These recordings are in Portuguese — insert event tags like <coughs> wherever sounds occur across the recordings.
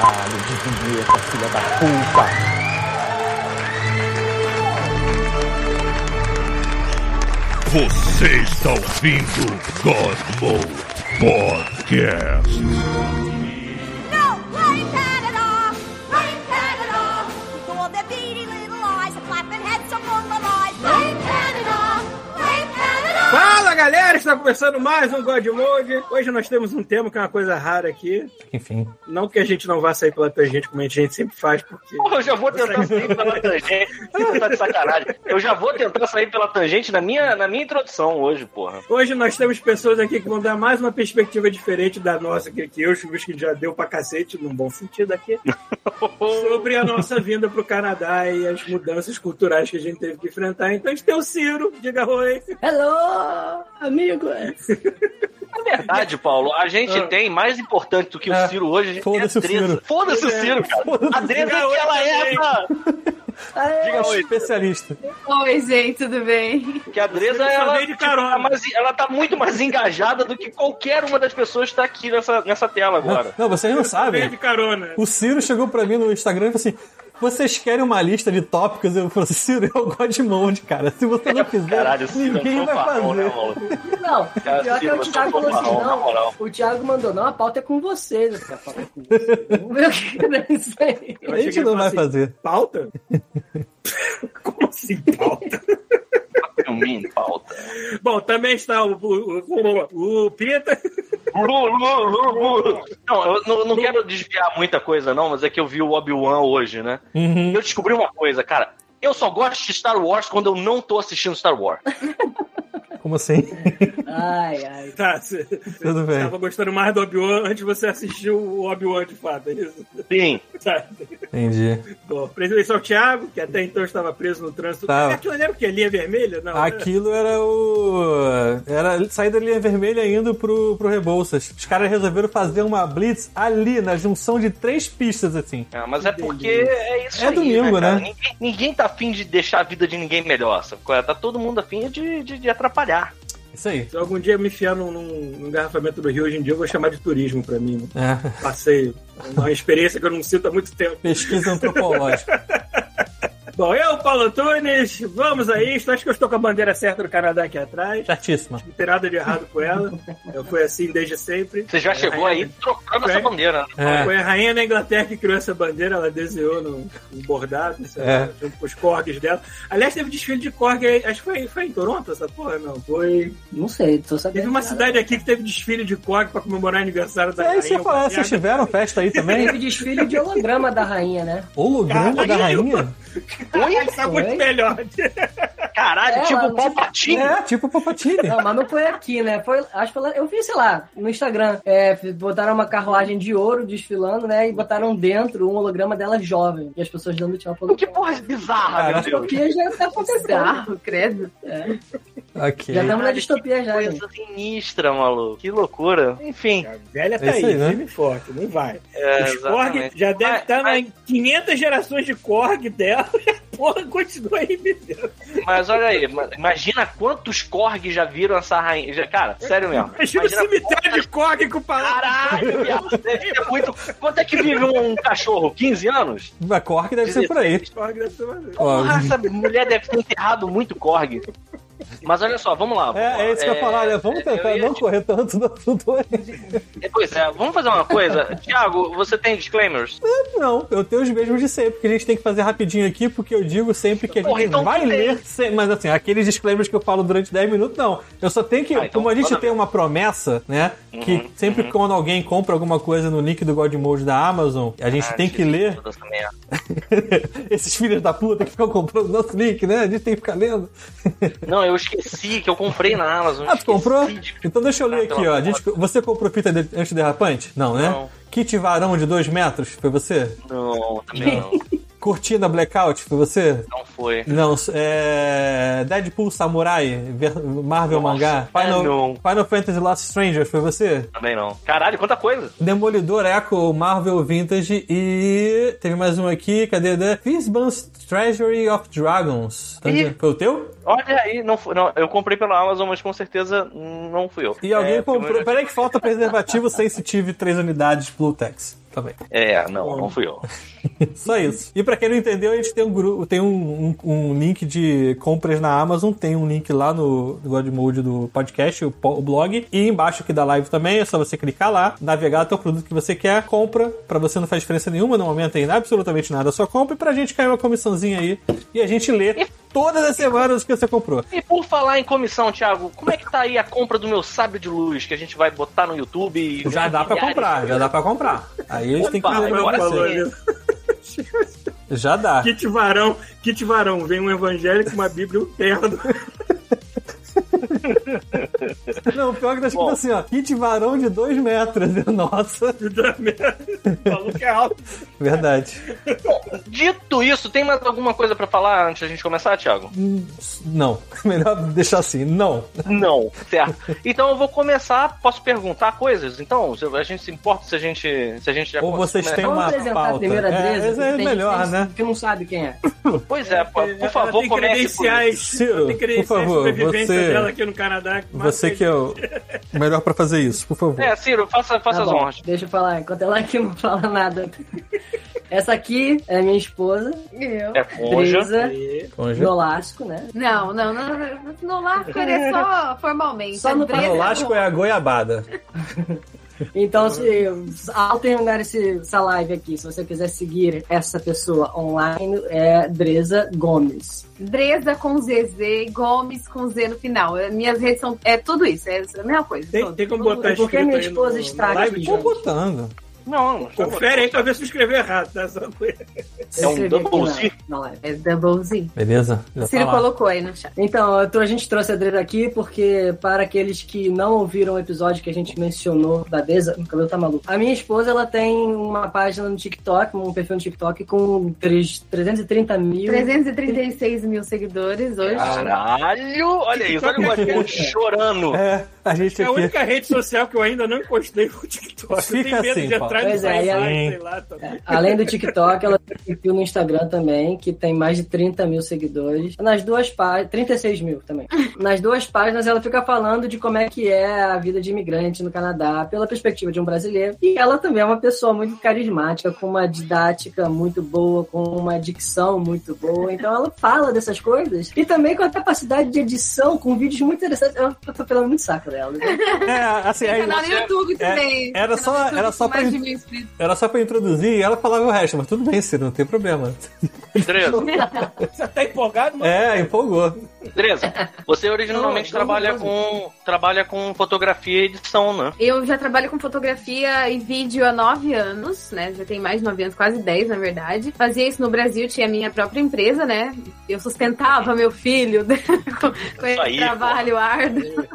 Caralho, de vinheta, filha da puta. Você está ouvindo Mode Podcast. Galera, está começando mais um God Mode. Hoje nós temos um tema que é uma coisa rara aqui. Enfim. Não que a gente não vá sair pela tangente como a gente sempre faz, porque. Porra, eu já vou tentar sair pela tangente. Você tá de sacanagem. Eu já vou tentar sair pela tangente na minha, na minha introdução hoje, porra. Hoje nós temos pessoas aqui que vão dar mais uma perspectiva diferente da nossa, que, que eu, Chubis, que já deu pra cacete, num bom sentido aqui, <laughs> sobre a nossa vinda pro Canadá e as mudanças culturais que a gente teve que enfrentar. Então a gente tem o Ciro, diga oi. Hello, amigos! Na verdade, Paulo, a gente tem mais importante do que o É, Ciro hoje. A gente tem a foda-se o Dresa. Ciro. Foda-se o Ciro, cara. A Dresa Diga que ela é. Diga oi, especialista. Oi, gente, tudo bem? Que a Dresa, ela, de tipo, carona. tá mais- ela tá muito mais engajada do que qualquer uma das pessoas que tá aqui nessa, nessa tela agora. Não, vocês não Veio sabem. de carona. O Ciro chegou pra mim no Instagram e falou assim: vocês querem uma lista de tópicos? Eu falei assim, Ciro, é o Godmode, cara. Se você não fizer, Caralho, ninguém vai né, fazer. maluco? Não, Cara, pior que é o Thiago eu falou assim, não. moral. O Thiago mandou, não, a pauta é com vocês. A pauta é com vocês. Vamos ver o que é isso aí. Eu A gente não vai assim, fazer. Pauta? <laughs> Como assim, pauta? Filminho, pauta. <laughs> Bom, também está o, o, o, o Pita. <laughs> Não, eu não, não quero desviar muita coisa, não, mas é que eu vi o Obi-Wan hoje, né? Uhum. Eu descobri uma coisa, cara. Eu só gosto de Star Wars quando eu não tô assistindo Star Wars. <laughs> Como assim? Ai, ai. Tá, você Tudo bem. estava gostando mais do Obi-Wan antes de você assistir o Obi-Wan de fato, é isso? Sim. Tá. Entendi. Bom, presidente ao Thiago, que até então estava preso no trânsito. Tava. Aquilo ali era o quê? Linha vermelha? Não. né? Aquilo era o. Era sair da linha vermelha indo pro, pro Rebouças. Os caras resolveram fazer uma blitz ali, na junção de três pistas, assim. Ah, mas é porque é isso É aí, domingo, cara? né? Ninguém, ninguém tá afim de deixar a vida de ninguém melhor, sabe? é? Tá todo mundo afim de, de, de atrapalhar. Isso aí. Se eu algum dia me enfiar num, num, engarrafamento do Rio, hoje em dia eu vou chamar de turismo pra mim. Né? É. Passeio. Uma experiência que eu não sinto há muito tempo. Pesquisa antropológica. <laughs> Bom, eu, Paulo Antunes, vamos a isso. Acho que eu estou com a bandeira certa do Canadá aqui atrás. Certíssima. Não tem nada de errado com ela. Eu fui assim desde sempre. Você já É, chegou rainha- aí trocando É. essa bandeira. né? É. Foi a rainha da Inglaterra que criou essa bandeira, ela desenhou no, no bordado, É. junto com os corgis dela. Aliás, teve desfile de corgi, aí, acho que foi, foi em Toronto essa porra, não? Foi. Não sei, tô sabendo. Teve uma nada. cidade aqui que teve desfile de corgi pra comemorar o aniversário da É rainha. ia falar, vocês tiveram festa aí também? Teve desfile de holograma da rainha, né? Holograma da rainha? <laughs> Oi? Tá muito melhor. <laughs> Caralho, É, tipo lá, o Palpatine. É, tipo o Papatini. Não, mas não foi aqui, né? Foi, acho que foi lá, eu vi, sei lá, no Instagram. É, botaram uma carruagem de ouro desfilando, né? E botaram dentro um holograma dela jovem. E as pessoas dando tchau pro Que porra bizarra, Deus. Distopia já tá acontecendo. Bizarro, credo. É, Ok. já estamos na distopia que já, coisa gente. sinistra, maluco. Que loucura. Enfim. A velha tá É aí, aí, né? firme e forte, não vai. É, Os Korg já deve estar em 500 gerações de Korg dela <laughs> porra continua aí, meu Deus. Mas olha aí, ma- imagina quantos Korg já viram essa rainha. Já, cara, sério mesmo. Imagina o cemitério de Korg com o palácio. Caralho, viado. Deve ter muito. Quanto é que vive um cachorro? 15 anos? A Cork deve ser por aí. Korg deve ser Porra, essa mulher deve ter enterrado muito Korg. Mas olha só, vamos lá. vamos lá. É, é isso que eu ia falar, né? Vamos tentar eu ia não correr tanto no assunto aí. te- Pois é, vamos fazer uma coisa. <laughs> Tiago, você tem disclaimers? Não, eu tenho os mesmos de sempre, que a gente tem que fazer rapidinho aqui, porque eu digo sempre que a gente Porra, então vai ler, sem- mas assim, aqueles disclaimers que eu falo durante 10 minutos, não. Eu só tenho que, Ah, então como a gente tem uma promessa, né, que sempre quando alguém compra alguma coisa no link do Godmode da Amazon, a gente Ah, tem que ler <laughs> esses filhos da puta que ficam comprando nosso link, né, a gente tem que ficar lendo. Não, eu esqueci que eu comprei na Amazon. Ah, tu comprou? de- Então deixa eu ler Ah, aqui, ó. A gente, você comprou fita de- antiderrapante? Não, né? Não. Kit varão de 2 metros, foi você? Não, também não. Cortina blackout, foi você? Não foi. Não, é. Deadpool Samurai, Marvel Nossa, Mangá. é, Final, não. Final Fantasy Lost Stranger, foi você? Também não. Caralho, quanta coisa. Demolidor Echo Marvel Vintage e. Teve mais um aqui, cadê? Fizban's Treasury of Dragons. Tá vendo? Foi o teu? Olha aí, não, foi, não, eu comprei pela Amazon, mas com certeza não fui eu. E alguém É, comprou. Peraí que falta preservativo <laughs> sensitive 3 unidades Bluetex. Também. É, não, não fui eu. <laughs> <laughs> Só isso. E pra quem não entendeu, a gente tem um grupo, tem um, um, um link de compras na Amazon, tem um link lá no God Mode do podcast, o, o blog, e embaixo aqui da live também, é só você clicar lá, navegar até o produto que você quer, compra, pra você não faz diferença nenhuma, no momento ainda absolutamente nada, só compra e pra gente cair uma comissãozinha aí e a gente lê todas as semanas que você comprou. E por falar em comissão, Thiago, como é que tá aí a compra do meu sabre de luz que a gente vai botar no YouTube? e Já dá pra milhares comprar, já dá pra comprar. Aí a gente tem que Opa, pra agora você. Já dá. Kit varão, kit varão, vem um evangélico, uma bíblia e um terno. <laughs> <laughs> Não, o pior é que tá escrito Bom. assim, ó. Kit varão de 2 metros. <laughs> Nossa. O maluco é alto. verdade. Dito isso, tem mais alguma coisa pra falar antes da gente começar, Thiago? Não, melhor deixar assim. Não. Não, certo. Então eu vou começar, posso perguntar coisas? Então, se a gente se importa se a gente, se a gente já Ou vocês começa- têm Vamos uma apresentar pauta. a É, Dresa, esse é tem melhor, gente né? que não sabe quem é. Pois é, por, por favor, comece por credenciais. Ciro, ela tem credenciais por favor, de sobrevivência você- dela aqui no Canadá. Você que é o melhor pra fazer isso, por favor. É, Ciro, faça, faça Tá as bom, honras. deixa eu falar, enquanto ela aqui não fala nada. Essa aqui é minha esposa, Eu. É conja. Conja. Nolasco, né? Não, não, não. No Lasco ele é só <laughs> formalmente. Só no Andresa O Lasco é a goiabada. Então, se ao terminar esse, essa live aqui, se você quiser seguir essa pessoa online, é Dresa Gomes. Dresa com ZZ e Gomes com Z no final. É, Minhas redes são. É tudo isso, é a mesma coisa. Tem, Pronto. tem como botar Por que escrito minha esposa no, está live, aqui? Botando. Não, não. Confere aí pra ver se eu escrevi errado, tá? Só. É um double Z? live. É Double Z. Beleza? Já O tá Ciro lá. colocou aí no chat. Então, a gente trouxe a Dresa aqui porque, para aqueles que não ouviram o episódio que a gente mencionou da Dresa, o cabelo tá maluco. A minha esposa, ela tem uma página no TikTok, um perfil no TikTok com três- 330 mil. 336 mil seguidores hoje. Caralho! Olha isso, olha o Godmode chorando. É, a gente É a única rede social que eu ainda não encostei no TikTok. Eu Fica tenho medo assim, de entrar Pois é, e aí- sei lá. Também. Além do <laughs> TikTok, ela tem perfil no Instagram também, que tem mais de 30 mil seguidores. Nas duas páginas, 36 mil também. Nas duas páginas, ela fica falando de como é que é a vida de imigrante no Canadá, pela perspectiva de um brasileiro. E ela também é uma pessoa muito carismática, com uma didática muito boa, com uma dicção muito boa. Então ela fala dessas coisas. E também com a capacidade de edição, com vídeos muito interessantes. Eu tô pelando muito saco dela. né? É, assim, aí, canal no YouTube também. era só- era só pra- de mil inscritos. era só pra introduzir e ela falava o resto, mas tudo bem, Ciro, não tem problema. <laughs> Você tá empolgado, mano? É, empolgou. Dresa, você originalmente Não, trabalha não, com trabalha com fotografia e edição, né? Eu já trabalho com fotografia e vídeo há nove anos, né? Já tem mais de nove anos, quase dez, na verdade. Fazia isso no Brasil, tinha a minha própria empresa, né? Eu sustentava meu filho <laughs> com, com esse aí, trabalho árduo.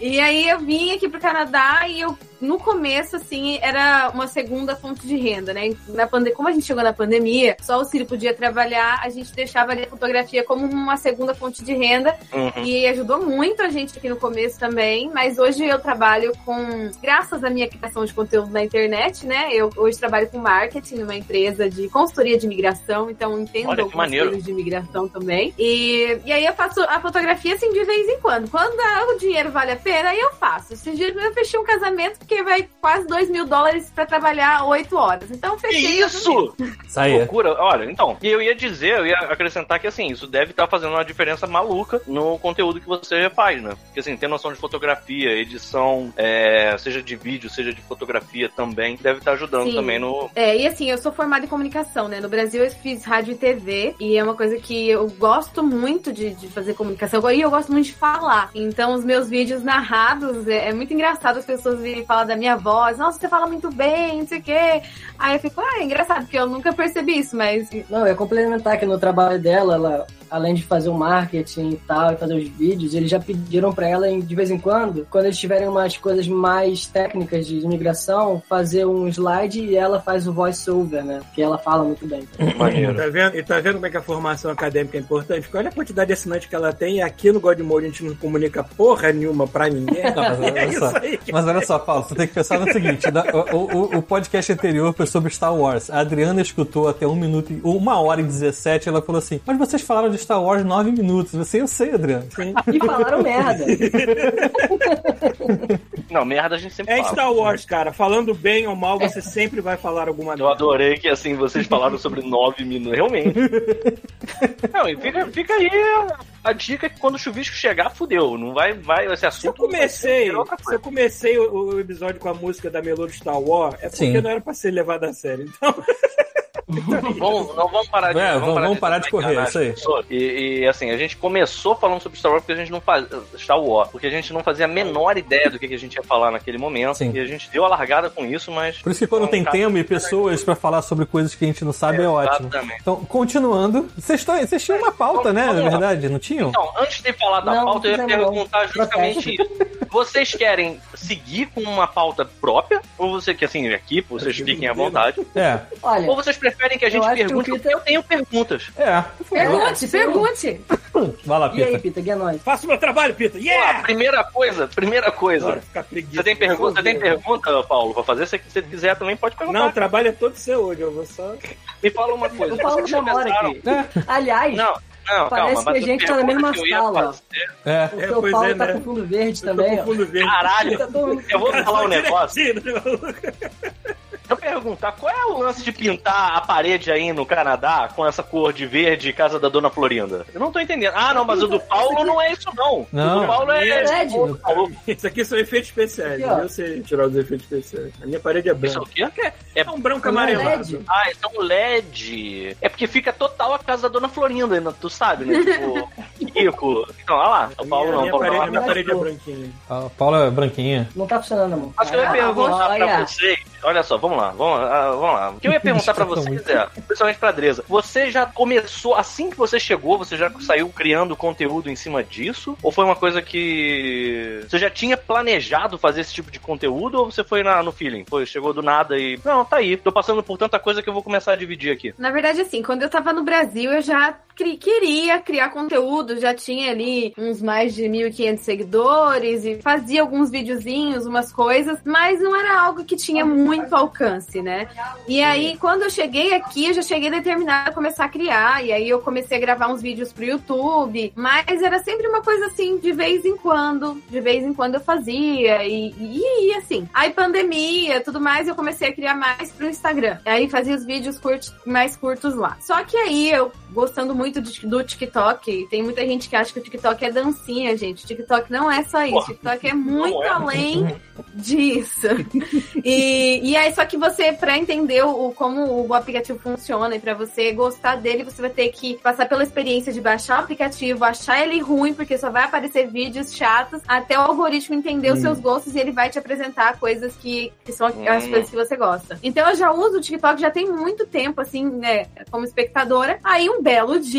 E aí eu vim aqui pro Canadá e eu, no começo, assim, era uma segunda fonte de renda, né? Na pande... Como a gente chegou na pandemia, só o Ciro podia trabalhar, a gente deixava ali a fotografia como uma segunda fonte de renda Uhum. e ajudou muito a gente aqui no começo também, mas hoje eu trabalho com, graças à minha criação de conteúdo na internet, né? Eu hoje trabalho com marketing numa empresa de consultoria de imigração, então entendo algumas maneiro. coisas de imigração também. E, e aí eu faço a fotografia assim de vez em quando. Quando o dinheiro vale a pena, aí eu faço. Esses dias eu fechei um casamento porque vai quase 2 mil dólares pra trabalhar 8 horas. Então fechei. isso? Isso aí. Loucura. Olha, então, e eu ia dizer, eu ia acrescentar que assim, isso deve estar fazendo uma diferença maluca no conteúdo que você faz, né? Porque assim, ter noção de fotografia, edição, é, seja de vídeo, seja de fotografia também, deve estar ajudando Sim. também no. É, e assim, eu sou formada em comunicação, né? No Brasil eu fiz rádio e TV, e é uma coisa que eu gosto muito de, de fazer comunicação, e eu gosto muito de falar. Então, os meus vídeos narrados, é, é muito engraçado as pessoas virem falar da minha voz, nossa, você fala muito bem, não sei o quê. Aí eu fico, ah, é engraçado, porque eu nunca percebi isso, mas Não, eu ia complementar que no trabalho dela, ela, além de fazer o marketing e tal, e fazer os vídeos, eles já pediram pra ela, de vez em quando, quando eles tiverem umas coisas mais técnicas de imigração, fazer um slide e ela faz o voice-over, né? Porque ela fala muito bem. <laughs> Maneiro. Tá vendo? E tá vendo como é que a formação acadêmica é importante? Porque olha a quantidade de assinantes que ela tem e aqui no Godmode a gente não comunica porra nenhuma pra ninguém. Não, mas olha <laughs> é isso só. aí. Mas olha só, Paulo, você tem que pensar no seguinte: na- o, o- o podcast anterior foi sobre Star Wars. A Adriana escutou até um minuto, e- uma hora e 17, ela falou assim: Mas vocês falaram de Star Wars nove minutos. Você, eu sei, Adriana. E falaram merda. <laughs> Não, merda a gente sempre É fala. Star Wars, cara. Falando bem ou mal, você sempre vai falar alguma Eu merda. adorei que assim vocês falaram sobre nove minutos. Realmente. Não, e fica, fica aí a dica que quando o chuvisco chegar, fudeu. Não vai, vai esse Se eu assunto. comecei, se coisa. eu comecei o, o episódio com a música da Melody Star Wars, é porque Sim. não era pra ser levado a sério. Então, <laughs> <laughs> Vamos, não vamos parar de, É, vamos- vamos parar de correr, enganar isso aí. E, e, assim, a gente começou falando sobre Star Wars porque a gente não faz Star Wars, porque a gente não fazia a menor ideia do que, que a gente ia falar naquele momento. Sim. E a gente deu a largada com isso, mas. Por isso que quando É tem tema e pessoas pra falar sobre coisas que a gente não sabe é, ótimo. Exatamente. Então, continuando, vocês, vocês tinham uma pauta, né? Na verdade, não tinham? Então, antes de falar da Não, pauta, eu ia perguntar justamente isso. Vocês querem seguir com uma pauta própria? Ou você que assim, aqui, vocês fiquem à vontade? É, Olha, Ou vocês preferem que a Eu gente acho que o pergunte? Peter- Eu tenho perguntas. é. Pergunte, pergunte. Vai lá, e aí, Pita. Pita, guia nós. faça o meu trabalho, lá, Yeah! primeira coisa, primeira coisa. Você tem pergunta, você tem pergunta, Paulo, pra fazer? Se você quiser também pode perguntar. Não, o trabalho é todo seu hoje. Eu vou só. Me fala uma coisa. O Paulo pensaram- aqui. Aliás, Não, não, Parece calma. que a gente tá na mesma que sala, fazer- É. o É, seu Paulo é, tá né? com fundo verde Eu tô também, fundo verde. Caralho, Tá eu vou falar um negócio. Perguntar, qual é o lance de pintar a parede aí no Canadá com essa cor de verde casa da Dona Florinda? Eu não tô entendendo. Ah, não, mas o do Paulo não é isso, não. Não. O do Paulo é. Paulo, Isso aqui são efeitos especiais. Aqui. Eu sei tirar os efeitos especiais. A minha parede é Isso é o branca. quê? É um branco Não é amarelado. LED? Ah, isso é um LED. É porque fica total a casa da Dona Florinda, né? tu sabe, né? Tipo, <laughs> rico. Então, olha lá. O Paulo minha, não, minha Paulo parede, não. minha parede é branquinha. A Paula é branquinha. Não tá funcionando, amor. Acho que eu ia Ah, perguntar pra vocês. Olha só, vamos lá, vamos lá, ah, vamos lá. O que eu ia perguntar pra vocês é, principalmente pra Dresa, você já começou, assim que você chegou, você já saiu criando conteúdo em cima disso? Ou foi uma coisa que. Você já tinha planejado fazer esse tipo de conteúdo ou você foi na- no feeling? Foi, chegou do nada e. Não, tá aí, tô passando por tanta coisa que eu vou começar a dividir aqui. Na verdade, assim, quando eu tava no Brasil, eu já queria criar conteúdo, já tinha ali uns mais de 1.500 seguidores e fazia alguns videozinhos, umas coisas, mas não era algo que tinha muito alcance, né? E aí, quando eu cheguei aqui, eu já cheguei determinada a começar a criar, e aí eu comecei a gravar uns vídeos pro YouTube, mas era sempre uma coisa assim, de vez em quando, de vez em quando eu fazia, e, e, e assim. Aí, pandemia, tudo mais, eu comecei a criar mais pro Instagram. Aí fazia os vídeos curtos, mais curtos lá. Só que aí, eu gostando muito de- do TikTok, tem muita gente que acha que o TikTok é dancinha, gente. O TikTok não é só isso. O TikTok é muito é. além <laughs> disso. E, e aí, só que você, pra entender o, como o aplicativo funciona e pra você gostar dele, você vai ter que passar pela experiência de baixar o aplicativo, achar ele ruim, porque só vai aparecer vídeos chatos, até o algoritmo entender os seus gostos e ele vai te apresentar coisas que, que são as Hum. coisas que você gosta. Então eu já uso o TikTok já tem muito tempo, assim, né, como espectadora. Aí um belo dia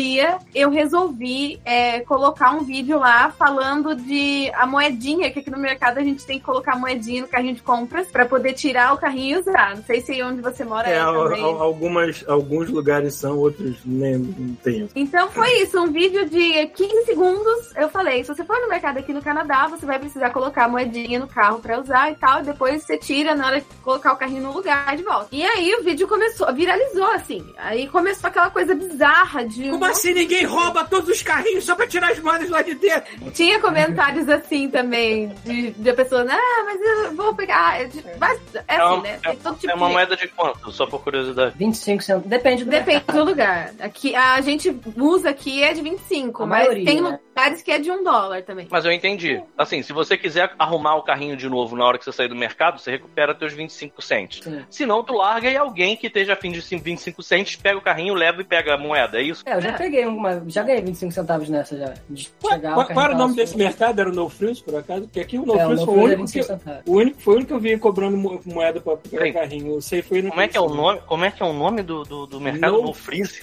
eu resolvi é, colocar um vídeo lá falando de a moedinha, que aqui no mercado a gente tem que colocar a moedinha no carrinho de compras pra poder tirar o carrinho e usar. Não sei se aí onde você mora É, é, algumas, alguns lugares são, outros nem não tem. Então foi isso, um vídeo de 15 segundos. Eu falei, se você for no mercado aqui no Canadá, você vai precisar colocar a moedinha no carro pra usar e tal, e depois você tira na hora de colocar o carrinho no lugar de volta. E aí o vídeo começou, viralizou assim. Aí começou aquela coisa bizarra de Como assim ninguém rouba todos os carrinhos só pra tirar as moedas lá de dentro? tinha comentários assim também de, de a pessoa, ah, mas eu vou pegar, é, de- mas é assim, uma- né? é- Tem todo tipo é uma de- moeda de quanto? Só por curiosidade. 25 centavos. Depende do Depende mercado. do lugar. Aqui, a gente usa aqui é de 25, A mas maioria, tem né? Lugares que é de um dólar também. Mas eu entendi. Assim, se você quiser arrumar o carrinho de novo na hora que você sair do mercado, você recupera teus 25 cents. Sim. Se não, tu larga e alguém que esteja afim de 25 cents pega o carrinho, leva e pega a moeda, é isso? É, eu já peguei uma. Já ganhei 25 centavos nessa já. De Qual, qual era o nome desse mercado? Era o No Frills, por acaso? Porque aqui o No É, o Frills foi o é único, 25 que, o único, foi o único que eu vi cobrando mo- moeda pra pegar Peraí. carrinho. Eu sei, foi no Como é que é o nome? Como é que é o nome do, do, do mercado? No No? Frills.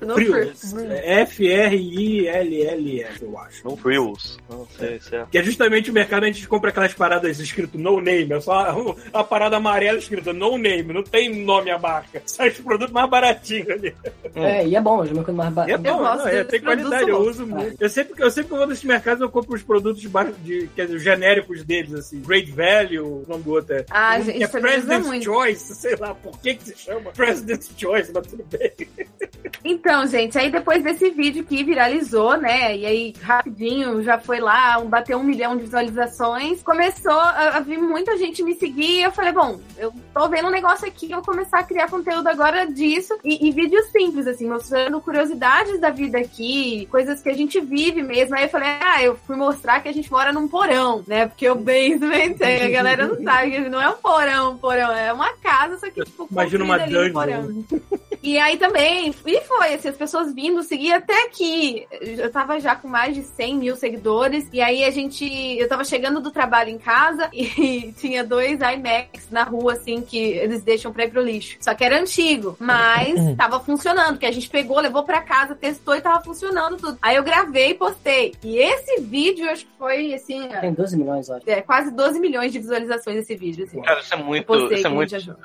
No Frills. Frills. É Eu acho. No Frills. Não sei se é. Que é justamente o mercado onde a gente compra aquelas paradas escrito no name. É só a, a parada amarela escrita no name. Não tem nome a marca. Sai os produtos mais baratinhos ali. É, e é bom, é uma coisa mais E é bom, não, é, tem qualidade, eu uso muito. Eu sempre, eu sempre que eu vou nesses mercados, eu compro os produtos de, baixo- de quer dizer, os genéricos deles, assim. Great Value, o nome do outro é. Ah, gente, que é President's muito. Choice, sei lá por que, que se chama President's Choice, mas tudo bem. Então, gente, aí depois desse vídeo que viralizou, né? E aí, rapidinho, já foi lá, bateu um milhão de visualizações. Começou a, a vir muita gente me seguir. Eu falei, bom, eu tô vendo um negócio aqui, eu vou começar a criar conteúdo agora disso. E, e vídeos simples, assim, mostrando curiosidades da vida aqui, coisas que a gente vive mesmo. Aí eu falei, ah, eu fui mostrar que a gente mora num porão, né? Porque o basement, <laughs> a galera não sabe, não é um porão, um porão, é uma casa, só que, tipo, Imagina uma dungeon. E aí também, e foi, assim, as pessoas vindo seguir até aqui. Eu tava já com mais de 100 mil seguidores, e aí a gente, eu tava chegando do trabalho em casa <laughs> e tinha dois iMacs na rua, assim, que eles deixam pra ir pro lixo. Só que era antigo, mas tava funcionando, que a gente pegou, levou pra casa, testou e tava funcionando tudo. Aí eu gravei e postei. E esse vídeo, acho que foi, assim, Tem 12 milhões, olha. é, quase 12 milhões de visualizações esse vídeo, assim. Cara, isso é muito. postei Isso é muito, muita ajuda.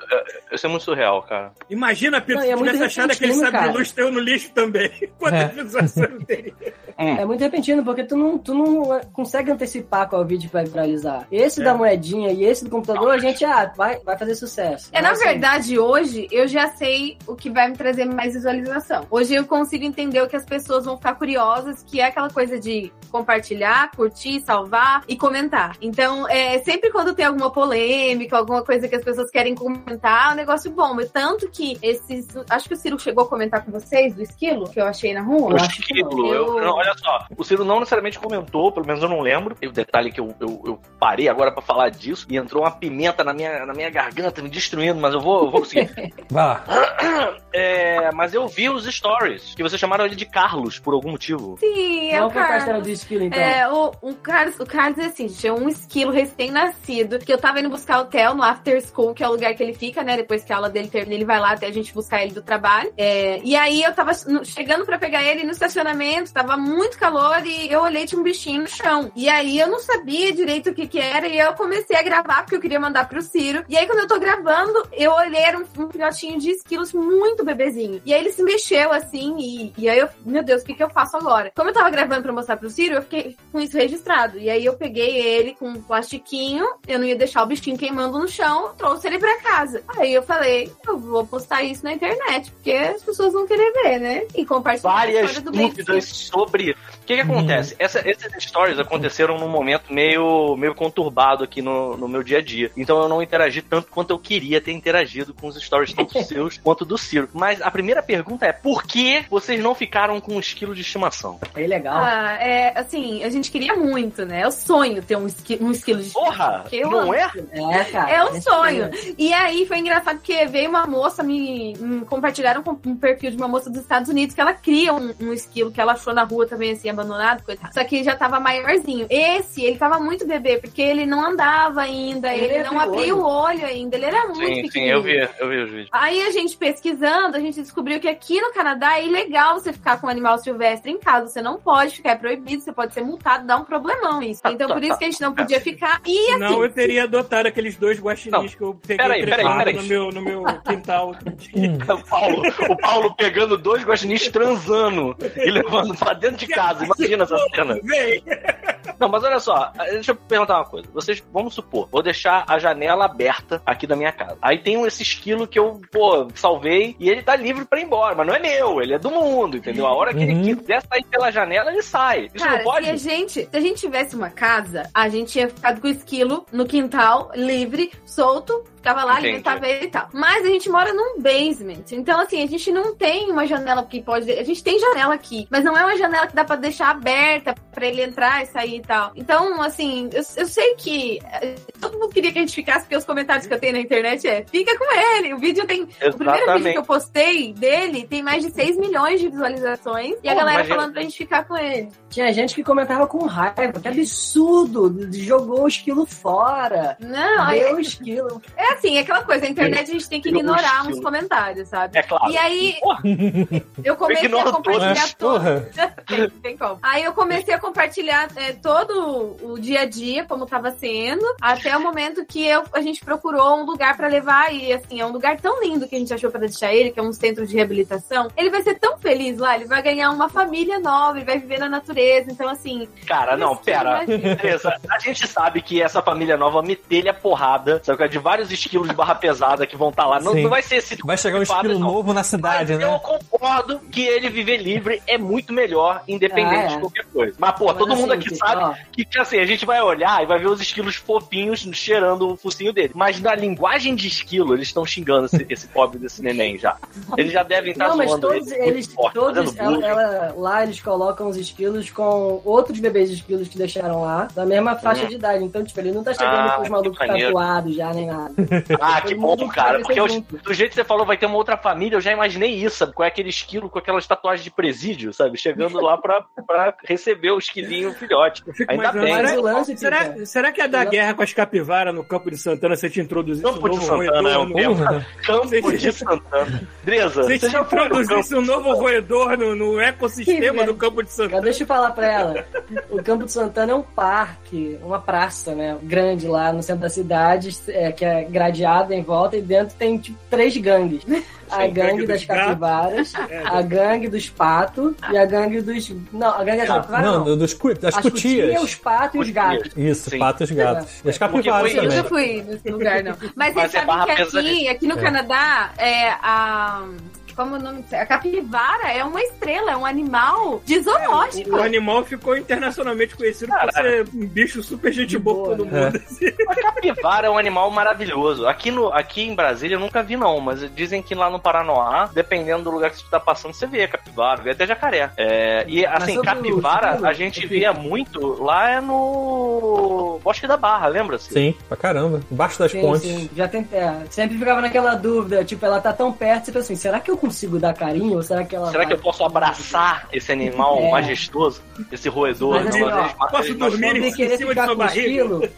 isso é muito surreal, cara. Imagina, Não, é se muito aquele repentino, sabre de cara. luz teu no lixo também. <laughs> Quantas É. visualizações teria? É muito repentino, porque tu não, tu não consegue antecipar qual vídeo vai viralizar. Esse da moedinha e esse do computador, a gente, ah, vai, vai fazer sucesso. É, na assim, verdade, hoje eu já sei o que vai me trazer mais visualização. Hoje eu consigo entender o que as pessoas vão ficar curiosas, que é aquela coisa de compartilhar, curtir, salvar e comentar. Então, é, sempre quando tem alguma polêmica, alguma coisa que as pessoas querem comentar, é um negócio bom. Tanto que esses. Acho que o Ciro chegou a comentar com vocês do esquilo que eu achei na rua. O esquilo, eu- Eu- não, olha só, o Ciro não necessariamente comentou, pelo menos eu não lembro. E o detalhe que eu, eu, eu parei agora pra falar disso e entrou uma pimenta na minha, na minha garganta, me destruindo, mas eu vou, eu vou conseguir. <laughs> Vai lá. <coughs> É, mas eu vi os stories, que vocês chamaram ele de Carlos por algum motivo. Sim, é Não o Carlos. carteira do esquilo, então. É, o, o Carlos, o Carlos é assim, gente, é um esquilo recém-nascido, que eu tava indo buscar o Theo no After School, que é o lugar que ele fica, né? Depois que a aula dele termina, ele vai lá até a gente buscar ele do trabalho. É, e aí eu tava chegando pra pegar ele no estacionamento, tava muito calor e eu olhei tinha um bichinho no chão. E aí eu não sabia direito o que que era e eu comecei a gravar porque eu queria mandar pro Ciro. E aí quando eu tô gravando, eu olhei, era um, um filhotinho de esquilos muito bebezinho. E aí ele se mexeu assim e, e aí eu, meu Deus, o que que eu faço agora? Como eu tava gravando pra mostrar pro Ciro, eu fiquei com isso registrado. E aí eu peguei ele com um plastiquinho, eu não ia deixar o bichinho queimando no chão, trouxe ele pra casa. Aí eu falei, eu vou postar isso na internet, porque as pessoas vão querer ver, né? E compartilhar a Várias história do dúvidas sobre. O que, que acontece? Essa- esses stories aconteceram num momento meio, meio conturbado aqui no, no meu dia a dia. Então eu não interagi tanto quanto eu queria ter interagido com os stories, tanto <laughs> seus quanto do Ciro. Mas a primeira pergunta é: por que vocês não ficaram com um esquilo de estimação? É legal. Ah, é, assim, a gente queria muito, né? É o sonho ter um, esqui, um esquilo de Porra! Não amo. é? É, cara. É um esse sonho. é. E aí foi engraçado porque veio uma moça, me, me compartilharam com um perfil de uma moça dos Estados Unidos que ela cria um, um esquilo que ela achou na rua também, assim, abandonado, coitado. Só que já tava maiorzinho. Esse, ele tava muito bebê, porque ele não andava ainda, Ele ele, não olho. o olho ainda, ele era muito Sim, sim, pequenininho. eu vi, eu vi os vídeos. Aí a gente pesquisando, a gente descobriu que aqui no Canadá é ilegal você ficar com um animal silvestre em casa. Você não pode ficar, é proibido, você pode ser multado, dá um problemão isso. Então por isso que a gente não podia ficar. E assim, Não, eu teria adotado aqueles dois guaxinins que eu peguei Peraí, peraí, peraí. no meu, no meu quintal outro <laughs> dia. O Paulo, o Paulo pegando dois guaxinins transando e levando pra dentro de casa. Imagina essa cena. Vem! Não, mas olha só, deixa eu perguntar uma coisa. Vocês, vamos supor, vou deixar a janela aberta aqui da minha casa. Aí tem esse esquilo que eu, pô, salvei e ele tá livre pra ir embora, mas não é meu, ele é do mundo, entendeu? A hora que Uhum. ele quiser sair pela janela, ele sai. Isso Cara, não pode? se a gente, se a gente tivesse uma casa, a gente tinha ficado com o esquilo no quintal, livre, solto, ficava lá, Entendi. alimentava ele e tal. Mas a gente mora num basement. Então, assim, a gente não tem uma janela que pode. A gente tem janela aqui, mas não é uma janela que dá pra deixar aberta pra ele entrar e sair e tal. Então, assim, eu, eu sei que eh, todo mundo queria que a gente ficasse, porque os comentários que eu tenho na internet é: fica com ele. O vídeo tem. O primeiro vídeo que Exatamente. eu postei dele tem mais de 6 milhões de visualizações. E a Pô, galera imagina. falando pra gente ficar com ele. Tinha gente que comentava com raiva. Que absurdo! Jogou o esquilo fora. Não, é, o esquilo. é assim, é aquela coisa, a internet a gente tem que ignorar uns comentários, sabe? É claro. E aí, Porra, <laughs> eu comecei a compartilhar todos. porra. <laughs> tem, como. Aí eu comecei a compartilhar é, todo o dia a dia, como tava sendo, até o momento que eu, a gente procurou um lugar pra levar e assim, é um lugar tão lindo que a gente achou pra deixar ele, que é um centro de reabilitação. Ele vai ser tão feliz lá, ele vai ganhar uma família nova, ele vai viver na natureza. Então, assim, Cara, não, pera. Beleza, a gente sabe que essa família nova metelha porrada, sabe? que é De vários estilos de barra pesada que vão estar lá. Não, não vai ser esse. Vai chegar um estilo não. novo na cidade, Mas eu né? concordo que ele viver livre é muito melhor, independente Ah, é. de qualquer coisa. Mas, pô, Mas todo mundo assim, aqui que- sabe ó. que, que, assim, a gente vai olhar e vai ver os esquilos fofinhos cheirando o focinho dele. Mas na linguagem de esquilo, eles estão xingando esse, esse pobre desse neném já. Eles já devem estar Não, mas todos ele eles, forte, todos, ela, ela- lá eles colocam os esquilos com outros bebês esquilos que deixaram lá, da mesma faixa Hum. de idade. Então, tipo, ele não tá chegando Ah, com os malucos tatuados já, nem nada. Ah, que bom, mundo cara. Porque eu- do jeito que você falou, vai ter uma outra família, eu já imaginei isso, sabe? Qual é aquele esquilo com aquelas tatuagens de presídio, sabe? Chegando lá pra, pra receber o esquilinho filhote. Eu fico Ainda bem. Será, o será, será que é da guerra com as capivaras no Campo de Santana você te introduzisse Campo de Santana é um. Campo de Santana. Dresa, Você você te introduzisse um novo roedor no, no ecossistema do Campo de Santana? Deixa eu falar pra ela. O Campo de Santana é um parque, uma praça, né? Grande lá no centro da cidade, é, que é gradeada em volta, e dentro tem tipo três gangues. A gangue gangue das capivaras, <laughs> É. a gangue dos patos e a gangue dos. Não, a gangue das Ah, capivaras não, não. dos, cu- das As cutias. cutias, os patos e os gatos. Isso, Sim. patos e gatos. E as capivaras Eu também. nunca fui nesse lugar, não. Mas, Mas vocês é sabem barra que aqui, aqui no É. Canadá, é a. Como o nome? A capivara é uma estrela, é um animal de zoológico. O animal ficou internacionalmente conhecido por ser um bicho super gente boa boa, todo né? mundo. assim. <laughs> A capivara é um animal maravilhoso. Aqui, no, aqui em Brasília eu nunca vi, não, mas dizem que lá no Paranoá, dependendo do lugar que você tá passando, você vê capivara, vê até jacaré. É, e assim, o capivara a gente via muito lá é no Bosque da Barra, lembra-se? Sim, pra caramba. Embaixo das Sim, pontes. sim, já tentei. é, Sempre ficava naquela dúvida, tipo, ela tá tão perto, você pensa assim, será que eu consigo dar carinho? Ou será que ela. Será vai- que eu posso abraçar esse animal É. majestoso? Esse roedor? Mas assim, Não, ó, eles- posso eles- dormir em cima de sua barriga?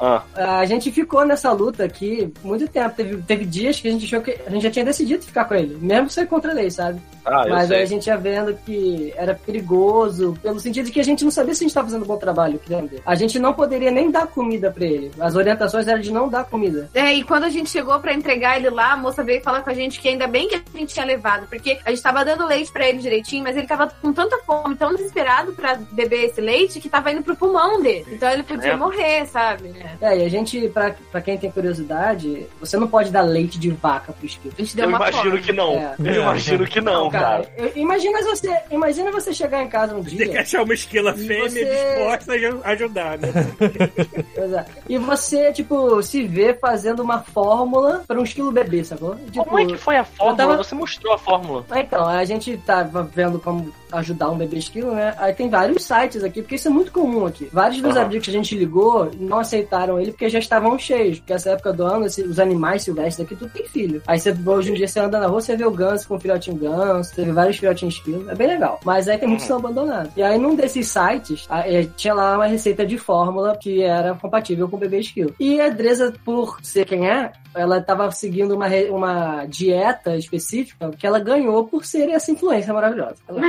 Ah, a gente ficou nessa luta aqui muito tempo. Teve, teve dias que a gente achou que a gente já tinha decidido ficar com ele, mesmo ser contra a lei, sabe? ah, Mas aí a gente ia vendo que era perigoso, pelo sentido de que a gente não sabia se a gente estava fazendo um bom trabalho ele. A gente não poderia nem dar comida pra ele. As orientações eram de não dar comida. É, e quando a gente chegou pra entregar ele lá, a moça veio falar com a gente que ainda bem que a gente tinha levado, porque a gente tava dando leite pra ele direitinho, mas ele tava com tanta fome, tão desesperado pra beber esse leite, que tava indo pro pulmão dele. Então ele podia É. morrer, sabe? É. E a gente, pra, pra quem tem curiosidade, você não pode dar leite de vaca pro esquilo. A gente deu Eu uma imagino que não. É. Eu imagino que não, cara. eu- imagina você, imagina você chegar em casa um Tem que dia achar uma esquila E fêmea você- disposta a aju- ajudar, né? <laughs> pois é, e você, tipo, se vê fazendo uma fórmula pra um esquilo bebê, sacou? Tipo, Como é que foi a fórmula? tava- Você mostrou a fórmula. Ah, Então, a gente tava vendo como ajudar um bebê esquilo, né? Aí tem vários sites aqui, porque isso é muito comum aqui. Vários dos Aham. amigos que a gente ligou não aceitaram ele porque já estavam cheios. Porque essa época do ano, os animais silvestres aqui, tudo tem filho. Aí você, hoje em dia você anda na rua, você vê o ganso com o filhotinho ganso, você vê vários filhotinhos esquilo. É bem legal. Mas aí tem muitos que Uhum. são abandonados. E aí num desses sites, eh, tinha lá uma receita de fórmula que era compatível com o bebê esquilo. E a Dresa, por ser quem é, ela estava seguindo uma, uma dieta específica que ela ganhou por ser essa influência maravilhosa. Ela-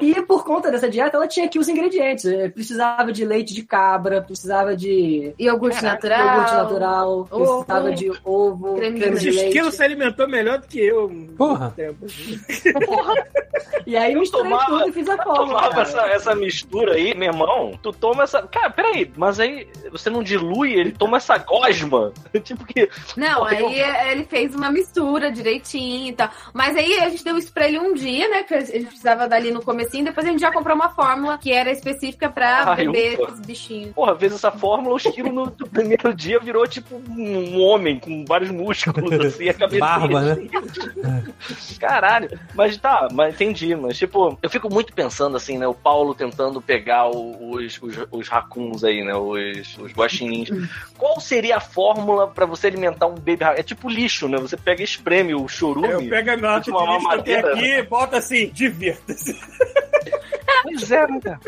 e por conta dessa dieta, ela tinha aqui os ingredientes. Eh, Precisava de leite de cabra, precisava de Iogurte natural. iogurte natural, precisava de ovo, creme creme, de leite. esquilo se alimentou melhor do que eu. há Porra. E aí eu misturei Tomava- tudo e fiz a fórmula. tomava cara. essa, essa mistura aí, meu irmão, tu toma essa. Cara, peraí, mas aí você não dilui, ele toma essa gosma. <laughs> tipo que. Não, aí é, ele fez uma mistura direitinho e tal. Mas aí a gente deu isso pra ele um dia, né? Que a gente precisava dali no comecinho. Depois a gente já comprou uma fórmula que era específica pra Ai, beber ufa. esses bichinhos. Porra, fez essa fórmula, o esquilo no, <laughs> primeiro dia virou tipo um homem com vários músculos, <laughs> assim, a cabeça. Barba, né? Caralho. Mas tá, mas entendi. Mas, tipo, eu fico muito pensando assim, né? O Paulo tentando pegar o- os, os, os racuns aí, né? Os, os guaxinins. Qual seria a fórmula pra você alimentar um baby raccoon? É tipo lixo, né? Você pega e espreme o chorume. Eu pego a nota de lista que tem mamadeira. aqui e bota assim, divirta-se. <laughs> Pois é, né, cara?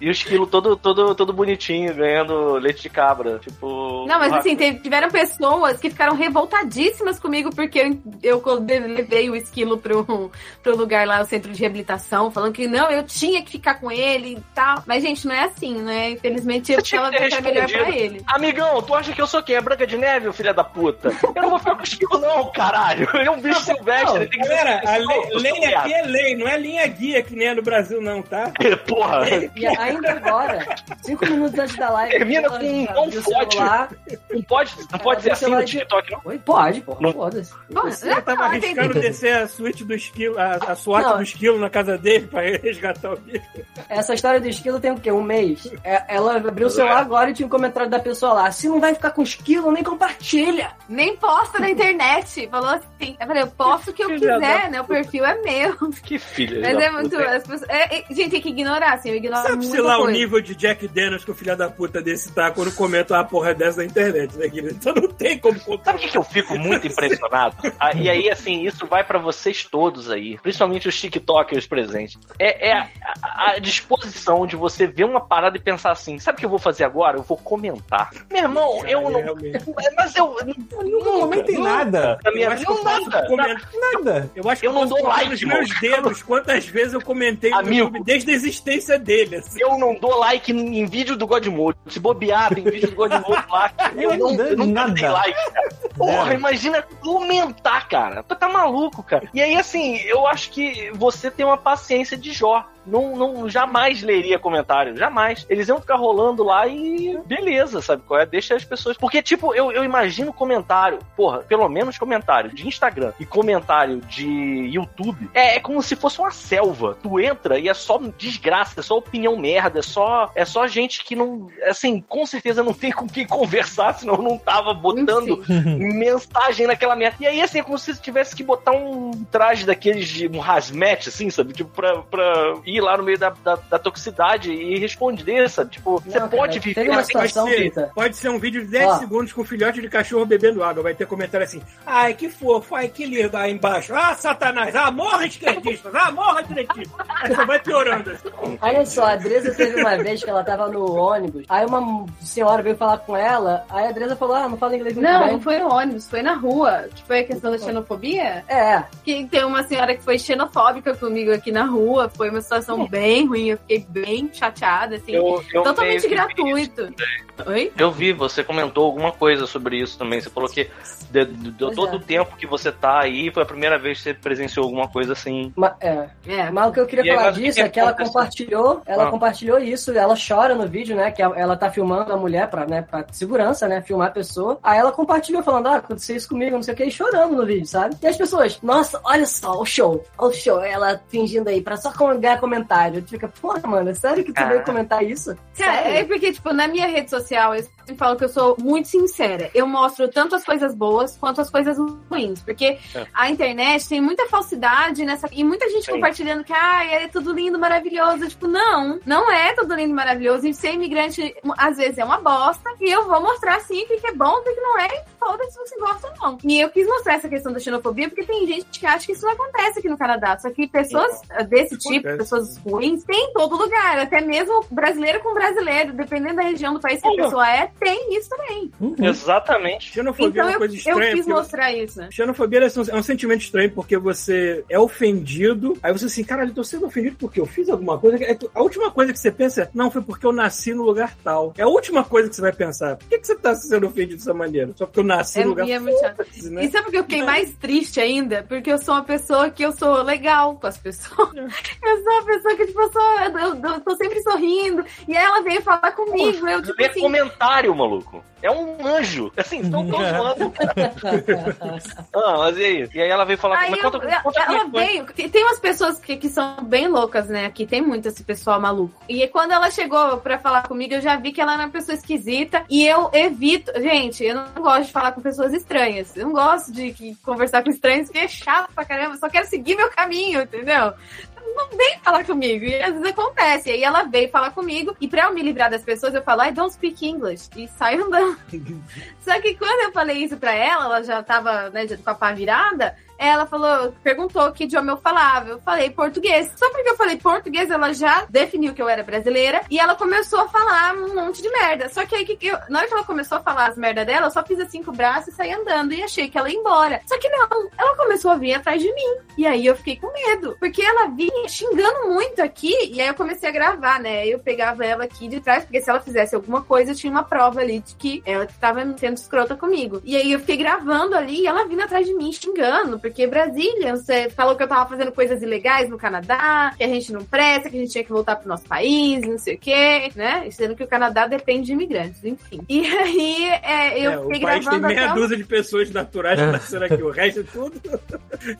E o esquilo todo, todo, todo bonitinho, ganhando leite de cabra. Tipo. Não, mas assim, teve- tiveram pessoas que ficaram revoltadíssimas comigo porque eu, eu levei o esquilo pro, pro lugar lá, o centro de reabilitação, falando que não, eu tinha que ficar com ele e tal. Mas, gente, não é assim, né? Infelizmente, eu tava era melhor pra ele. Amigão, tu acha que eu sou quem? É Branca de Neve, ô filha da puta? Eu não vou ficar com o esquilo, não, caralho. Ele é um bicho silvestre, Galera, a lei, lei aqui é lei, não é linha guia que nem é no Brasil, não, tá? Porra. E ainda agora, cinco minutos antes da live. Termina com um não celular. Não pode, não pode ser assim no TikTok, não. Oi, pode, porra, Não. foda-se. Você tava arriscando descer a suíte do esquilo, a, a SWAT Não. do esquilo na casa dele pra resgatar o bicho. Essa história do esquilo tem o quê? Um mês. É, ela abriu o celular agora e tinha um comentário da pessoa lá. Se não vai ficar com esquilo, nem compartilha. nem posta na internet. Falou assim. Eu falei, eu posto o que eu quiser, né? O perfil é meu. Que filha Mas é muito. As pessoas, é, é, gente, tem que ignorar, assim. Eu ignoro Sabe, muita sei lá, o coisa. nível de Jack Daniels que o filho da puta desse tá quando comenta uma porra dessa na internet, né, querido? Então não tem como Sabe o contar. que, que eu fico muito impressionado? Ah, e aí, assim, isso vai pra vocês todos aí, principalmente os TikTokers presentes. É, é a, a- disposição de você ver uma parada e pensar assim: sabe o que eu vou fazer agora? Eu vou comentar. Meu irmão, eu não. Realmente. Mas eu. Eu não comentei nada. Minha Eu acho que não nada. comentar. Nada. Eu acho que Eu não dou contar like, nos meus dedos quantas vezes eu comentei no Amigo. Desde a existência dele. assim. Eu não dou like em, em vídeo do Godmode. Se bobear, tem vídeo do Godmode lá. Eu não, eu não Nada. dei like, cara. Porra, imagina comentar, cara. Tu tá maluco, cara. E aí, assim, eu acho que você tem uma paciência de Jó. Não, não, jamais leria comentário, jamais. Eles iam ficar rolando lá e beleza, sabe qual é? Deixa as pessoas. Porque, tipo, eu, eu imagino comentário, porra, pelo menos comentário de Instagram e comentário de YouTube. É, é como se fosse uma selva. Tu entra e é só desgraça, é só opinião merda, é só, é só gente que não. Assim, com certeza não tem com quem conversar, senão não tava botando <laughs> mensagem naquela merda. E aí, assim, é como se tivesse que botar um traje daqueles de um hazmat, assim, sabe? Tipo, pra, pra lá no meio da, da, da toxicidade e responder, sabe? Tipo, você Não, pode cara, viver. uma assim, situação, pode, ser, pode ser um vídeo de 10 Ó. segundos com um filhote de cachorro bebendo água. Vai ter comentário assim: ai, que fofo, ai, que lindo aí embaixo. Ah, Satanás, ah, morra esquerdistas, ah, morra direitistas. Aí só vai piorando. assim. Olha só, a Dresa teve uma vez que ela tava no ônibus, aí uma senhora veio falar com ela, aí a Dresa falou, ah, não fala inglês muito Não, bem. não foi no ônibus, foi na rua. Que foi a questão da xenofobia. É, Que tem uma senhora que foi xenofóbica comigo aqui na rua. Foi uma situação bem ruim. Eu fiquei bem chateada, assim. Eu, eu totalmente isso. gratuito. Oi? Eu vi, você comentou alguma coisa sobre isso também. Você falou que de, de- de todo é. o tempo que você tá aí, foi a primeira vez que você presenciou alguma coisa assim. ma- é. É. Mas o que eu queria E falar disso que é que ela compartilhou, ela Ah. compartilhou isso, ela chora no vídeo, né, que ela- tá filmando a mulher pra, né, pra segurança, né, filmar a pessoa. Aí ela compartilhou falando, ah, aconteceu isso comigo, não sei o que, e chorando no vídeo, sabe? E as pessoas, nossa, olha só, o show, olha o show, ela fingindo aí pra só ganhar comentário. Tu fica, porra, mano, é sério que tu Ah. veio comentar isso? Cara, Sério? é porque, tipo, na minha rede social, eu sempre falo que eu sou muito sincera. Eu mostro tanto as coisas boas quanto as coisas ruins. Porque É. a internet tem muita falsidade nessa. E muita gente Sim. compartilhando que, ah, é tudo lindo, maravilhoso. Tipo, não, não é tudo lindo, maravilhoso. E ser imigrante, às vezes, é uma bosta. E eu vou mostrar, sim, o que é bom, o que não é. E foda-se se você gosta ou não. E eu quis mostrar essa questão da xenofobia, porque tem gente que acha que isso não acontece aqui no Canadá. Só que pessoas desse tipo, Acontece. pessoas ruins, tem em todo lugar. Até mesmo brasileiro com brasileiro, dependendo da região do país que a Porra. pessoa é, tem isso também. Uhum. Exatamente. Xenofobia Então é uma eu, coisa eu estranha. quis porque- mostrar isso. Xenofobia é um, é um sentimento estranho porque você é ofendido, aí você assim, caralho, tô sendo ofendido porque eu fiz alguma coisa. É A última coisa que você pensa é, não, foi porque eu nasci no lugar tal. É a última coisa que você vai pensar. Por que, que você tá sendo ofendido dessa maneira? Só porque eu nasci É, no lugar e é. Foda-se, né? E sabe que eu fiquei mais triste ainda? Porque eu sou uma pessoa que eu sou legal com as pessoas. <laughs> Eu sou uma pessoa que, tipo, eu, sou, eu, eu- eu tô sempre sorrindo. E aí ela veio falar comigo. Eu, tipo Lê assim, comentário, maluco. É um anjo. Assim, estão todos zoando. Ah, mas e aí? E aí ela veio falar Aí conta, ela, conta é ela veio. Tem umas pessoas que, que são bem loucas, né? Aqui tem muito esse pessoal maluco. E quando ela chegou pra falar comigo, eu já vi que ela era uma pessoa esquisita. E eu evito. Gente, eu não gosto de falar com pessoas estranhas. Eu não gosto de conversar com estranhos, porque é chato pra caramba. Eu só quero seguir meu caminho, entendeu? Não vem falar comigo. E às vezes acontece. E aí ela veio falar comigo. E pra eu me livrar das pessoas, eu falo, I don't speak English. E saio andando. <laughs> Só que quando eu falei isso pra ela, ela já tava, né, com a pá virada, ela falou, perguntou que idioma eu falava. Eu falei português. Só porque eu falei português, ela já definiu que eu era brasileira e ela começou a falar um monte de merda. Só que aí, que eu, na hora que ela começou a falar as merda dela, eu só fiz assim com o braço e saí andando e achei que ela ia embora. Só que não, ela começou a vir atrás de mim. E aí eu fiquei com medo, porque ela vinha xingando muito aqui e aí eu comecei a gravar, né? Eu pegava ela aqui de trás, porque se ela fizesse alguma coisa, eu tinha uma prova ali de que ela estava sendo escrota comigo. E aí eu fiquei gravando ali e ela vindo atrás de mim xingando, porque Brasília, você falou que eu tava fazendo coisas ilegais no Canadá, que a gente não presta, que a gente tinha que voltar pro nosso país, não sei o quê, né? Sendo que o Canadá depende de imigrantes, enfim. E aí é, eu É, o fiquei país tem gravando meia até o dúzia de pessoas naturais que nasceram aqui. O resto é tudo.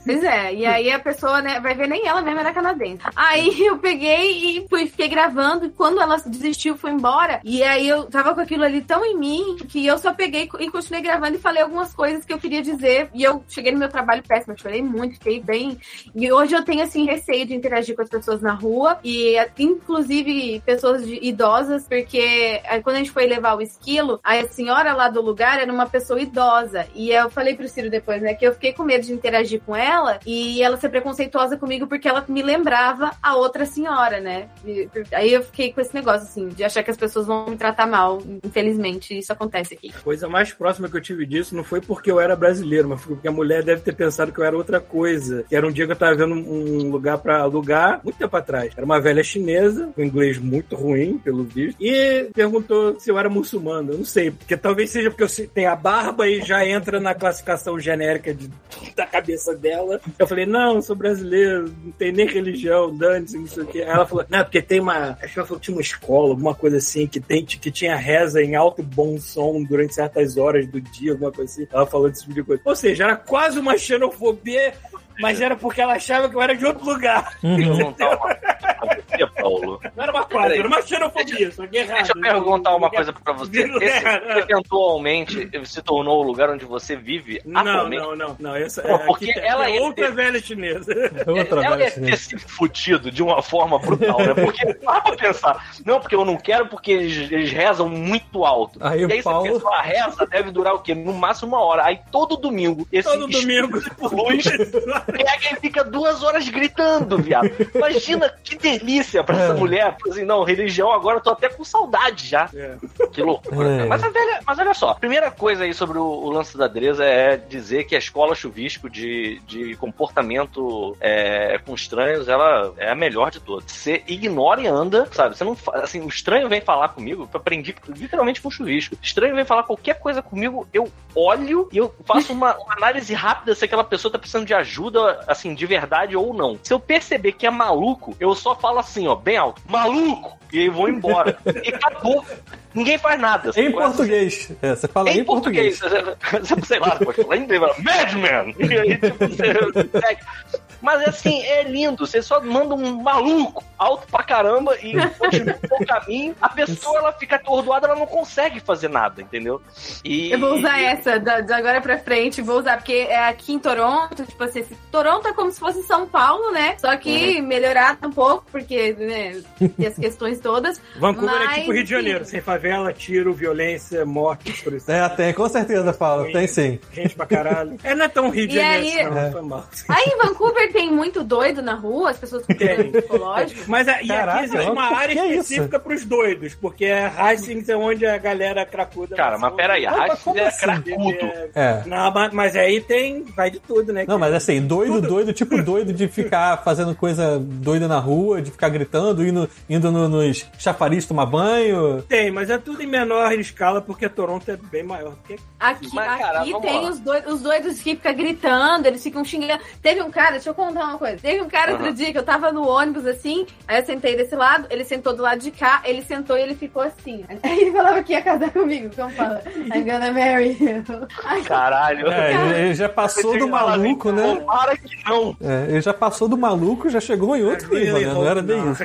Pois é, e aí a pessoa, né, vai ver nem ela mesma era canadense. Aí eu peguei e fui, fiquei gravando, e quando ela desistiu, foi embora. E aí eu tava com aquilo ali tão em mim que eu só peguei e continuei gravando e falei algumas coisas que eu queria dizer. E eu cheguei no meu trabalho péssimo, eu chorei muito, fiquei bem. E hoje eu tenho, assim, receio de interagir com as pessoas na rua, e inclusive pessoas de- idosas, porque aí, quando a gente foi levar o esquilo, a senhora lá do lugar era uma pessoa idosa. E eu falei pro Ciro depois, né, que eu fiquei com medo de interagir com ela e ela ser preconceituosa comigo porque ela me lembrava a outra senhora, né? E- aí eu fiquei com esse negócio, assim, de achar que as pessoas vão me tratar mal. Infelizmente, isso acontece aqui. A coisa mais próxima que eu tive disso não foi porque eu era brasileiro, mas porque a mulher deve ter pensado que eu era outra coisa. Que era um dia que eu tava vendo um lugar pra alugar, muito tempo atrás. Era uma velha chinesa, com inglês muito ruim, pelo visto, e perguntou se eu era muçulmano. Eu não sei, porque talvez seja porque eu tenho a barba e já entra na classificação genérica de- <laughs> da cabeça dela. Eu falei, não, sou brasileiro, não tem nem religião, dane-se, não sei o quê. Aí ela falou, não, porque tem uma. Acho que ela falou que tinha uma escola, alguma coisa assim, que, tem, que tinha reza em alto bom som durante certas horas do dia, alguma coisa assim. Ela falou desse tipo de coisa. Ou seja, era quase uma xenofobia, mas era porque ela achava que eu era de outro lugar. Perguntar você, Paulo. Não era uma quase, era uma xenofobia, só que errado. Deixa eu perguntar uma coisa pra você. Esse eventualmente se tornou o lugar onde você vive Não, atualmente? não, não, não. Essa, Não, é, porque aqui ela ia outra ter- velha chinesa. Outra ela velha ia ter se fudido de uma forma brutal, né? Porque <laughs> dá pra pensar, não, porque eu não quero, porque eles, eles rezam muito alto. Aí e o aí Paulo- você pensa, a reza deve durar o quê? No máximo uma hora. Aí todo domingo, esse Todo domingo. de luz <laughs> pega e fica duas horas gritando, viado. Imagina que delícia pra essa É. mulher. Assim, não, religião agora eu tô até com saudade já. É. Que loucura. É. Mas, a velha, mas olha só, primeira coisa aí sobre o, o lance da Dresa é dizer que a escola chuvisco de, de comportamento é, com estranhos, ela é a melhor de todas. Você ignora e anda, sabe? Você não assim, o estranho vem falar comigo, eu aprendi literalmente com chuvisco. O estranho vem falar qualquer coisa comigo, eu olho e eu faço uma, uma análise rápida se aquela pessoa tá precisando de ajuda, assim, de verdade ou não. Se eu perceber que é maluco, eu só falo assim, ó, bem alto, maluco! E aí vou embora. E acabou. Ninguém faz nada. Em português. É, você fala em, em, português. português. <laughs> Sei lá, pode falar em inglês, Madman! E aí, tipo, você. <laughs> Mas assim, é lindo. Você só manda um maluco alto pra caramba e continua o <laughs> caminho. A pessoa ela fica atordoada, ela não consegue fazer nada, entendeu? E, Eu vou usar essa da- de agora pra frente, vou usar, porque é aqui em Toronto, tipo assim, esse- Toronto é como se fosse São Paulo, né? Só que Uhum. melhorado um pouco, porque, né, tem as questões todas. Vancouver é Mas, tipo Rio de. Janeiro, sem favela, tiro, violência, morte, por isso. É, tem, com certeza, Paulo. Tem sim. Gente pra caralho. É, não é tão Rio de Janeiro, aí- não, É. foi mal. Aí em Vancouver tem muito doido na rua, as pessoas com Tem. problema psicológico. Mas a- e Caraca, aqui existe uma que área que é específica pros doidos, porque é Hastings é onde a galera cracuda. Cara, mas peraí, como é assim? cracudo. É. Não, mas, mas aí tem. Vai de tudo, né? Não, mas assim, doido, doido, tipo doido de ficar <laughs> fazendo coisa doida na rua, de ficar gritando, indo, indo no- nos chafariz tomar banho. Tem, mas é tudo em menor escala, porque Toronto é bem maior. do que Aqui, Mas, cara, aqui tem lá. os doidos, os doidos que ficam gritando, eles ficam xingando. Teve um cara, deixa eu contar uma coisa. Teve um cara outro Aham. dia que eu tava no ônibus assim, aí eu sentei desse lado, ele sentou do lado de cá, ele sentou e ele ficou assim. <laughs> Aí ele falava que ia casar comigo, como fala? I'm gonna marry you. Caralho. É, ele, ele já passou do maluco, né? Para que não. É, ele já passou do maluco, já chegou em outro nível, né? Não era bem isso.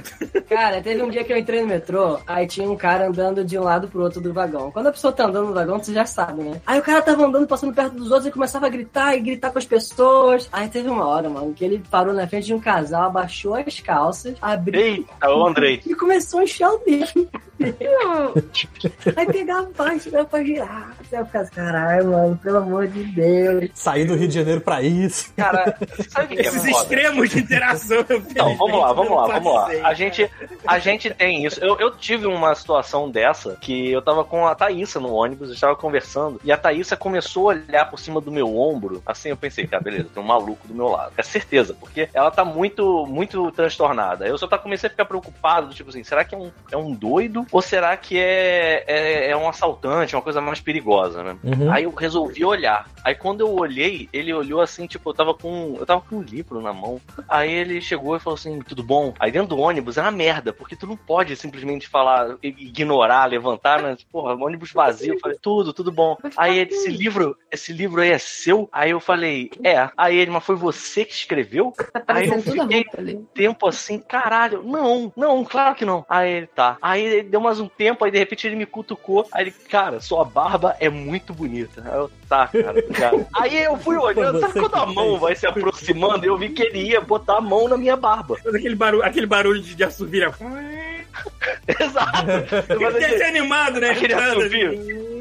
Cara, teve um dia que eu entrei no metrô, aí tinha um cara andando de um lado pro outro do vagão. Quando a pessoa tá andando no vagão, você já sabe, né? Aí o cara tava andando, passando perto dos outros e começava a gritar e gritar com as pessoas. Aí teve uma hora, mano, que ele parou na frente de um casal, abaixou as calças, abriu Eita, ô Andrei. e começou a encher o dedo. <laughs> Aí pegava a página pra girar. Você ficar assim, caralho, mano, pelo amor de Deus. Sair do Rio de Janeiro pra isso. Cara, sabe o que, é Esses foda? extremos de interação. eu Então, vamos lá, vamos lá, vamos lá. A gente, a gente tem isso. Eu, eu tive uma situação dessa que eu tava com a Thaísa no ônibus, eu estava conversando, e a Thaísa começou a olhar por cima do meu ombro. Assim, eu pensei, cara, beleza, tem um maluco do meu lado. É certeza, porque ela tá muito, muito transtornada. Eu só tá, comecei a ficar preocupado, do tipo assim, será que é um, é um doido? Ou será que é, é, é um assaltante, uma coisa mais perigosa, né? Uhum. Aí eu resolvi olhar. Aí quando eu olhei, ele olhou assim, tipo, eu tava com. Eu tava com um livro na mão. Aí ele chegou e falou assim, tudo bom? Aí dentro do ônibus é uma merda, porque tu não pode simplesmente falar, ignorar, levantar, né? Porra, ônibus vazio. Eu falei, tudo, tudo bom. Aí ele, esse livro, esse livro aí é seu? Aí eu falei, é. Aí ele, mas foi você que escreveu? Tá Aí eu fiquei ali. tempo assim, caralho, não, não, claro que não. Aí ele tá. Aí ele deu mais um tempo, aí de repente ele me cutucou. Aí ele, cara, sua barba é muito bonita. Aí eu, tá, cara, obrigado. <laughs> Aí eu fui olhando, sabe quando a mão vai se aproximando? Eu vi que ele ia botar a mão na minha barba. Faz aquele barulho, aquele barulho de, de assovio. <laughs> Exato. Falei, desenho animado, né? Aquele assovio.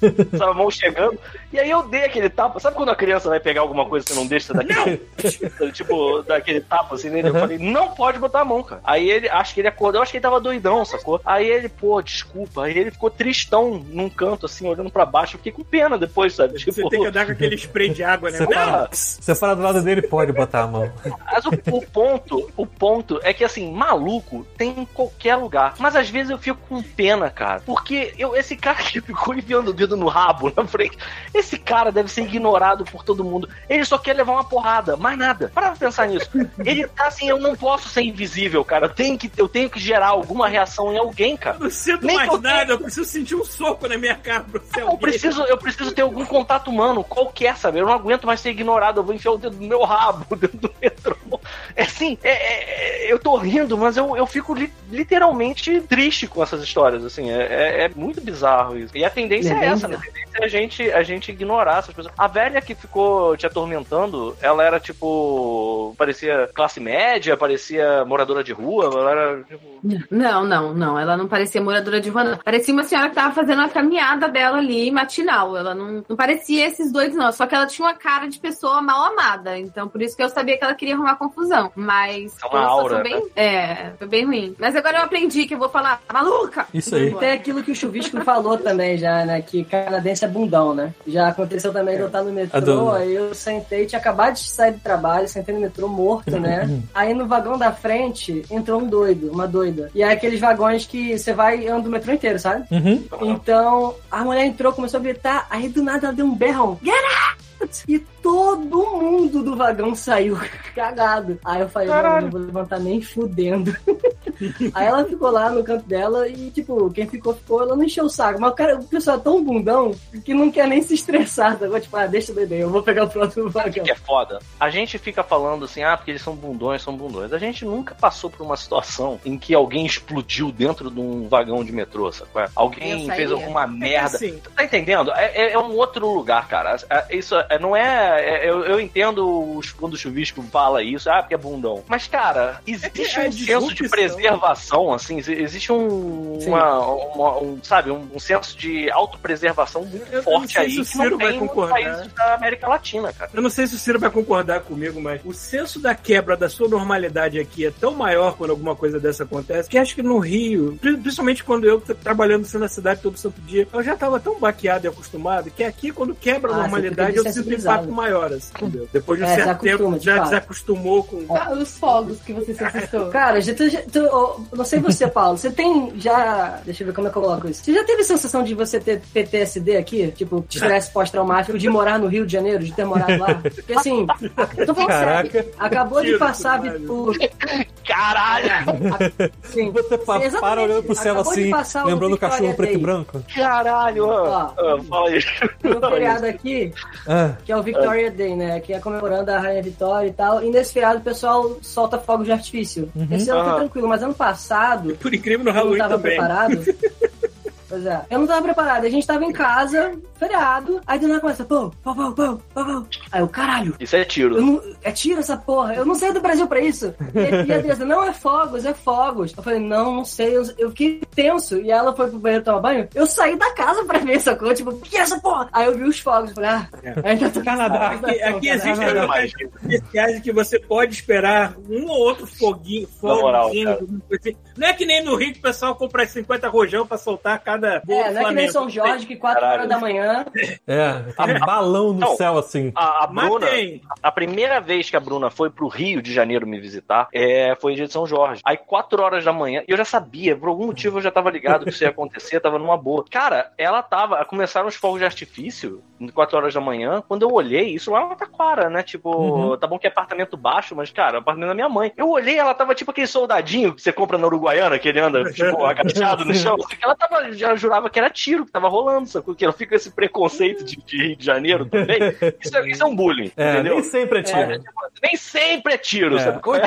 <laughs> Essa mão chegando. E aí eu dei aquele tapa. Sabe quando a criança vai pegar alguma coisa e você não deixa você daquele, <laughs> tipo, daquele tapa assim nele? Eu Uhum. falei, não pode botar a mão, cara. Aí ele, acho que ele acordou, acho que ele tava doidão, sacou? Aí ele, pô, desculpa. Aí ele ficou tristão num canto, assim, olhando pra baixo. Eu fiquei com pena depois, sabe? Tipo, Você tem que andar com aquele spray de água, né? Você fala, você falar do lado dele, pode botar a mão. Mas o, o ponto, o ponto é que assim, maluco tem em qualquer lugar. Mas às vezes eu fico com pena, cara. Porque eu, esse cara que ficou enfiando o dedo no rabo <laughs> na frente, esse cara deve ser ignorado por todo mundo. Ele só quer levar uma porrada, mais nada. Para pensar nisso. Ele tá assim, eu não posso ser invisível, cara. Eu tenho que, eu tenho que gerar alguma reação em alguém, cara. Eu não sinto Nem mais eu nada, eu preciso sentir um soco na minha cara pra ser alguém. preciso, eu preciso ter algum contato humano, qualquer, sabe? Eu não aguento mais ser ignorado, eu vou enfiar o dedo no meu rabo <laughs> dentro do metrô. É assim, é, é- eu tô rindo, mas eu, eu fico li- literalmente triste com essas histórias, assim, é, é- é muito bizarro isso. E a tendência é, essa, né? A tendência é a gente, a gente ignorar essas pessoas. A velha que ficou te atormentando, ela era tipo, parecia classe média, parecia moradora de rua, ela era tipo... Não, não, não. Ela não parecia moradora de rua, não. Parecia uma senhora que tava fazendo a caminhada dela ali, matinal. Ela não, não parecia esses dois, não. Só que ela tinha uma cara de pessoa mal amada. Então, por isso que eu sabia que ela queria arrumar confusão. Mas. É uma aura, bem. É, foi bem ruim. Mas agora eu aprendi que eu vou falar, maluca! Isso aí. Tem aquilo que o Chuvisco falou também já, né? Que canadense é bundão, né? Já aconteceu também de eu estar no metrô, Adoro. aí eu sentei, tinha acabado de sair do trabalho, sentei no metrô morto, né? <laughs> aí no vagão da frente entrou um doido, uma doida. E é aqueles vagões que você vai e anda o metrô inteiro, sabe? Uhum. Então, a mulher entrou, começou a gritar, aí do nada ela deu um berrão. Get out! E todo mundo do vagão saiu <laughs> cagado. Aí eu falei, não, não vou levantar nem fudendo. <laughs> aí ela ficou lá no canto dela e, tipo, quem ficou, ficou, ela não encheu o saco. Mas o cara, o pessoal é tão bundão que não quer nem se estressar. Tá? Tipo, ah, deixa o bebê, eu vou pegar o próximo vagão. que é foda. A gente fica falando assim, ah, porque eles são bundões, são bundões. A gente nunca passou por uma situação em que alguém explodiu dentro de um vagão de metrô, sabe? é? Alguém fez alguma <laughs> merda. assim. Tu tá entendendo? É, é- é um outro lugar, cara. É- Isso é- não é. é- eu, eu entendo os- quando o chuvisco fala isso, ah, porque é bundão. Mas, cara, existe É um senso de preservação, assim, exi- existe um. Uma, uma- um, sabe, um, um senso de autopreservação muito Eu- eu não forte sei aí se o que não Ciro vai tem nos concordar. países da América Latina, cara. Eu não sei se o Ciro vai concordar comigo, mas o senso da quebra da sua normalidade aqui é tão maior quando alguma coisa dessa acontece, que acho que no Rio, pri- principalmente quando eu tô trabalhando assim na cidade todo santo dia, eu já tava tão baqueado e acostumado que aqui, quando quebra a Ah, normalidade, eu sinto um desensibilizado. impacto maior, assim, entendeu? Depois de um É, certo tempo, de já fato. desacostumou com. Ah, os fogos que você se assustou. Cara, já, tu, já- tu- ó, não sei você, Paulo, você tem já. Deixa eu ver como é que eu coloco isso. Você já teve a sensação de você ter PTSD aqui? Tipo, estresse pós-traumático, de morar no Rio de Janeiro, de ter morado lá? Porque assim, eu tô falando Caraca. sério. Acabou de passar por. Caralho! Sim. Você pa- Exatamente. para olhando pro céu Acabou de assim, lembrando o cachorro preto e branco. Caralho! Ó. Ah, fala aí. Tem um feriado aqui, Ah, que é o Victoria Day, né? Que é comemorando a Rainha Vitória e tal. E nesse feriado o pessoal solta fogos de artifício. Esse ano Aham. foi tranquilo, mas ano passado, Por incrível, no eu não Halloween tava também. preparado. <laughs> Pois é. Eu não tava preparado. A gente tava em casa, feriado, aí do nada começa, pô, pô, pô, pô, pô, pô. Aí eu, caralho. Isso é tiro. Eu não, é tiro essa porra. Eu não saí do Brasil pra isso. E, a Teresa, não, é fogos, é fogos. Eu falei, não, não sei. Eu, fiquei tenso. E ela foi pro banheiro tomar banho. Eu saí da casa pra ver, sacou? Tipo, o que é essa porra? Aí eu vi os fogos. Falei, ah, ainda tô Canadá. Aqui, aqui existem locais especiais que você pode esperar um ou outro foguinho, Na moral, coisa assim. Não é que nem no Rio que o pessoal compra 50 rojão pra soltar cada gol É, do não é que nem Flamengo. São Jorge, que 4 Caralho. horas da manhã. É, tem balão no Não. céu assim. A, a Bruna, tem. a primeira vez que a Bruna foi pro Rio de Janeiro me visitar, é, foi dia de São Jorge. Aí, 4 horas da manhã, e eu já sabia, por algum motivo eu já tava ligado que isso ia acontecer, tava numa boa. Cara, ela tava, começaram os fogos de artifício, 4 horas da manhã, quando eu olhei, isso lá na Taquara, né? Tipo, Uhum. tá bom que é apartamento baixo, mas, cara, apartamento da minha mãe. Eu olhei, ela tava tipo aquele soldadinho que você compra na Uruguaiana, que ele anda, tipo, agachado no <laughs> chão. Ela tava, já jurava que era tiro que tava rolando, sacou? Que ela fica com esse preconceito de, de Rio de Janeiro também. Isso é, isso é um bullying, É, entendeu? nem sempre é tiro. Nem sempre é tiro, É. sabe? qual é?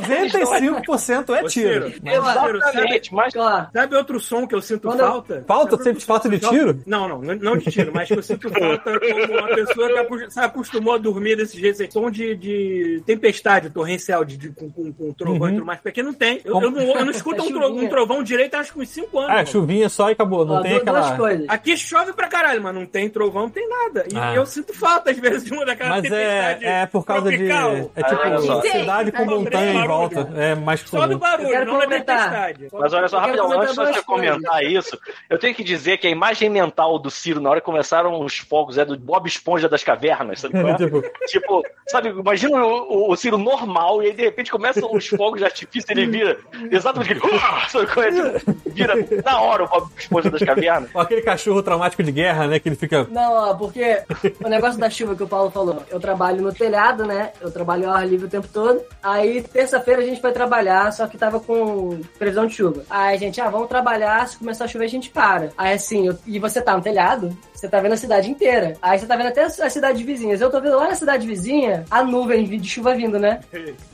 95% é Ô, tiro. Exatamente, mas Claro. Sabe outro som que eu sinto Quando eu- falta? Falta? Sabe sente falta de tiro? Não, não, não de tiro, mas que eu sinto falta como uma pessoa que se acostumou a dormir desse jeito, assim, som de, de tempestade torrencial, de, de- com, com, com trovão Uhum. e tudo mais, porque não tem. Eu, eu não, eu não <laughs> escuto É um, um trovão direito acho que uns 5 anos. Ah, mano. chuvinha só e acabou. Não Ó, tem Duas aquela. coisas. Aqui chove pra caralho, mas não tem trovão, não tem nada. E Ah. eu sinto falta, às vezes, de uma daquelas Mas tempestades é, é por causa tropical. de. É tipo Ah, só. cidade com montanha em volta. É mais Só do comum. barulho, quero não da comentar. tempestade. Mas olha só, Eu quero rapidão, comentar antes de duas você coisas. comentar isso, eu tenho que dizer que a imagem mental do Ciro, na hora que começaram os fogos, é do Bob Esponja das cavernas, sabe qual é? <laughs> Tipo, Tipo, sabe, imagina o, o- o Ciro normal e aí de repente começam os fogos de artifício e ele vira exatamente aquele. <laughs> Sabe qual é? Tipo, vira na hora o Bob Esponja das cavernas. aquele cachorro traumático de guerra, né? Que ele fica. Não, ó, porque o negócio da chuva que o Paulo falou, eu trabalho no telhado, né? Eu trabalho ao ar livre o tempo todo. Aí, terça-feira, a gente foi trabalhar, só que tava com previsão de chuva. Aí a gente, ah, vamos trabalhar, se começar a chover, a gente para. Aí assim, eu- e você tá no telhado, você tá vendo a cidade inteira. Aí você tá vendo até as cidades vizinhas. Eu tô vendo lá na cidade vizinha a nuvem de chuva vindo, né?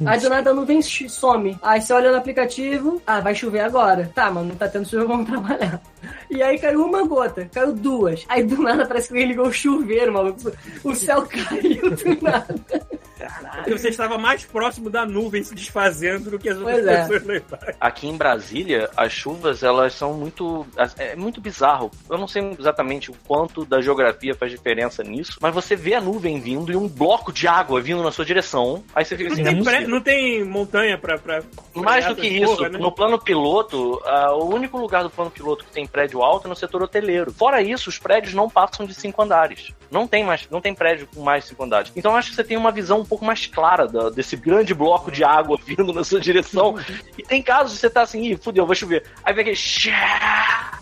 Aí do nada a nuvem some. Aí você olha no aplicativo, ah, vai chover agora. Tá, mano, não tá tendo chuva, vamos trabalhar. <laughs> E aí caiu uma gota, caiu duas. Aí do nada parece que alguém ligou o chuveiro, maluco. O céu <laughs> caiu do nada. Porque você estava mais próximo da nuvem se desfazendo do que as outras Pois é. pessoas embaixo. Aqui em Brasília, as chuvas, elas são muito. É muito bizarro. Eu não sei exatamente o quanto da geografia faz diferença nisso, mas você vê a nuvem vindo e um bloco de água vindo na sua direção. Aí você fica Não assim. tem, "Não é pré- possível." não tem montanha pra. pra Mais do que isso, porra, né? no plano piloto, ah, o único lugar do plano piloto que tem prédio alto é no setor hoteleiro. Fora isso, os prédios não passam de cinco andares. Não tem mais, não tem prédio com mais de cinco andares. Então eu acho que você tem uma visão um pouco mais clara da- desse grande bloco de água <laughs> vindo na sua direção. E tem casos de você tá assim, ih, fudeu, vai chover. Aí vem aquele.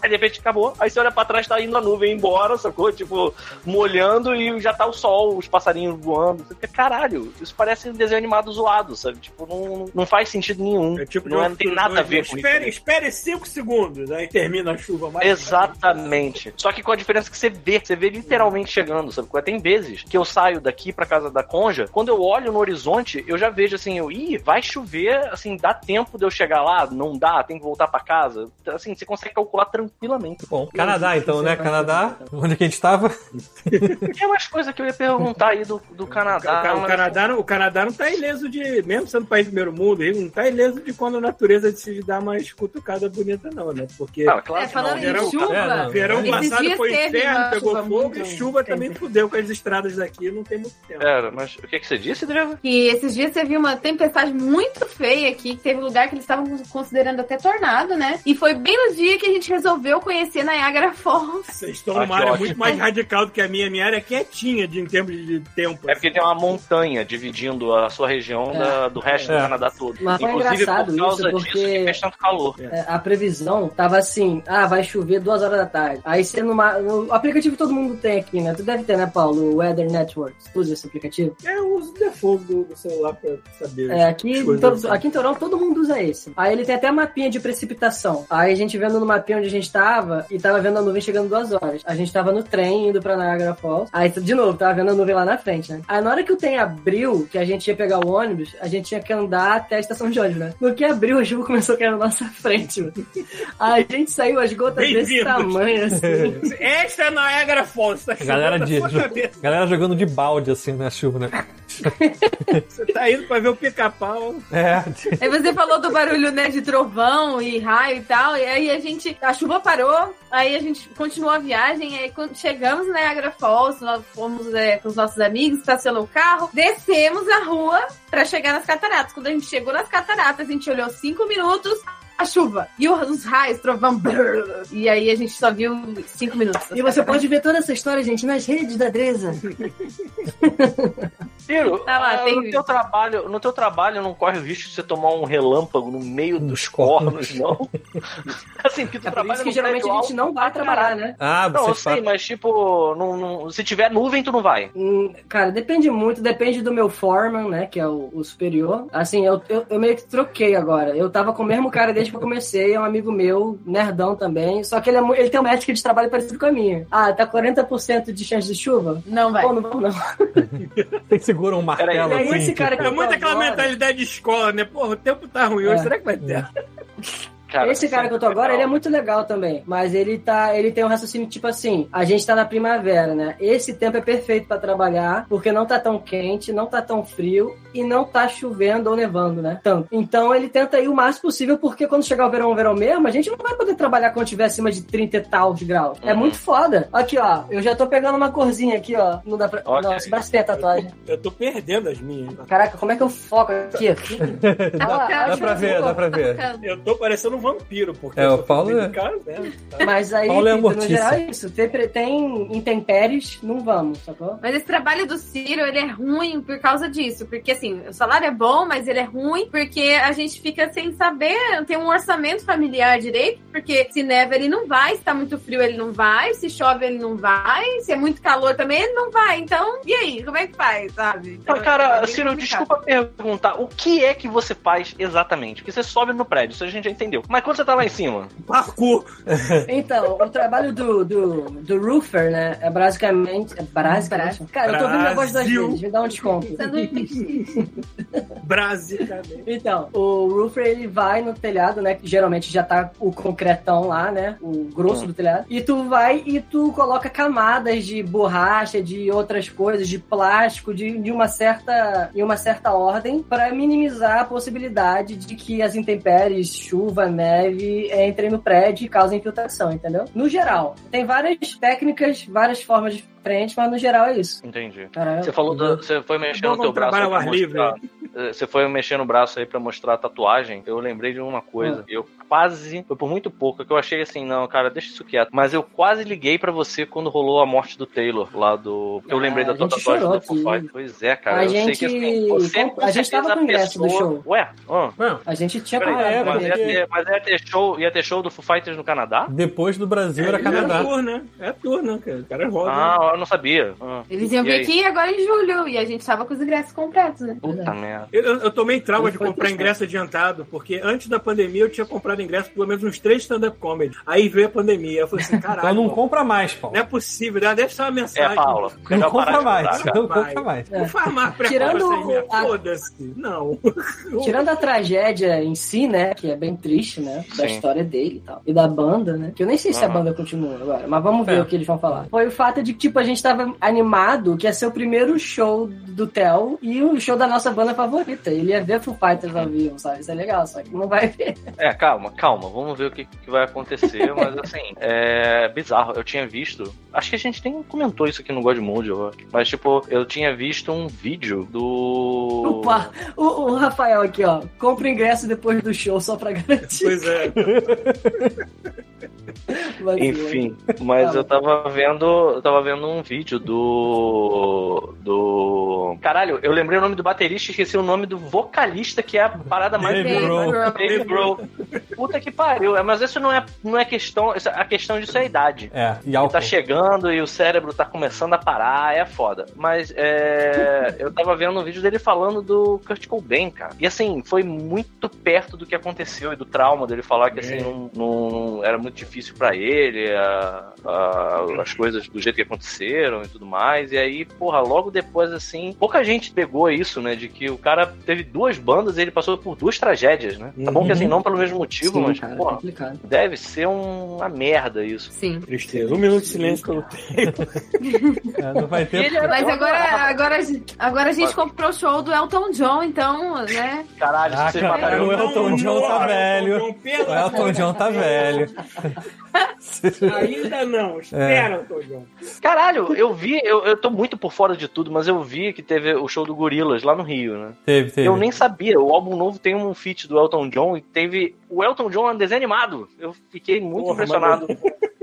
Aí de repente acabou. Aí você olha pra trás, tá indo a nuvem embora, sacou? Tipo, molhando e já tá o sol, os passarinhos voando. Você fica, caralho, isso parece um desenho animado zoado, sabe? Tipo, não, não faz sentido nenhum. É tipo de não, é- não tem nada a ver com espere, isso. Espere 5 segundos, aí termina a chuva. Mais Exatamente. Só que com a diferença que você vê, você vê literalmente chegando, sabe? Tem vezes que eu saio daqui pra casa da Conja, quando eu olho no horizonte, eu já vejo assim, eu, ih, vai chover, assim, dá tempo de eu chegar lá? Não dá, tem que voltar pra casa. Assim, você consegue calcular tranquilamente. Bom, Canadá então, né? Canadá, onde que a gente tava? <laughs> Tem umas coisas que eu ia perguntar aí do, do O, Canadá. Ca- o mas- Canadá, não- o Canadá não tá ileso de, mesmo sendo país do primeiro mundo, ele não tá ileso de quando a natureza decide dar uma cutucada bonita, não, né? Porque Ah, claro É, que não. falando verão- chuva, é, não. verão passado foi inferno, pegou fogo e chuva também fudeu com as estradas daqui, não tem muito tempo. Pera, mas o que, que você disse, Driva? Que esses dias teve uma tempestade muito feia aqui, que teve lugar que eles estavam considerando até tornado, né? E foi bem no dia que a gente resolveu conhecer Niagara Falls. Vocês estão numa área muito mais radical do que a minha. A minha área é quietinha de, em termos de tempo. É porque tem uma montanha dividindo a sua região É. da- do resto É. do Canadá todo. Mas foi Inclusive, engraçado por causa isso, disso porque- que fez tanto calor. É, a previsão tava assim, ah, vai chover duas horas da tarde. Aí você numa. No aplicativo todo mundo tem aqui, né? Tu deve ter, né, Paulo? O Weather Network. Tu usa esse aplicativo? É, eu uso o default do, do celular pra saber. É, aqui, assim. aqui em Toronto todo mundo usa esse. Aí ele tem até mapinha de precipitação. Aí a gente vendo no mapinha onde a gente tava e tava vendo a nuvem chegando duas horas. A gente tava no trem indo pra Niagara Falls. Aí, de novo, tava vendo a nuvem lá na frente, né? Aí na hora que o trem abriu, que a gente ia pegar o ônibus, a gente tinha que andar até a estação de ônibus, né? No que abriu, a chuva começou a cair na nossa <laughs> frente, mano. A gente saiu as gotas desse tamanho, assim. <laughs> Esta é Niagara Falls, tá A galera, de, galera jogando de balde assim na chuva, né? <laughs> Você tá indo pra ver o pica-pau. É. Aí você falou do barulho, né, de trovão e raio e tal, e aí a gente, a chuva parou, aí a gente continuou a viagem, aí quando chegamos na Niagara Falls, nós fomos é, com os nossos amigos, estacionou o carro, descemos a rua pra chegar nas cataratas. Quando a gente chegou nas cataratas, a gente olhou cinco minutos, a chuva, e os os raios, trovão, brrr, e aí a gente só viu cinco minutos. E você pode ver toda essa história, gente, nas redes da Dresa. <laughs> Ciro, <laughs> Tá lá, ah, tem no teu trabalho, no teu trabalho não corre o risco de você tomar um relâmpago no meio dos Dos cornos, não? <laughs> assim, porque tu É por trabalha isso que geralmente a gente não vai trabalhar, né? Ah, Não, você eu sei, fala. mas tipo, não, não- se tiver nuvem, tu não vai. Hum, Cara, depende muito, depende do meu foreman, né, que é o, o superior. Assim, eu, eu, eu meio que troquei agora. Eu tava com o mesmo cara desde que eu comecei, é um amigo meu, nerdão também, só que ele, é, ele tem uma ética de trabalho parecida com a minha. Ah, tá 40% de chance de chuva? Não vai. Pô, não vamos não. <laughs> Tem que segurar um martelo Peraí, E aí assim. esse cara que É muito aquela agora- mentalidade de escola, né? Porra, o tempo tá ruim É. hoje, será que vai ter? <laughs> Cara, Esse cara que eu tô agora, ele é muito legal também. Mas ele tá. Ele tem um raciocínio tipo assim: a gente tá na primavera, né? Esse tempo é perfeito pra trabalhar, porque não tá tão quente, não tá tão frio e não tá chovendo ou nevando, né? Tanto. Então ele tenta ir o máximo possível, porque quando chegar o verão, o verão mesmo, a gente não vai poder trabalhar quando tiver acima de 30 e tal de graus. É Uhum. muito foda. Aqui, ó. Eu já tô pegando uma corzinha aqui, ó. Não dá pra. Ok. Nossa, braço tem a tatuagem. Eu tô perdendo as minhas. Caraca, como é que eu foco aqui? <laughs> Dá, dá pra ver, dá pra ver. Eu tô parecendo um vampiro, porque É, eu o Paulo é- casa, né? Mas aí, Paulo é no geral, é isso. Tem, tem intempéries, não vamos, sacou? Mas esse trabalho do Ciro, ele é ruim por causa disso. Porque, assim, o salário é bom, mas ele é ruim porque a gente fica sem saber, não tem um orçamento familiar direito. Porque se neva, ele não vai. Se tá muito frio, ele não vai. Se chove, ele não vai. Se é muito calor também, ele não vai. Então, e aí? Como é que faz, sabe? Então, cara, é Ciro, complicado. desculpa perguntar, o que é que você faz exatamente? Porque você sobe no prédio, isso a gente já entendeu. Mas quando você tá lá em cima? Parkour. Então, o trabalho do, do, do roofer, né, é basicamente... É basicamente... Cara, eu tô ouvindo minha voz duas vezes, me dá um desconto. Sanduíche. Basicamente. Então, o roofer, ele vai no telhado, né, que geralmente já tá o concretão lá, né, o grosso do telhado, e tu vai e tu coloca camadas de borracha, de outras coisas, de plástico, de, de uma certa em uma certa ordem, para minimizar a possibilidade de que as intempéries, chuva, neve, entrem no prédio e causem infiltração, entendeu? No geral, tem várias técnicas, várias formas diferentes, mas no geral é isso. Entendi. Você falou, do, você foi mexer Bom, no teu braço ao pra ar livre. mostrar. eh, Você foi mexer no braço aí pra mostrar a tatuagem. Eu lembrei de uma coisa. Ah. Eu quase, foi por muito pouco, que eu achei assim, não, cara, deixa isso quieto. Mas eu quase liguei pra você quando rolou a morte do Taylor lá do. Porque eu Ah, lembrei da a tua tatuagem do Foo. Pois é, cara. A eu sei gente- que assim, você a gente tava certeza com o ingresso do pessoa- show. Ué, ah. Não, A gente tinha Peraí, é, pra Mas ver. ia, ter, mas ia ter show, ia ter show do Foo Fighters no Canadá? depois do Brasil era É Canadá. tour, né? É tour, né, cara? O cara roda. Ah, eu não sabia. Eles iam vir aqui agora em julho e a gente tava com os ingressos completos, né? Puta merda. Eu, eu tomei trauma de comprar ingresso adiantado, porque antes da pandemia eu tinha comprado ingresso pelo menos uns três stand-up comedy. Aí veio a pandemia. Eu falei assim, <laughs> caralho. Então não compra mais, Paulo. não é possível, né? deve ser uma mensagem. É, Paula. Não já compra mais. Não compra mais. É. Não mais pré Tirando sem minha. a- Foda-se. Não. <laughs> Tirando a tragédia em si, né? Que é bem triste, né? Da Sim. história dele e tal. E da banda, né? Que eu nem sei se a Aham. banda continua agora. Mas vamos ver É. o que eles vão falar. Foi o fato de que, tipo, a gente tava animado que ia ser o primeiro show do Theo e o show da nossa banda favorita. Ele ia ver Foo Fighters ao vivo, sabe? Isso é legal, só que não vai ver. É, calma, calma. Vamos ver o que, que vai acontecer. <laughs> Mas assim, é bizarro. Eu tinha visto. Acho que a gente nem comentou isso aqui no God Mode, eu acho. Mas, tipo, eu tinha visto um vídeo do. Opa! O, o Rafael aqui, ó. Compra o ingresso depois do show só pra garantir. Pois é. <laughs> Enfim, mas eu tava vendo. Eu tava vendo um vídeo do. Do. Cara, Caralho, eu lembrei o nome do baterista e esqueci o nome do vocalista, que é a parada mais. Dave Grohl. Dave Grohl. Puta que pariu. É, Mas isso não é, não é questão. A questão disso é a idade. É, e Ele álcool. tá chegando e o cérebro tá começando a parar, é foda. Mas é, eu tava vendo um vídeo dele falando do Kurt Cobain, cara. E assim, foi muito perto do que aconteceu e do trauma dele falar que assim, não, não- era muito difícil pra ele, a- a- as coisas do jeito que aconteceram e tudo mais. E aí, porra, logo depois, assim, pouca gente pegou isso, né? De que o cara teve duas bandas e ele passou por duas tragédias, né? Tá bom que assim, não pelo mesmo motivo, Sim, mas, cara, porra, complicado. deve ser um- uma merda isso. Sim. Tristeza. Um minuto de silêncio pelo tempo. <laughs> É, não vai ter. Mas agora, agora, a gente- agora a gente comprou o show do Elton John, então, né? Caralho, Ah, vocês cara, mataram o Elton John tá Elton velho. O Elton John tá velho. Ainda não. É. Espera, Elton John. Caralho, <laughs> eu vi, eu, eu tô muito por fora de tudo, mas eu vi que teve o show do Gorilas lá no Rio, né? Teve, teve. Eu nem sabia, o álbum novo tem um feat do Elton John e teve o Elton John no desenho animado. Eu fiquei muito Porra, impressionado.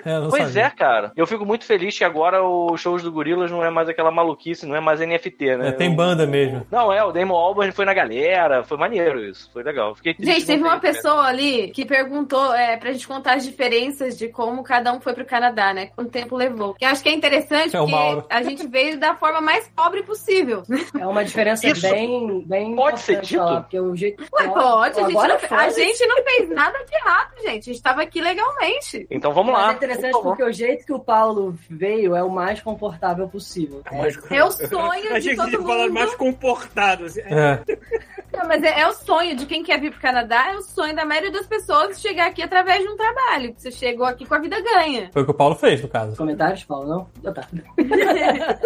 <laughs> É, Pois sabia. é, cara. Eu fico muito feliz que agora os shows do Gorilas não é mais aquela maluquice, não é mais NFT, né? É, tem Eu- banda mesmo. Não, é, o Damon Albarn foi na galera, foi maneiro isso, foi legal. Fiquei triste Gente, teve uma né? pessoa ali que perguntou é, pra gente contar as diferenças de como cada um foi pro Canadá, né? Quanto tempo levou. Que eu acho que é interessante É o porque Mauro. a gente veio da forma mais pobre possível. É uma diferença Isso bem, bem pode ser dito? falar, porque o jeito Ué, pode, a gente, não, a gente não fez nada de errado, gente. A gente tava aqui legalmente. Então vamos lá. Interessante por porque o jeito que o Paulo veio é o mais confortável possível. É, É o sonho <laughs> A de gente todo tinha falado mundo. mais comportado. assim. É. <laughs> Não, mas é, é o sonho de quem quer vir pro Canadá, é o sonho da maioria das pessoas chegar aqui através de um trabalho. Você chegou aqui com a vida ganha. Foi o que o Paulo fez, no caso. Comentários, Paulo? Não? Ah, tá. <laughs>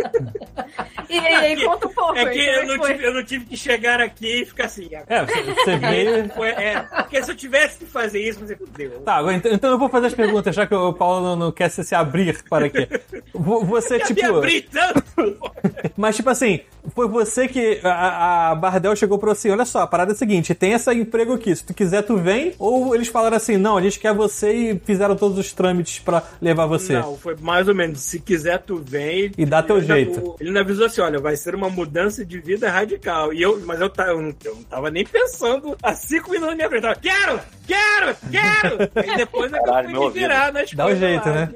E, aí conta um pouco. É aí, que como eu não, tive, eu não tive que chegar aqui e ficar assim. É, você, você <laughs> veio. Foi- é, porque se eu tivesse que fazer isso, você fudeu. Tá, então, então eu vou fazer as perguntas, já que o Paulo não, não quer se, se abrir para aqui. Vo- Você, Me tipo. abri tanto. <laughs> Mas, tipo assim, foi você que. A, a Bardel chegou pra você: olha só, a parada é a seguinte: tem esse emprego aqui, se tu quiser, tu vem. Ou eles falaram assim: não, a gente quer você e fizeram todos os trâmites pra levar você. Não, foi mais ou menos. Se quiser, tu vem. E dá teu Ele jeito. ainda- Ele ainda avisou assim: olha, vai ser uma mudança de vida radical. E eu, mas eu, eu, não, eu não tava nem pensando há cinco minutos na minha frente. Eu tava, Quero! Quero! Quero! <laughs> Aí depois é que Caralho, eu fui me virar nas Dá um coisas jeito, lá né?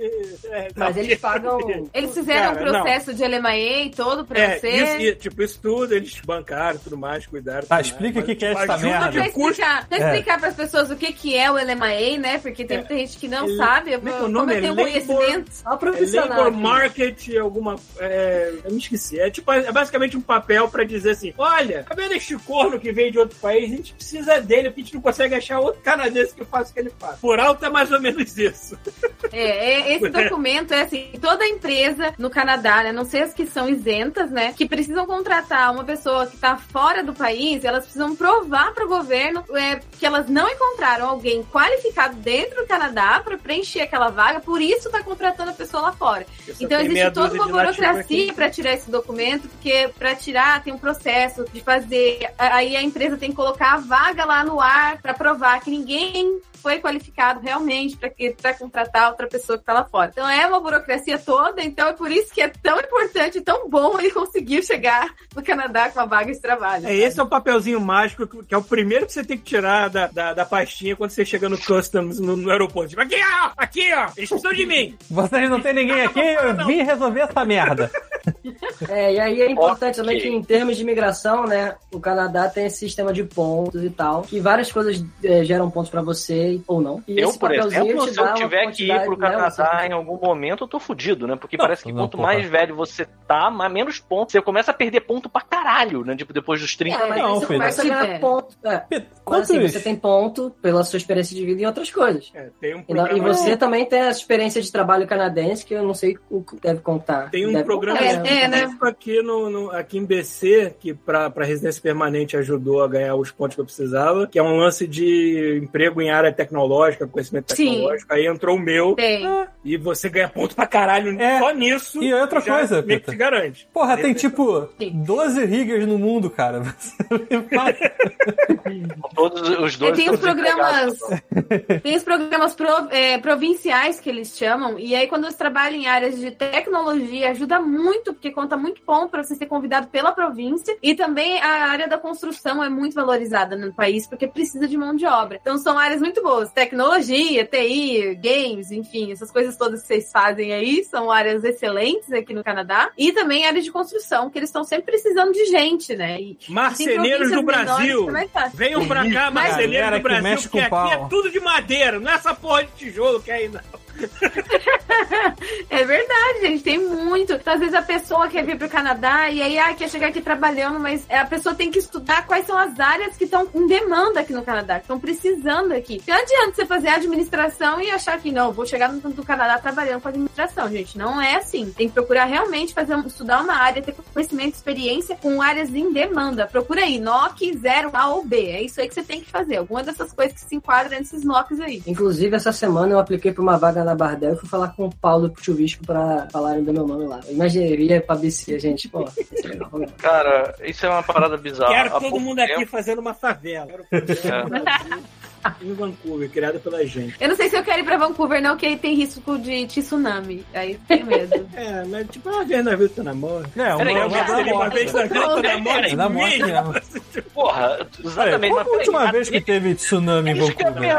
é, Mas não, eles pagam. <laughs> Eles fizeram Cara, um processo de LMAE todo pra É, você. isso, e, tipo, isso tudo, eles bancaram e tudo mais, cuidaram. Tá, tudo explica mais, o que que é essa merda. Pra explicar, pra É. explicar pras pessoas o que, que é o LMAE, né? Porque tem muita gente que não Ele- sabe. Eu, como é é nome? eu tenho É Labor- conhecimento. Ó, É profissional. labor market, alguma. É, eu me esqueci. É tipo, é basicamente um papel pra dizer assim: olha, tá vendo este corno que veio de outro país? A gente precisa dele, porque a gente não consegue achar outro canadense que faça o que ele faz. Por alto é mais ou menos isso. É, é, esse <laughs> documento é assim, toda empresa no Canadá, né, não sei as que são isentas, né, que precisam contratar uma pessoa que está fora do país, elas precisam provar para o governo é, que elas não encontraram alguém qualificado dentro do Canadá para preencher aquela vaga, por isso está contratando a pessoa lá fora. Então existe toda uma burocracia para tirar esse documento, porque para tirar tem um processo de fazer, aí a empresa tem que colocar a vaga lá no ar para provar que ninguém foi qualificado realmente para contratar outra pessoa que está lá fora. Então é uma burocracia toda, então é por isso que é tão importante, e tão bom ele conseguir chegar no Canadá com a vaga de trabalho. É, esse é o papelzinho mágico que que é o primeiro que você tem que tirar da, da, da pastinha quando você chega no customs no, no aeroporto. Tipo, aqui, ó! Aqui, ó! Eles precisam de mim! Vocês não tem ninguém aqui, eu vim resolver essa merda. <laughs> <laughs> É, e aí é importante Ok. também que em termos de imigração, né, o Canadá tem esse sistema de pontos e tal, que várias coisas é, geram pontos pra você ou não. E Eu, por exemplo, se eu tiver que ir pro né, Canadá você- em algum momento, eu tô fudido, né? Porque Não, parece que não, quanto porra. mais velho você tá, mais menos pontos. Você começa a perder ponto pra caralho, né? Tipo, depois dos 30. É, mas Não, você filho. começa a ganhar ponto. É. Pedro, Mas assim, você tem ponto pela sua experiência de vida em outras coisas. É, tem um E, não- e você também tem a experiência de trabalho canadense, que eu não sei o que deve contar. tem um Deve programa É, é, né? específico aqui, no, no- aqui em BC, que pra, pra residência permanente ajudou a ganhar os pontos que eu precisava, que é um lance de emprego em área tecnológica, conhecimento Sim. tecnológico. Aí entrou o meu Tem. e você ganha ponto pra caralho É. só nisso. E outra coisa, meio que te garante. Porra, tem tipo Sim. 12 riggers no mundo, cara. <laughs> Todos os dois. É, tem os programas, desempregados. tem os programas pro- é, provinciais que eles chamam, e aí quando você trabalha em áreas de tecnologia, ajuda muito muito, porque conta muito ponto para você ser convidado pela província. E também a área da construção é muito valorizada no país, porque precisa de mão de obra. Então são áreas muito boas. Tecnologia, TI, games, enfim, essas coisas todas que vocês fazem aí são áreas excelentes aqui no Canadá. E também área de construção, que eles estão sempre precisando de gente, né? E Marceneiros do menores Brasil. é fácil. Venham pra cá, marceneiros do que Brasil, porque aqui é tudo de madeira, não é essa porra de tijolo que é aí, não. <laughs> É verdade, gente, tem muito. Então, às vezes a pessoa quer vir pro Canadá e aí ah, quer chegar aqui trabalhando, mas a pessoa tem que estudar quais são as áreas que estão em demanda aqui no Canadá, que estão precisando aqui. Não adianta você fazer administração e achar que não, vou chegar no, no Canadá trabalhando com administração, gente. Não é assim. Tem que procurar realmente fazer, estudar uma área, ter conhecimento, experiência com áreas em demanda. Procura aí, NOC 0 A ou B. É isso aí que você tem que fazer. Alguma dessas coisas que se enquadram nesses NOCs aí. Inclusive, essa semana eu apliquei pra uma vaga na Bardel e fui falar com o Paulo Chuvisco pra falarem do meu nome lá. Imagina, eu ia pra BC, gente. Pô, isso é legal. Cara, isso é uma parada bizarra. Quero Há todo mundo aqui tempo- fazendo uma favela. Brasil, <laughs> <laughs> em Vancouver, criada pela gente. Eu não sei se eu quero ir pra Vancouver, não, que aí tem risco de tsunami. Aí tenho medo. <laughs> É, mas tipo, uma vez na vida tu namora. É, uma, uma, uma morte. vez na vida tu namora É da morte. Porra, exatamente. qual a última vez que teve tsunami em Vancouver?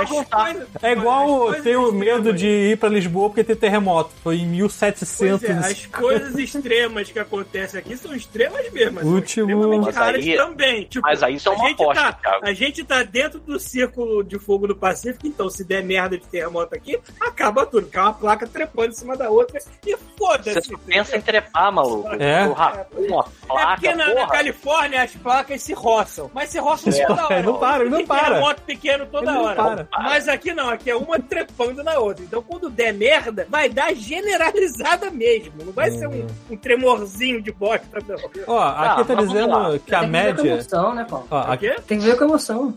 É igual ter o medo de ir pra Lisboa porque tem terremoto. Foi em Pois é, 1700. as coisas extremas que acontecem aqui são extremas mesmo. mas Último- São extremamente Mas raras aí- também. Tipo, mas aí isso é a uma gente aposta, tá. A gente tá dentro do círculo de fogo do Pacífico, então se der merda de terremoto aqui, acaba tudo. Porque é uma placa trepando em cima da outra e Você foda-se. só pensa em trepar, maluco. É? O rapão, a É placa, porque na, na porra. Califórnia as placas se roçam. Mas se roçam É. toda hora. Não para, não Tem para. terremoto pequeno toda não hora. para. Mas aqui não, aqui é uma trepando na outra. Então quando der merda, vai dar generalizada mesmo. Não vai ser um, um tremorzinho de bosta, não. Ó, aqui Ah, tá dizendo lá. que a Tem que ver com média. emoção, né, Paulo? Ó, aqui, quê? Tem que ver com emoção.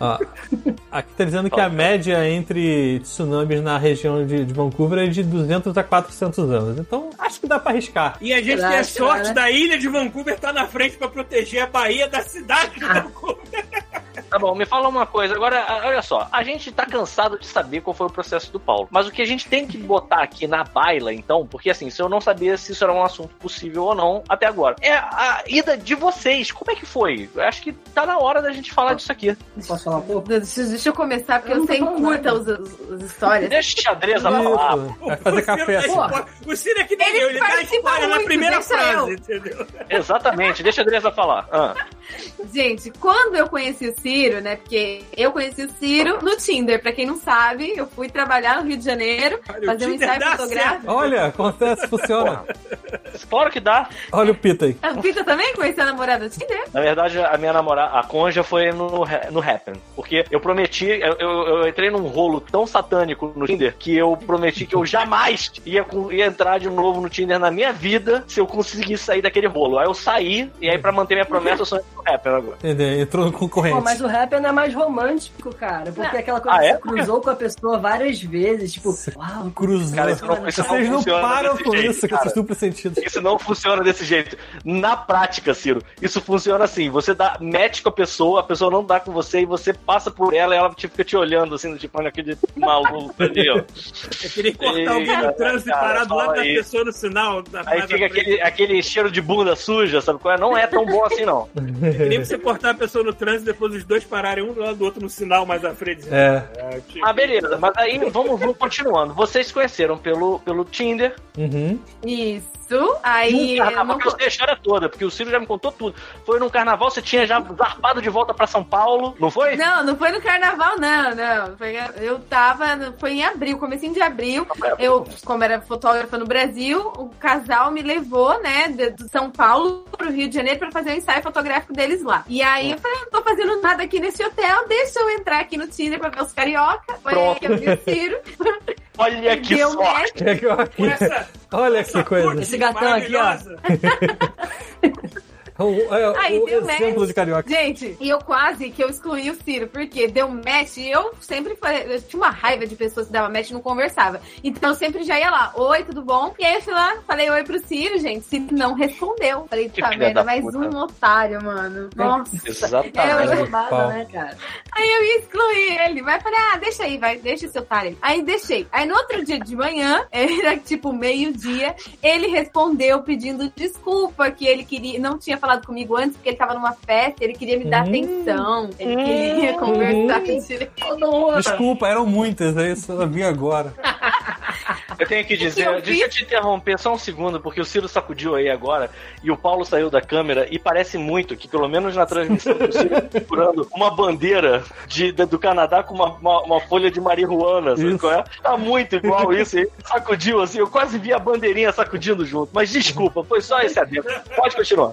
ó, <laughs> aqui tá dizendo que a média entre tsunamis na região de, de Vancouver é de 200 a 400 anos. Então, acho que dá pra arriscar. E a gente Será, tem a sorte né? da ilha de Vancouver estar na frente pra proteger a Bahia da cidade de Vancouver. Tá bom, me fala uma coisa. Agora, olha só. A gente tá cansado de saber qual foi o processo do Paulo. Mas o que a gente tem que botar aqui na baila, então, porque assim, se eu não sabia se isso era um assunto possível ou não até agora, é a ida de vocês. Como é que foi? Eu acho que tá na hora da gente falar disso aqui. Posso falar um pouco? Deixa, deixa eu começar, porque Eu eu, sei curta os, os- as histórias. Deixa o xadrez a falar. Isso, Vai fazer café. Spoiler. O Ciro é que nem Ele eu, ele dá spoiler na primeira frase, eu. entendeu? Exatamente, deixa a Andresa falar. Ah, Gente, quando eu conheci o Ciro, né? Porque eu conheci o Ciro no Tinder. Pra quem não sabe, eu fui trabalhar no Rio de Janeiro, Olha, o fazer um Tinder ensaio fotográfico. Olha, acontece, funciona. claro que dá. Olha o Pita aí. A Pita também conheceu a namorada do Tinder? Na verdade, a minha namorada, a conja, foi no, no Happen. Porque eu prometi, eu, eu, eu entrei num rolo tão satânico no Tinder que eu prometi que eu jamais ia, ia entrar de novo no Tinder na minha vida se eu conseguisse sair daquele rolo. Aí eu saí, e aí pra manter minha promessa, eu só entro no Happen agora. Entendeu? Entrou no concorrente. Pô, mas o rap é mais romântico, cara. Porque Não. aquela coisa Ah, que é? você cruzou com a pessoa várias vezes. Tipo, uau, Cruzou. Cara, isso não- isso Vocês não param com jeito, isso, com cara. esses duplos sentidos. Isso não funciona desse jeito. Na prática, Ciro, isso funciona assim: você dá match com a pessoa, a pessoa não dá com você e você passa por ela e ela tipo, fica te olhando assim, tipo, olha aquele maluco ali, ó. Eu queria cortar alguém no trânsito e cara, parar do lado fala da pessoa no sinal. Da, Aí fica aquele, aquele cheiro de bunda suja, sabe qual é? Não é tão bom assim, não. Queria você cortar a pessoa no trânsito e depois os dois pararem um do lado do outro no sinal mais à frente. É. "Ah, eu te- Ah, beleza, mas aí vamos, vamos continuando. Vocês se conheceram pelo, pelo Tinder. Uhum. Isso. Aí. Num eu carnaval, não... que eu sei a história toda, porque o Ciro já me contou tudo. Foi num carnaval, você tinha já zarpado de volta pra São Paulo, não foi? Não, não foi no carnaval, não, não. Foi, eu tava. no- Foi em abril, comecinho de abril. Eu, como era fotógrafa no Brasil, o casal me levou, né, de, de São Paulo pro Rio de Janeiro pra fazer o ensaio fotográfico deles lá. E aí eu falei, não tô fazendo nada aqui nesse hotel, deixa eu entrar aqui no Tinder pra ver os carioca. Foi aí que eu vi o Ciro. <laughs> Olha que Deu sorte. Olha essa que coisa. Esse gatão aqui, ó. <laughs> O, é, Aí o deu exemplo match. de carioca. Gente, e eu quase que eu excluí o Ciro, porque deu match e eu sempre falei, eu tinha uma raiva de pessoas que davam match e não conversava. Então eu sempre já ia lá, oi, tudo bom? E aí eu fui lá, falei oi pro Ciro, gente, Ciro não respondeu. Falei, tá merda, da mais puta. um otário, mano. Nossa. Exatamente. Roubada, pau. né, cara? Aí eu ia excluir ele. Vai falei, ah, deixa aí, vai, deixa esse otário aí. Aí deixei. Aí no outro dia de manhã, <laughs> era tipo meio-dia, ele respondeu pedindo desculpa, que ele queria, não tinha falado comigo antes, porque ele tava numa festa, ele queria me dar Hum. atenção. Ele queria conversar Hum. direito. Desculpa, eram muitas, é isso eu vi agora. Eu tenho que dizer, Eu deixa eu te interromper só um segundo, porque o Ciro sacudiu aí agora e o Paulo saiu da câmera e parece muito que, pelo menos na transmissão, o Ciro tá segurando uma bandeira de, da- do Canadá com uma, uma, uma folha de marihuana, sabe qual é? Tá muito igual isso, ele sacudiu assim, eu quase vi a bandeirinha sacudindo junto, mas desculpa, foi só esse adendo. Pode continuar.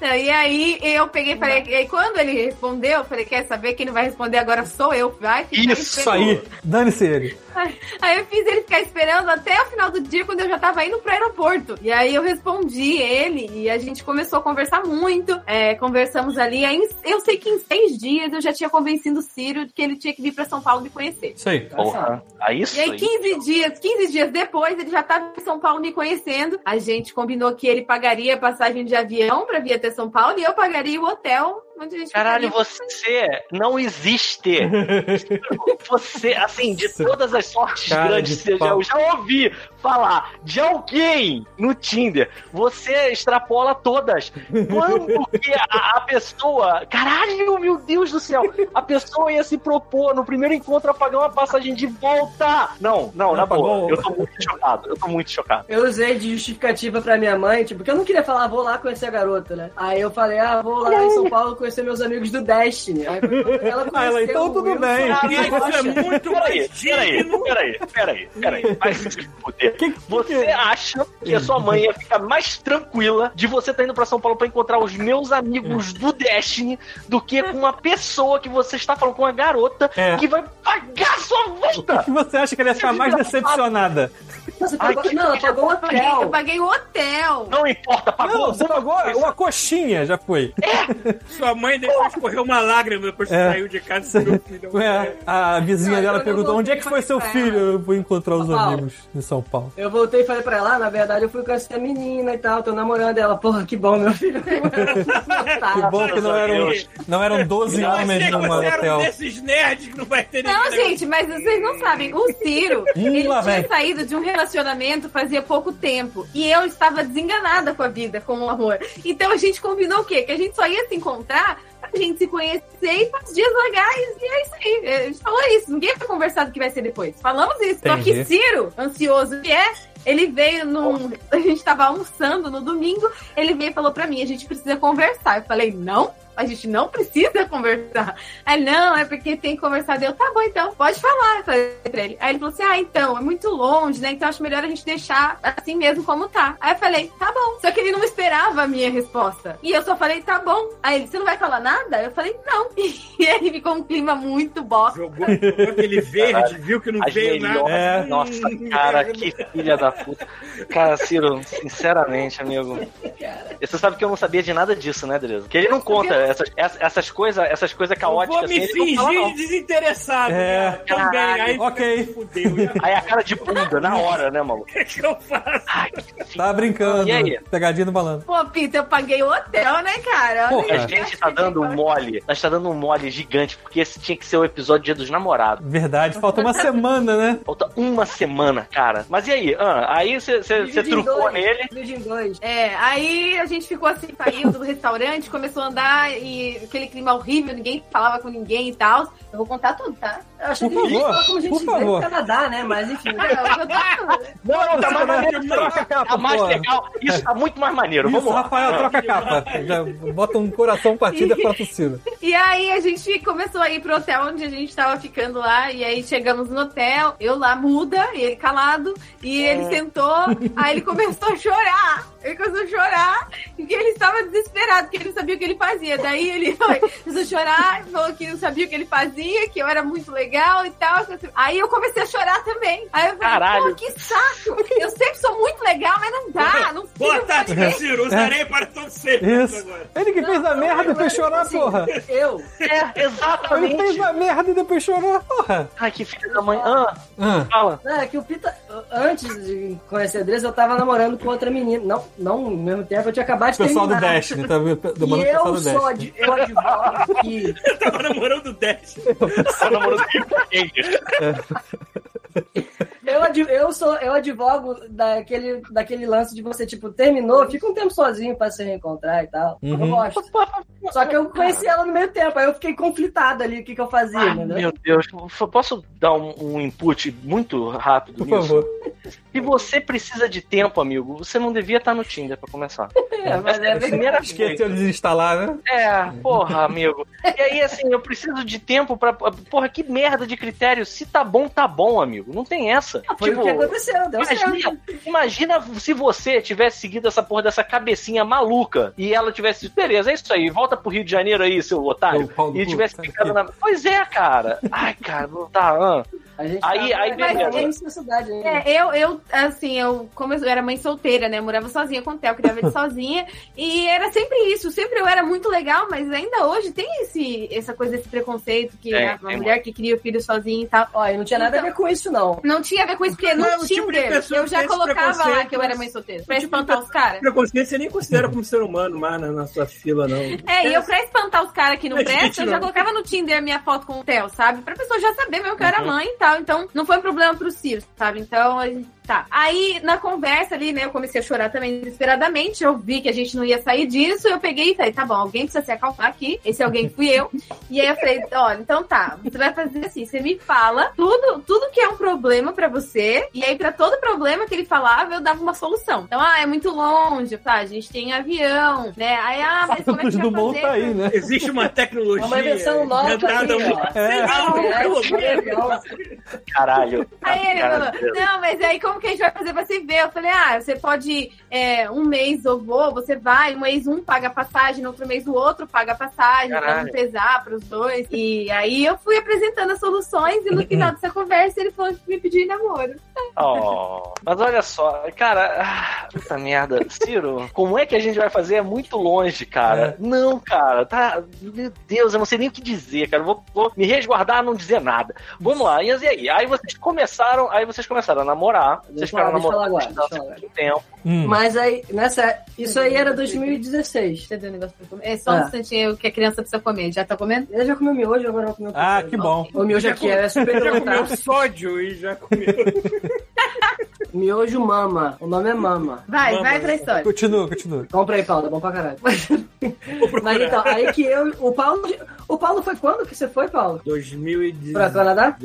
Não, E aí eu peguei e falei, e aí quando ele respondeu, eu falei, quer saber quem não vai responder agora sou eu, vai ficar Isso aí, dane-se ele. Aí eu fiz ele ficar esperando até o final do dia, quando eu já tava indo pro aeroporto. E aí eu respondi ele e a gente começou a conversar muito. É, conversamos ali. Aí eu sei que em seis dias eu já tinha convencido o Ciro de que ele tinha que vir pra São Paulo me conhecer. Isso aí. Porra, aí isso E aí, aí. 15 dias, 15 dias depois, ele já tava em São Paulo me conhecendo. A gente combinou que ele pagaria a passagem de avião pra vir até São Paulo e eu pagaria o hotel onde a gente Caralho, ficaria. você não existe. <laughs> Você, assim, de todas as sortes Cara grandes de que eu já, pau. eu já ouvi falar de alguém no Tinder, você extrapola todas. Quando que a, a pessoa. Caralho, meu Deus do céu! A pessoa ia se propor no primeiro encontro a pagar uma passagem de volta! Não, não, na boa. pagou. Eu tô muito chocado. Eu tô muito chocado. Eu usei de justificativa pra minha mãe, tipo, porque eu não queria falar, vou lá conhecer a garota, né? Aí eu falei, ah, vou lá em São Paulo conhecer meus amigos do Destiny. Aí quando ela Ah, ela, conheceu então o tudo Wilson. bem. Ah, Isso é muito Peraí, peraí, peraí, peraí, peraí. Vai se fuder. Que- que- Você acha que a sua mãe ia ficar mais tranquila de você estar indo pra São Paulo pra encontrar os meus amigos do Destiny do que com uma pessoa que você está falando com uma garota É. que vai pagar sua volta? que você acha que ela ia ficar mais decepcionada? Você Ai, pagou, que não, ela pagou um Eu paguei, eu hotel. paguei o hotel. Não importa, pagou Não, você pagou uma coxinha, já foi. Sua mãe deixou escorrer uma lágrima depois que É. saiu de casa e meu filho. É, a vizinha Não, dela perguntou: onde é que foi seu filho? ela. Eu vou encontrar os Paulo. amigos em São Paulo. Eu voltei e falei pra ela, ah, na verdade eu fui conhecer a menina e tal, tô namorando ela. Porra, que bom, meu filho. <laughs> Que bom que não eram, não eram 12 Eu homens era hotel. um desses nerds que não vai ter Não, gente, mas vocês não sabem. O Ciro, ele tinha saído de um relacionamento fazia pouco tempo. E eu estava desenganada com a vida, com o amor. Então a gente combinou o quê? Que a gente só ia se encontrar pra gente se conhecer e passar dias legais. E é isso aí. A gente falou isso. Ninguém foi conversado o que vai ser depois. Falamos isso. Só que Entendi. Ciro, ansioso que é, ele veio num. A gente tava almoçando no domingo. Ele veio e falou pra mim: a gente precisa conversar. Eu falei: não. A gente não precisa <laughs> conversar. Aí, não, é porque tem que conversar. Eu, tá bom, então, pode falar. Eu falei pra ele. Aí ele falou assim: ah, então, é muito longe, né? Então acho melhor a gente deixar assim mesmo como tá. Aí eu falei: tá bom. Só que ele não esperava a minha resposta. E eu só falei: tá bom. Aí ele: você não vai falar nada? Eu falei: não. <laughs> E aí ficou um clima muito bosta. Jogou, jogou aquele verde, viu que não As veio nada. É. Nossa, cara, que filha da puta. Cara, Ciro, sinceramente, amigo. E Você sabe que eu não sabia de nada disso, né, Dresa? Que ele não conta essas, essas, coisas essas coisas Eu caóticas vou assim. me fala, fingir de desinteressado. É. né? Também. Aí Ok. fudeu. né? Aí a cara de bunda, na hora, né, maluco? <laughs> O que que eu faço? Ai, que. Tava brincando. E aí? Pegadinha no balanço. Pô, Pita, eu paguei o hotel, né, cara? Porra. A gente tá dando um mole. Nós tá dando um mole gigante, porque esse tinha que ser o episódio Dia dos Namorados. Verdade, falta uma semana, né? Falta uma semana, cara. Mas e aí? Ah, aí você trucou dois, nele. dois. É, aí a gente ficou assim, saiu do restaurante, começou a andar e aquele clima horrível, ninguém falava com ninguém e tal. Eu vou contar tudo, tá? Eu achei Por que a gente favor, fala como a gente por vê favor. no Canadá, né? Mas enfim. <laughs> Eu vou contar tudo. Não, não, tá mais maneiro. troca a capa, Tá mais legal. Isso tá muito mais maneiro. Isso, Vamos lá. Rafael, troca a capa. Já bota um coração partido e para o Ciro. E aí a gente começou a ir pro hotel onde a gente tava ficando lá. E aí chegamos no hotel, eu lá muda, e ele calado. E ele sentou, aí ele começou a chorar. Ele começou a chorar, porque ele estava desesperado, porque ele não sabia o que ele fazia. Daí ele foi, começou a chorar, falou que não sabia o que ele fazia, que eu era muito legal. e tal. Aí eu comecei a chorar também. Aí eu falei, Caralho. pô, que saco. Eu sempre sou muito legal, mas não dá. Não Boa tarde, Ciro. Usarei para todo sempre. Isso. Ele que fez a merda e fez chorar, Assim, porra. Eu, É, Ele fez exatamente. a merda e depois chorou, porra. Ai, que filho da mãe. Ah, Ah, fala. É, que o Pita, antes de conhecer a Andressa, eu tava namorando com outra menina. Não, não no mesmo tempo, eu tinha acabado de pessoal do terminar. Destiny, tá vendo? E Demorando o pessoal eu do Destiny. Ad- eu advogo que Eu tava namorando o Dash. Tá namorando eu, ad- eu sou eu advogo daquele, daquele lance de você, tipo, terminou, fica um tempo sozinho pra se reencontrar e tal. Eu Uhum. gosto. Só que eu conheci ela no meio tempo, aí eu fiquei conflitada ali, o que, que eu fazia, entendeu? meu Deus, posso dar um, um input muito rápido Por nisso? favor. Se você precisa de tempo, amigo, você não devia estar no Tinder pra começar. <laughs> É, mas é a primeira Esqueceu de desinstalar, né? É, porra, amigo. E aí, assim, eu preciso de tempo pra. Porra, que merda de critério. Se tá bom, tá bom, amigo. Não tem essa. Foi tipo, o que aconteceu, deu certo. Imagina, imagina se você tivesse seguido essa porra dessa cabecinha maluca e ela tivesse, beleza, é isso aí, volta pro Rio de Janeiro aí, seu otário. E tivesse puta ficado na. Pois é, cara. Ai, cara, não tá. ah. A gente Aí- aí, mas beleza. é cidade. É, eu, eu, assim, eu, como eu era mãe solteira, né? Eu morava sozinha com o Theo, criava ele <laughs> sozinha. E era sempre isso. Sempre eu era muito legal, mas ainda hoje tem esse, essa coisa, esse preconceito que É, é uma tem mulher que cria o filho sozinha e tal. E não tinha nada a ver com isso, não. Não tinha a ver com isso, porque no Não, é o tipo de Tinder pessoa eu já colocava lá que eu era mãe solteira. o Pra tipo espantar os caras. Preconceito você nem considera como ser humano mais na, na sua fila, não. É, e eu pra espantar os caras que não É, prestam, eu já colocava no Tinder minha foto com o Theo, sabe? Pra pessoa já saber mesmo que eu era Uhum. mãe e tal. Então, não foi um problema pro Ciro, sabe? Então, tá. Aí, na conversa ali, né, eu comecei a chorar também desesperadamente. Eu vi que a gente não ia sair disso. Eu peguei e falei, tá bom, alguém precisa se acalmar aqui. Esse alguém fui eu. E aí eu falei, olha, então tá, você vai fazer assim, você me fala tudo, tudo que é um problema pra você. E aí, pra todo problema que ele falava, eu dava uma solução. Então, ah, é muito longe, tá? A gente tem avião, né? Aí, ah, mas como é que vai fazer tá aí, né? Existe uma tecnologia. Uma versão nova inventada ó. É. É. Caralho. Aí ele falou, não, mas aí como que a gente vai fazer pra se ver? Eu falei, ah, você pode, é, um mês eu vou, você vai, um mês um paga a passagem, no outro mês o outro paga a passagem, pra Caralho. não pesar pros dois. E aí eu fui apresentando as soluções e no final dessa conversa ele falou que me pediu em namoro. Oh, mas olha só, cara, ah, puta merda. Ciro, como é que a gente vai fazer? É muito longe, cara. Não, cara, tá. Meu Deus, eu não sei nem o que dizer, cara. Vou, vou me resguardar a não dizer nada. Vamos lá, e aí? Aí vocês começaram, aí vocês começaram a namorar. Vocês Deixa eu falar, ficaram deixa eu falar namorando agora, deixa eu por tempo. Hum. Mas aí, nessa. Isso aí era 2016. Você deu um negócio pra comer? É só um Ah. instantinho que a criança precisa comer. Já tá comendo? Eu já comi miojo, agora eu vou comer um Ah, que bom. O miojo aqui é super Já comeu sódio e já comeu. <laughs> Miojo mama. O nome é mama. Vai, vai pra história. Continua, continua. Compra aí, Paulo, é bom pra caralho. Mas então, aí que eu. O Paulo. O Paulo foi quando que você foi, Paulo? 2016. Pra Canadá?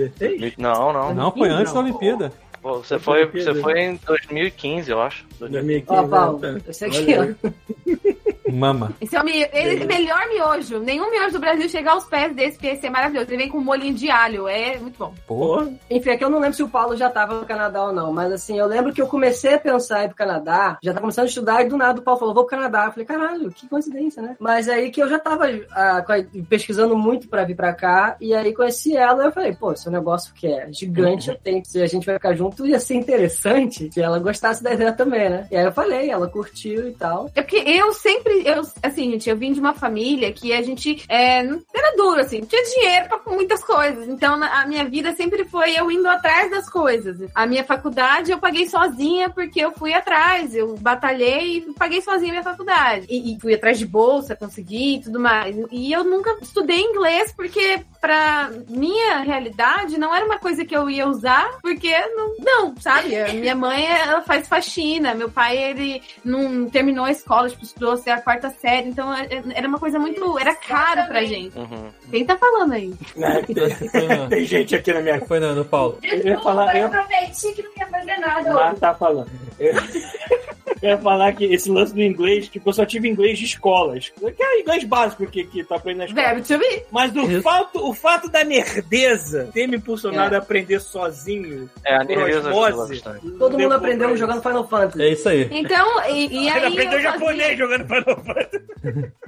Não, não. Não, foi antes da. Olimpíada. Pô, Você foi, você foi em 2015, eu acho. 2015. Ó, Paulo, né? aqui, Olha ó. Mama. Esse é o mi- ele é o melhor miojo. Nenhum miojo do Brasil chega aos pés desse, porque esse é maravilhoso. Ele vem com molhinho de alho. É muito bom. Pô. Pô, Enfim, é que eu não lembro se o Paulo já tava no Canadá ou não, mas assim, eu lembro que eu comecei a pensar em ir pro Canadá, já tava começando a estudar, e do nada o Paulo falou, vou pro Canadá. Eu falei, caralho, que coincidência, né? Mas aí que eu já tava ah, pesquisando muito pra vir pra cá, e aí conheci ela, e eu falei, pô, esse é um negócio que é gigante, eu tenho, se a gente vai ficar junto, ia ser interessante se ela gostasse da ideia também, né? E aí eu falei, ela curtiu e tal. É porque eu sempre, eu, assim, gente, eu vim de uma família que a gente é, era duro, assim, tinha dinheiro pra muitas coisas. Então, a minha vida sempre foi eu indo atrás das coisas. A minha faculdade eu paguei sozinha porque eu fui atrás, eu batalhei e paguei sozinha a minha faculdade. E, e fui atrás de bolsa, consegui e tudo mais. E eu nunca estudei inglês porque, pra minha realidade, não era uma coisa que eu ia usar, porque não, não sabe? Minha mãe, ela faz faxina, meu pai, ele não terminou a escola, tipo, estudou até a quarta série, então é- era uma coisa muito. Era caro pra gente. Uhum. Quem tá falando aí? né, <laughs> Foi no, tem gente aqui na minha no Paulo. Eu ia falar, eu- prometi que não ia fazer nada Mas tá falando. Eu... <laughs> <laughs> eu ia falar que esse lance do inglês, tipo, eu só tive inglês de escolas. Que é inglês básico que, que tu aprende na escola. To be. Mas o fato, o fato da nerdeza ter me impulsionado a aprender sozinho, É, a nerdeza osmose. Todo mundo aprendeu jogando. Final Fantasy. É isso aí. Então, e, e aí. Ele aprendeu japonês jogando Final Fantasy. <laughs>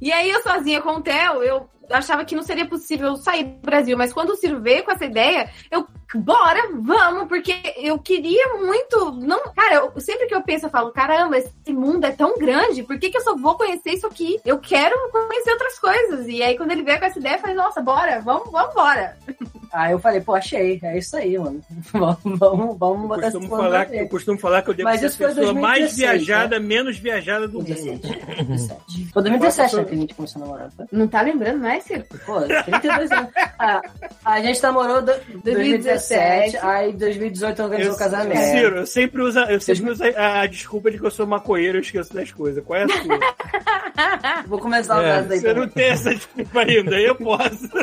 E aí eu sozinha com o Theo, eu achava que não seria possível sair do Brasil, mas quando o Ciro veio com essa ideia, eu, bora, vamos, porque eu queria muito, não, cara, eu, sempre que eu penso, eu falo, caramba, esse mundo é tão grande, por que, que eu só vou conhecer isso aqui? Eu quero conhecer outras coisas. E aí quando ele veio com essa ideia, eu falei, nossa, bora, vamos, vamos embora. Aí eu falei, pô, achei, é isso aí, mano. <laughs> vamos, vamos, vamos Eu botar esse falar, pra eu costumo falar que eu devo Mas ser a pessoa mais 2016, viajada, menos viajada do mundo. 17. 17. <laughs> Foi 2017 né, que a gente começou a namorar? Não tá lembrando mais, Ciro? Pô, 32 anos. Ah, a gente namorou do, 2017, aí 2018 organizou o casamento. Ciro, eu sempre uso, eu sempre uso a, a desculpa de que eu sou maconheiro e eu esqueço das coisas. Qual é a sua? <laughs> Vou começar o É, caso daí Você não tem essa desculpa ainda, eu posso. <laughs>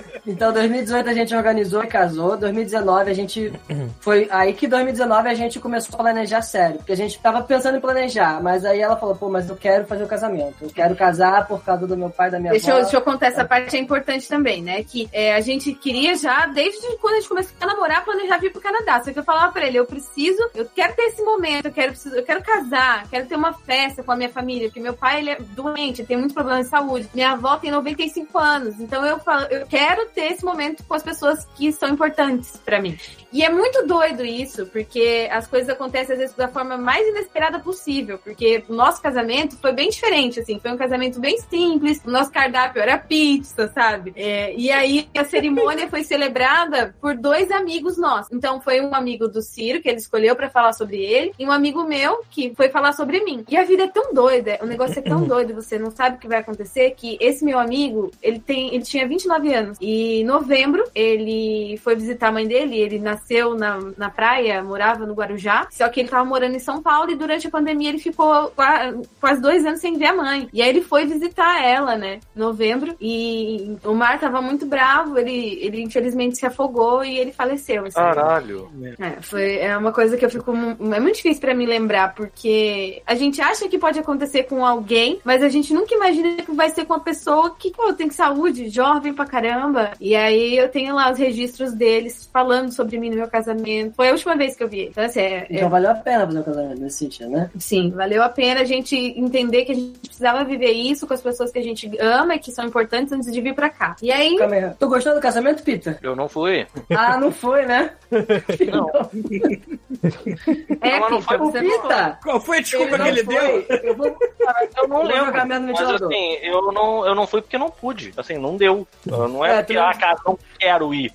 <laughs> Então, 2018 a gente organizou e casou. 2019 a gente <clears throat> foi aí que 2019 a gente começou a planejar sério, porque a gente tava pensando em planejar, mas aí ela falou: "Pô, mas eu quero fazer o casamento. Eu quero casar por causa do meu pai e da minha Deixa eu, avó". deixa eu contar essa parte, é importante também, né? Que é, a gente queria já, desde quando a gente começou a namorar, planejar vir pro Canadá. Só que eu falava pra ele, eu preciso, eu quero ter esse momento, eu quero, preciso, eu quero casar, quero ter uma festa com a minha família, porque meu pai ele é doente, ele tem muitos problemas de saúde. Minha avó tem 95 anos, então eu falo, eu quero ter esse momento com as pessoas que são importantes pra mim. E é muito doido isso, porque as coisas acontecem às vezes da forma mais inesperada possível, porque o nosso casamento foi bem diferente, assim, foi um casamento bem simples, o nosso cardápio era pizza, sabe? É, e aí a cerimônia foi celebrada por dois amigos nossos. Então foi um amigo do Ciro, que ele escolheu pra falar sobre ele, e um amigo meu, que foi falar sobre mim. E a vida é tão doida, o negócio é tão <clears throat> doido, você não sabe o que vai acontecer, que esse meu amigo, ele tem, ele tinha 29 anos, e em novembro ele foi visitar a mãe dele, ele nasceu na, na praia, morava no Guarujá, só que ele tava morando em São Paulo e durante a pandemia ele ficou qua- quase dois anos sem ver a mãe. E aí ele foi visitar ela, né, em novembro, e o mar tava muito bravo, ele, ele infelizmente se afogou e ele faleceu. assim. Caralho. É, foi, é uma coisa que eu fico. É muito difícil pra mim lembrar, porque a gente acha que pode acontecer com alguém, mas a gente nunca imagina que vai ser com uma pessoa que, pô, tem saúde, jovem pra caramba. E aí eu tenho lá os registros deles falando sobre mim no meu casamento. Foi a última vez que eu vi. Então, assim, é, Então valeu a pena fazer o casamento nesse sentido, né? Sim, valeu a pena a gente entender que a gente precisava viver isso com as pessoas que a gente ama e que são importantes antes de vir pra cá. E aí, Calma aí. Tu gostou do casamento, Peter? Eu não fui. Ah, não foi, né? Não. <laughs> é, Não, Pita, foi você Peter! Qual foi a desculpa que ele foi. deu? Eu vou, Eu não lembro. Mas assim, eu não, eu não fui porque não pude. Assim, não deu. Não é, É, não- ah, cara, não quero ir.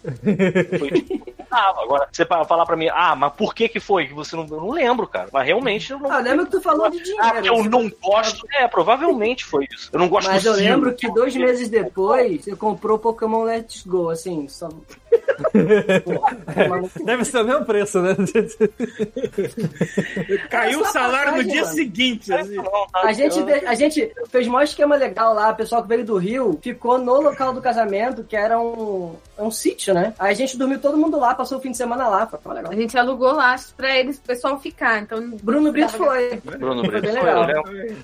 Foi tipo, ah, agora, você falar pra mim, ah, mas por que que foi? Que você não. Eu não lembro, cara. Mas realmente eu não. Ah, lembro que tu falou de Ah, dinheiro. porque eu não gosto. É, provavelmente foi isso. Eu não gosto Mas eu lembro que dois meses depois você comprou Pokémon Let's Go, assim, só. Deve ser o mesmo preço, né? <laughs> Caiu o salário no passagem, dia mano. seguinte. assim. A gente, a gente fez um esquema legal lá, o pessoal que veio do Rio ficou no local do casamento, que era um, um sítio, né? Aí a gente dormiu todo mundo lá, passou o fim de semana lá, foi legal. A gente alugou lá pra eles, o pessoal ficar. Então, Bruno Brito foi. Bruno Foi Brito bem foi, legal. eu lembro.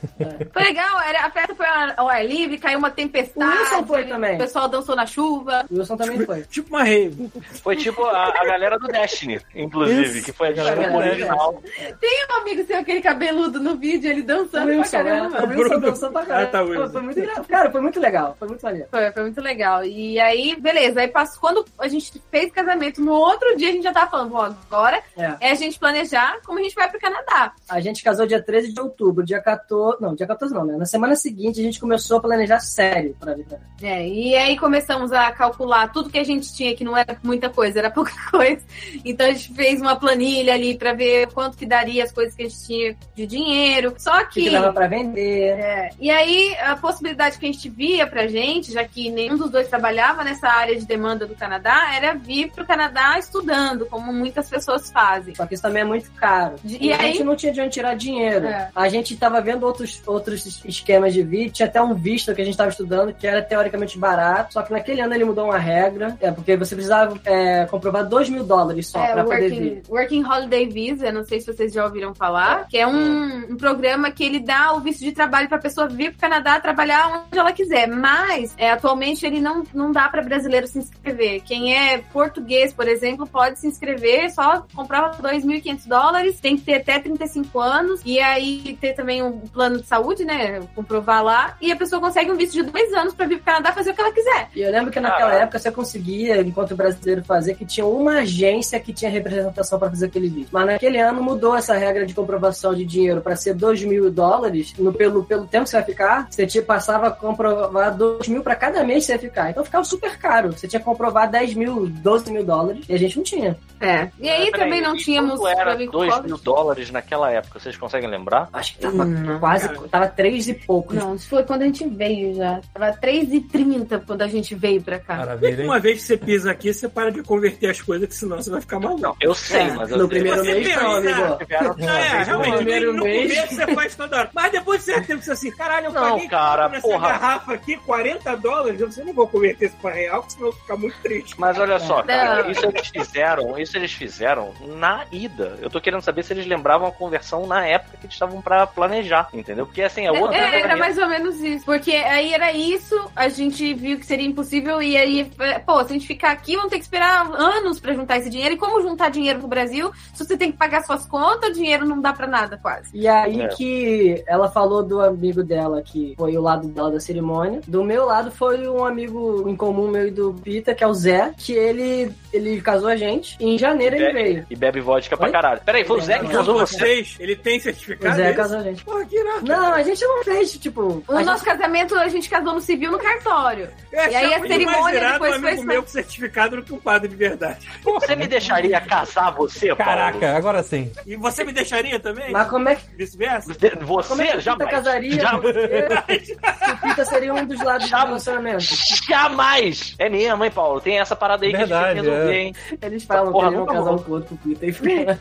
Foi legal, era, a festa foi ao ar livre, caiu uma tempestade. O Wilson foi também. O pessoal dançou na chuva. O Wilson também foi. Tipo uma <laughs> Foi tipo a, a galera do Destiny, inclusive, Isso. que foi a galera do original. Tem um amigo seu, aquele cabeludo no vídeo, ele dançando pra Wilson, né? caramba. O Wilson dançou pra caramba. Ah, tá, Wilson. Foi, foi muito legal. Cara, foi muito legal. Foi muito maneiro. Foi, foi muito legal. E aí, beleza. Aí passou, quando a gente fez casamento, no outro dia a gente já tava falando, bom, agora É. é a gente planejar como a gente vai pro Canadá. A gente casou dia 13 de outubro, dia 14. Não, dia 14 não, né? Na semana seguinte a gente começou a planejar sério pra vir pra cá. É, e aí começamos a calcular tudo que a gente tinha, que não era muita coisa, era <laughs> pouca coisa. Então a gente fez uma planilha ali pra ver quanto que daria as coisas que a gente tinha de dinheiro. Só que, que. dava pra vender. É, e aí, a possibilidade que a gente via pra gente, já que nenhum dos dois trabalhava nessa área de demanda do Canadá, era vir pro Canadá estudando, como muitas pessoas fazem. Só que isso também é muito caro. E E, a aí- gente não tinha de onde tirar dinheiro. É. A gente tava vendo outros, outros esquemas de vídeo. Tinha até um visto que a gente tava estudando que era teoricamente barato. Só que naquele ano ele mudou uma regra. É porque você precisava comprovar, é, comprovar 2 mil dólares só É, pra o poder Working, vir. Working Holiday Visa, não sei se vocês já ouviram falar, que é um, um programa que ele dá o visto de trabalho pra pessoa vir pro Canadá trabalhar onde ela quiser. Mas, é, atualmente, ele não, não dá pra brasileiro se inscrever. Quem é português, por exemplo, pode se inscrever, só comprar 2.500 dólares, tem que ter até 35 anos, e aí ter também um plano de saúde, né? Comprovar lá, e a pessoa consegue um visto de dois anos pra vir pro Canadá fazer o que ela quiser. E eu lembro que naquela Caralho. época você conseguia, enquanto brasileiro, fazer que tinha uma agência que tinha representação pra fazer aquele vídeo. Mas naquele ano mudou essa regra de comprovação de dinheiro pra ser 2 mil dólares. No, pelo, pelo tempo que você vai ficar, você tinha, passava a comprovar 2 mil pra cada mês que você ia ficar. Então ficava super caro. Você tinha que comprovar 10 mil, 12 mil dólares e a gente não tinha. É. E aí também não e tínhamos quanto era pra vir com 2 Covid. mil dólares naquela época? Vocês conseguem lembrar? Acho que tava Não, quase, cara. tava 3 e poucos. Não, isso foi quando a gente veio já. Tava 3h30 quando a gente veio pra cá. Maravilha, hein? Uma vez que você pisa aqui, você para de converter as coisas, que senão você vai ficar maluco. Não, eu sei, É, mas eu no sei. primeiro Você mês pensa, não, né? amigo. É, realmente, no- primeiro no mês. começo você faz toda hora. Mas depois de certo tempo você assim, caralho, eu Não, paguei cara, nessa porra. garrafa aqui 40 dólares, eu você não vou converter isso pra real, porque senão eu vou ficar muito triste. Mas olha só, cara, isso eles fizeram, isso eles fizeram na ida. Eu tô querendo saber se eles lembravam a conversão na época que eles estavam pra planejar, entendeu? Porque assim, é outra É, era mais ou menos isso. Porque aí era isso, a gente viu que seria impossível, e aí, é, pô, se a gente ficar aqui, vamos ter que esperar anos pra juntar esse dinheiro. E como juntar dinheiro no Brasil se você tem que pagar suas contas, o dinheiro não dá pra nada, quase. E aí É. que ela falou do amigo dela, que foi o lado dela da cerimônia. Do meu lado foi um amigo em comum meu e do Pita, que é o Zé, que ele, ele casou a gente. E em janeiro ele veio. E bebe vodka pra Oi? caralho. Peraí, foi o Zé que casou você? Vocês, ele tem O certificado? Zé desse? casou a gente. Porra, que irado. Não, a gente não fez, tipo. O nosso casamento, a gente casou no civil no cartório. Eu E aí a cerimônia depois foi meu com certificado do que um padre de verdade. Você me deixaria casar você, Paulo? Caraca, agora sim. E você me deixaria também? Mas como é que, Vice-versa? De- como Você é que jamais. casaria Jamais. você Pita seria um dos lados do Jamais. relacionamento? Jamais! É mesmo, hein, Paulo? Tem essa parada aí Verdade, que a gente tem que resolver, é. hein? Eles falam Porra, que eles vão casar um com o outro com o Pita e fica-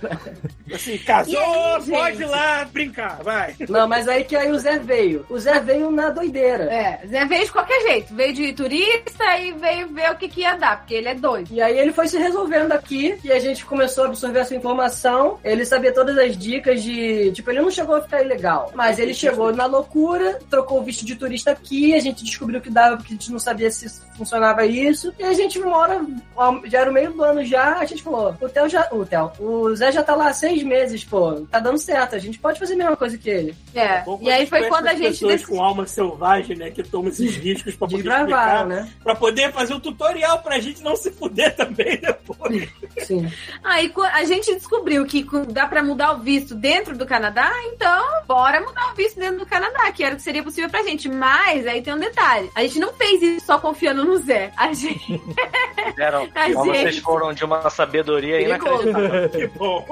Assim, casou, aí, pode gente? ir lá brincar, vai. Não, mas aí que aí o Zé veio. O Zé veio na doideira. É, Zé veio de qualquer jeito. Veio de turista e veio ver o que, que ia dar, porque ele é doido. E aí ele foi se resolvendo aqui e a gente começou a absorver essa informação. Ele sabia todas as dicas de. Tipo, ele não chegou a ficar ilegal. Mas ele chegou na loucura, trocou o visto de turista aqui, a gente descobriu que dava, porque a gente não sabia se funcionava isso. E a gente mora, já era o meio do ano já, a gente falou, o Theo já. O Theo, o Zé já tá lá há seis meses, pô, tá dando certo. A gente pode fazer a mesma coisa que ele. É. Bom, E aí foi quando a as gente pessoas com alma selvagem, né, que tomam esses riscos pra poder Desbravaram, explicar, né? pra poder fazer um tutorial pra gente não se fuder também depois. Sim. Aí a gente descobriu que dá pra mudar o visto dentro do Canadá, então bora mudar o visto dentro do Canadá, que era o que seria possível pra gente. Mas aí tem um detalhe: a gente não fez isso só confiando no Zé. A gente. Fizeram. Ai, Mas <laughs> vocês gente. foram de uma sabedoria Perigoso. inacreditável. <laughs> Que bom.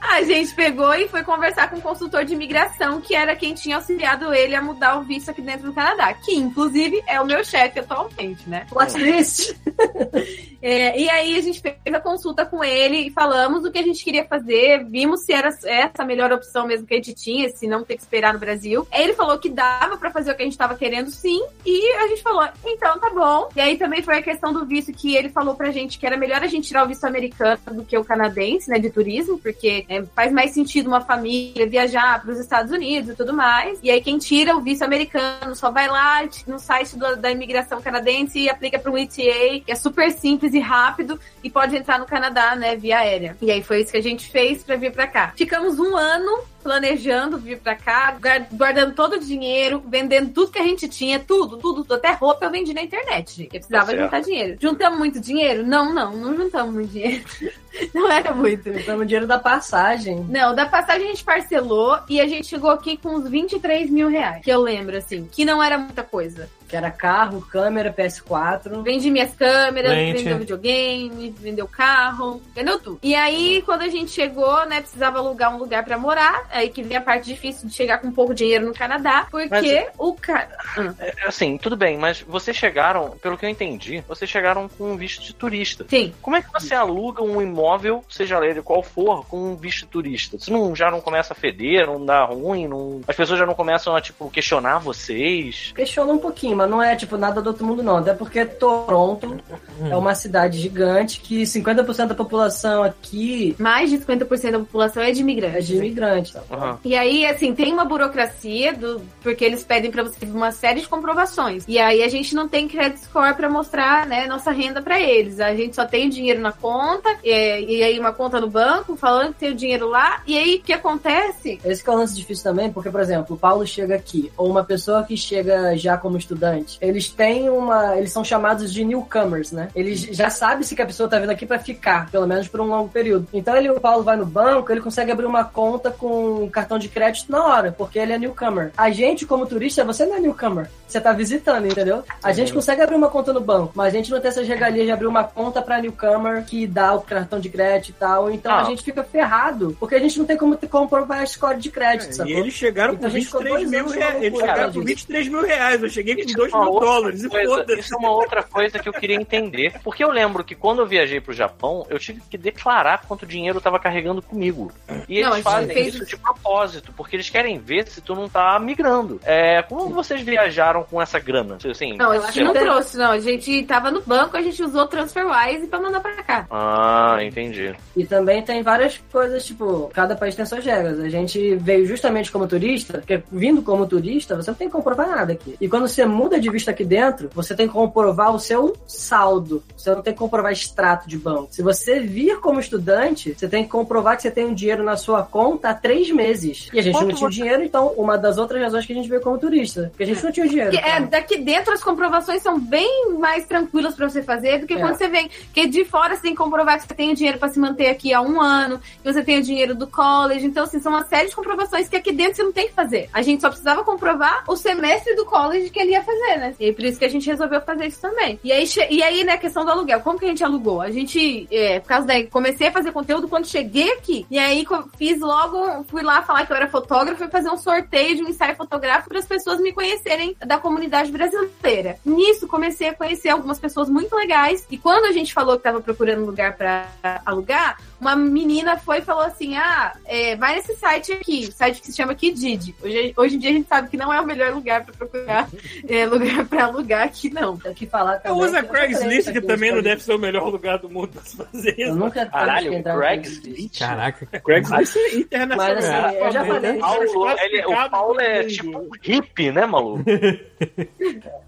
A gente pegou e foi conversar com um consultor de imigração, que era quem tinha auxiliado ele a mudar o visto aqui dentro do Canadá, que inclusive é o meu chefe atualmente, né? Plot twist. <laughs> É, e aí a gente fez a consulta com ele e falamos o que a gente queria fazer, vimos se era essa a melhor opção mesmo que a gente tinha, se não ter que esperar no Brasil. Aí ele falou que dava pra fazer o que a gente tava querendo sim, e a gente falou, então tá bom. E aí também foi a questão do visto que ele falou pra gente que era melhor a gente tirar o visto americano do que o canadense, né, de turismo, porque é, faz mais sentido uma família viajar pros Estados Unidos e tudo mais. E aí quem tira o visto americano só vai lá no site do- da imigração canadense e aplica para um ETA, que é super simples e rápido e pode entrar no Canadá, né, via aérea. E aí foi isso que a gente fez pra vir pra cá. Ficamos um ano planejando vir pra cá, guar- guardando todo o dinheiro, vendendo tudo que a gente tinha, tudo, tudo, tudo. até roupa eu vendi na internet, gente. Eu precisava Tá juntar dinheiro. Juntamos muito dinheiro? Não, não, não juntamos muito dinheiro. <laughs> não era muito. Juntamos o dinheiro da passagem. Não, da passagem a gente parcelou e a gente chegou aqui com uns 23 mil reais. Que eu lembro, assim, que não era muita coisa. Que era carro, câmera, PS4. Vendi minhas câmeras, Lente. vendeu videogame, vendeu carro, vendeu tudo. E aí, quando a gente chegou, né, precisava alugar um lugar pra morar. Aí que vem a parte difícil de chegar com pouco dinheiro no Canadá, porque o cara. É, Assim, tudo bem, mas vocês chegaram, pelo que eu entendi, vocês chegaram com um visto de turista. Sim. Como é que você aluga um imóvel, seja ele qual for, com um visto de turista? Você não, já não começa a feder, não dá ruim, não... as pessoas já não começam a, tipo, questionar vocês? Questiona um pouquinho, mas não é tipo nada do outro mundo, não. Até porque Toronto é uma cidade gigante que 50% da população aqui Mais de 50% da população é de é imigrantes. de imigrante. Tá? Aham. E aí, assim, tem uma burocracia, do, porque eles pedem pra você uma série de comprovações. E aí a gente não tem credit score pra mostrar, né, nossa renda pra eles. A gente só tem o dinheiro na conta, e, e aí uma conta no banco, falando que tem o dinheiro lá. E aí, o que acontece? Esse que é o lance difícil também, porque, por exemplo, o Paulo chega aqui, ou uma pessoa que chega já como estudante, eles têm uma. Eles são chamados de newcomers, né? Eles já sabem se que a pessoa tá vindo aqui pra ficar, pelo menos por um longo período. Então ele, o Paulo vai no banco, ele consegue abrir uma conta com um cartão de crédito na hora, porque ele é newcomer. A gente, como turista, você não é newcomer. Você tá visitando, entendeu? A gente consegue abrir uma conta no banco, mas a gente não tem essas regalias de abrir uma conta pra newcomer que dá o cartão de crédito e tal. Então Ah. a gente fica ferrado, porque a gente não tem como comprovar a score de crédito, E sacou? eles chegaram Então com a gente ficou 23 dois mil reais. Eles chegaram com disso. 23 mil reais. Eu cheguei com 2 é uma mil dólares. E coisa-. Isso é uma outra coisa que eu queria entender. Porque eu lembro que quando eu viajei pro Japão, eu tive que declarar quanto dinheiro eu tava carregando comigo. E Não, eles fazem fez isso de propósito, porque eles querem ver se tu não tá migrando. É, como vocês viajaram com essa grana? Assim, Não, a Eu gente acho não que- trouxe, não. A gente tava no banco, a gente usou TransferWise pra mandar pra cá. Ah, entendi. E também tem várias coisas, tipo, cada país tem suas regras. A gente veio justamente como turista, porque vindo como turista, você não tem que comprovar nada aqui. E quando você muda de vista aqui dentro, você tem que comprovar o seu saldo. Você não tem que comprovar extrato de banco. Se você vir como estudante, você tem que comprovar que você tem um dinheiro na sua conta há três meses. E a gente Quanto não tinha o você- dinheiro, então uma das outras razões que a gente veio como turista. Porque a gente não tinha o dinheiro. É, cara. daqui dentro as comprovações são bem mais tranquilas pra você fazer do que É. quando você vem. Porque de fora você tem que comprovar que você tem o dinheiro pra se manter aqui há um ano, que você tem o dinheiro do college. Então, assim, são uma série de comprovações que aqui dentro você não tem que fazer. A gente só precisava comprovar o semestre do college que ele ia fazer, né? E por isso que a gente resolveu fazer isso também. E aí, e aí né, a questão do aluguel. Como que a gente alugou? A gente, é, por causa daí, comecei a fazer conteúdo quando cheguei aqui. E aí fiz logo, fui lá falar que eu era fotógrafo e fazer um sorteio de um ensaio fotográfico para as pessoas me conhecerem da comunidade brasileira. Nisso comecei a conhecer algumas pessoas muito legais. E quando a gente falou que tava procurando lugar para alugar, uma menina foi e falou assim: Ah, é, vai nesse site aqui, site que se chama Kijiji. Hoje, hoje em dia a gente sabe que não é o melhor lugar para procurar <laughs> é, lugar para alugar aqui, não. Tem que falar Eu também uso a eu Craigslist, que também não deve ser o melhor lugar do mundo pra se fazer Eu isso. nunca Caralho, Craigslist? Caraca. Craigslist é internacional. Mas assim, eu já falei. Paulo, ele- o Paulo é tipo hippie, né, maluco? <laughs>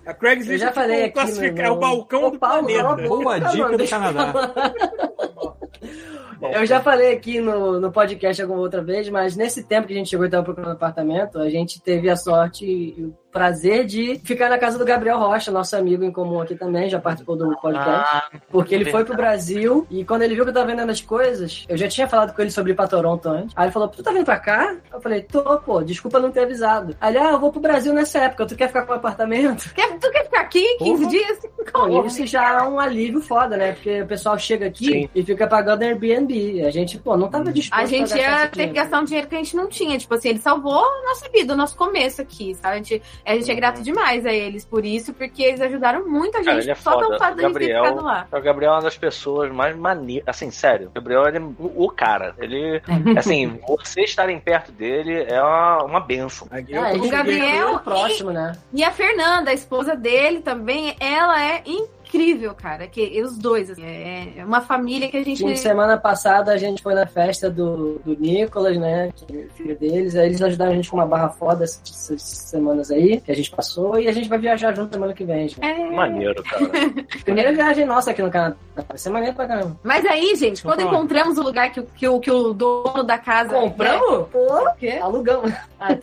A Craigslist Eu já é tipo falei aqui classificar- é o balcão Ô, do Paulo, planeta. Boa dica do eu Canadá. <laughs> Eu já falei aqui no, no podcast alguma outra vez, mas nesse tempo que a gente chegou e estava procurando apartamento, a gente teve a sorte e o prazer de ficar na casa do Gabriel Rocha, nosso amigo em comum aqui também, já participou do podcast. Ah, Porque ele foi pro Brasil e quando ele viu que eu tava vendendo as coisas, eu já tinha falado com ele sobre ir pra Toronto antes. Aí ele falou: Tu tá vindo pra cá? Eu falei: Tô, pô, desculpa não ter avisado. Aí ele: Ah, eu vou pro Brasil nessa época, tu quer ficar com o apartamento? Quer, tu quer ficar aqui 15 dias? Então, isso já é um alívio foda, né? Porque o pessoal chega aqui Sim. e fica pagando Airbnb. A gente, pô, não tava disposto A gente ia ter que gastar um dinheiro que a gente não tinha. Tipo assim, ele salvou a nossa vida, o nosso começo aqui, sabe? A gente, a gente é grato demais a eles por isso, porque eles ajudaram muito a gente. Cara, ele é só pelo foda. fato O de a gente ter Gabriel, ficado lá. o Gabriel é uma das pessoas mais maneiras. Assim, sério. O Gabriel, ele é o cara. Ele. Assim, você estarem perto dele é uma, uma benção. É, gente O Gabriel fica próximo, né? E a Fernanda, a esposa dele também, ela é incrível, cara. Que os dois, assim, é é uma família que a gente. De semana passada a gente foi na festa do, do Nicolas, né? Que é o filho deles. Aí eles ajudaram a gente com uma barra foda essas, semanas aí, que a gente passou. E a gente vai viajar junto semana que vem, gente. É. Maneiro, cara. <laughs> Primeira viagem nossa aqui no Canadá. Vai ser maneiro pra caramba. Mas aí, gente, quando encontramos o lugar que, o- que, o- que o dono da casa. Compramos? Pô, O quê? alugamos. Ah.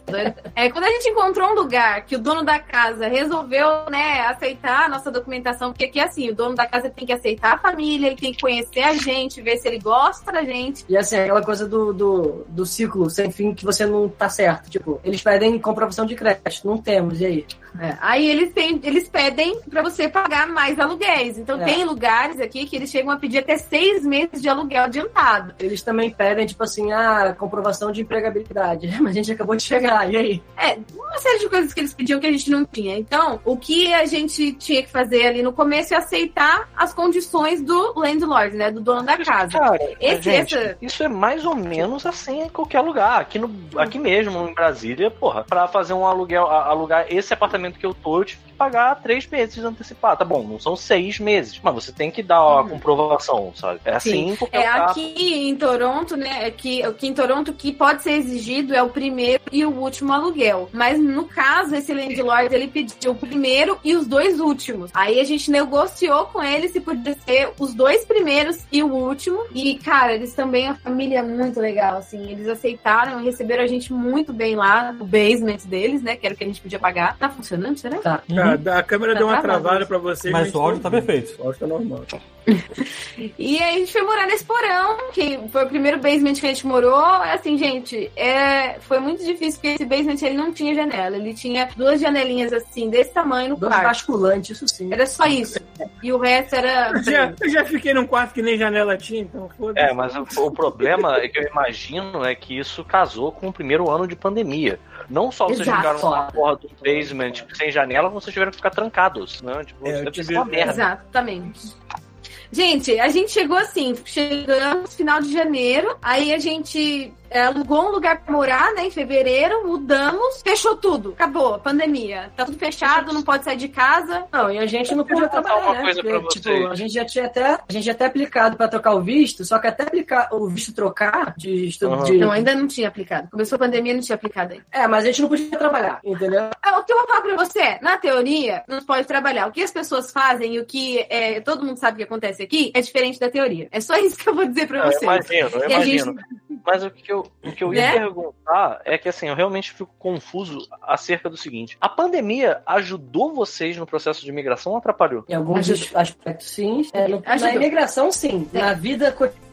É, quando a gente encontrou um lugar que o dono da casa resolveu, né, aceitar a nossa documentação, porque aqui assim, o dono da casa tem que aceitar a família, ele tem que conhecer a gente, ver se ele gosta da gente. E assim, aquela coisa do, do, do ciclo sem fim que você não tá certo. Tipo, eles pedem comprovação de crédito. Não temos, e aí? É, Aí eles, têm, eles pedem pra você pagar mais aluguéis. Então É. tem lugares aqui que eles chegam a pedir até seis meses de aluguel adiantado. Eles também pedem, tipo assim, a comprovação de empregabilidade. <laughs> Mas a gente acabou de chegar, e aí? É, uma série de coisas que eles pediam que a gente não tinha. Então, o que a gente tinha que fazer ali no começo é aceitar as condições do landlord, né? Do dono da casa. Cara, Esse- gente, essa- isso é mais ou menos assim em qualquer lugar. Aqui, no, aqui mesmo, em Brasília, porra, pra fazer um aluguel, alugar esse apartamento que eu tô, eu tive que pagar três meses antecipado. Tá bom, não são seis meses, mas você tem que dar a comprovação, sabe? É assim Sim. em É, lugar. aqui em Toronto, né? Aqui, aqui em Toronto, o que pode ser exigido é o primeiro e o último aluguel. Mas no caso, esse landlord ele pediu o primeiro e os dois últimos. Aí a gente negociou com ele se podia ser os dois primeiros e o último. E, cara, eles também, a família é muito legal, assim. Eles aceitaram e receberam a gente muito bem lá no basement deles, né? Que era o que a gente podia pagar. Tá funcionando, será? Tá. A, a câmera Tá deu uma travada isso. pra vocês. Mas o áudio tá perfeito. O áudio tá normal. E aí a gente foi morar nesse porão, que foi o primeiro basement que a gente morou. Assim, gente, é... foi muito difícil, porque esse basement ele não tinha janela. Ele tinha duas janelinhas assim, desse tamanho no Dois quarto. basculantes, isso sim. Era só isso. E o resto era. Eu já, eu já fiquei num quarto que nem janela tinha, então foda-se. É, mas o, o problema é que eu imagino é que isso casou com o primeiro ano de pandemia. Não só vocês Exato. ficaram numa porra do basement sem janela, como vocês tiveram que ficar trancados, né? Tipo, É, deve tive- ser uma merda. Exatamente. Gente, a gente chegou assim, chegamos final de janeiro, aí a gente alugou um lugar pra morar, né, em fevereiro, mudamos, fechou tudo, acabou, a pandemia, tá tudo fechado, não pode sair de casa. Não, e a gente não podia trabalhar, uma né? coisa Porque, pra tipo, vocês. a gente já tinha até, a gente já até aplicado pra trocar o visto, só que até aplicar o visto trocar de estudo Aham. de. Não, ainda não tinha aplicado. Começou a pandemia, não tinha aplicado ainda. É, mas a gente não podia trabalhar, entendeu? Ah, O que eu vou falar pra você é, na teoria, não pode trabalhar. O que as pessoas fazem e o que é, todo mundo sabe que acontece aqui é diferente da teoria. É só isso que eu vou dizer pra Eu vocês. imagino, eu a gente- imagino. Mas o que eu, o que eu ia Né? perguntar é que assim, eu realmente fico confuso acerca do seguinte: a pandemia ajudou vocês no processo de imigração ou atrapalhou? Em alguns aspectos, sim. É, no- na imigração, sim. É. Na vida cotidiana,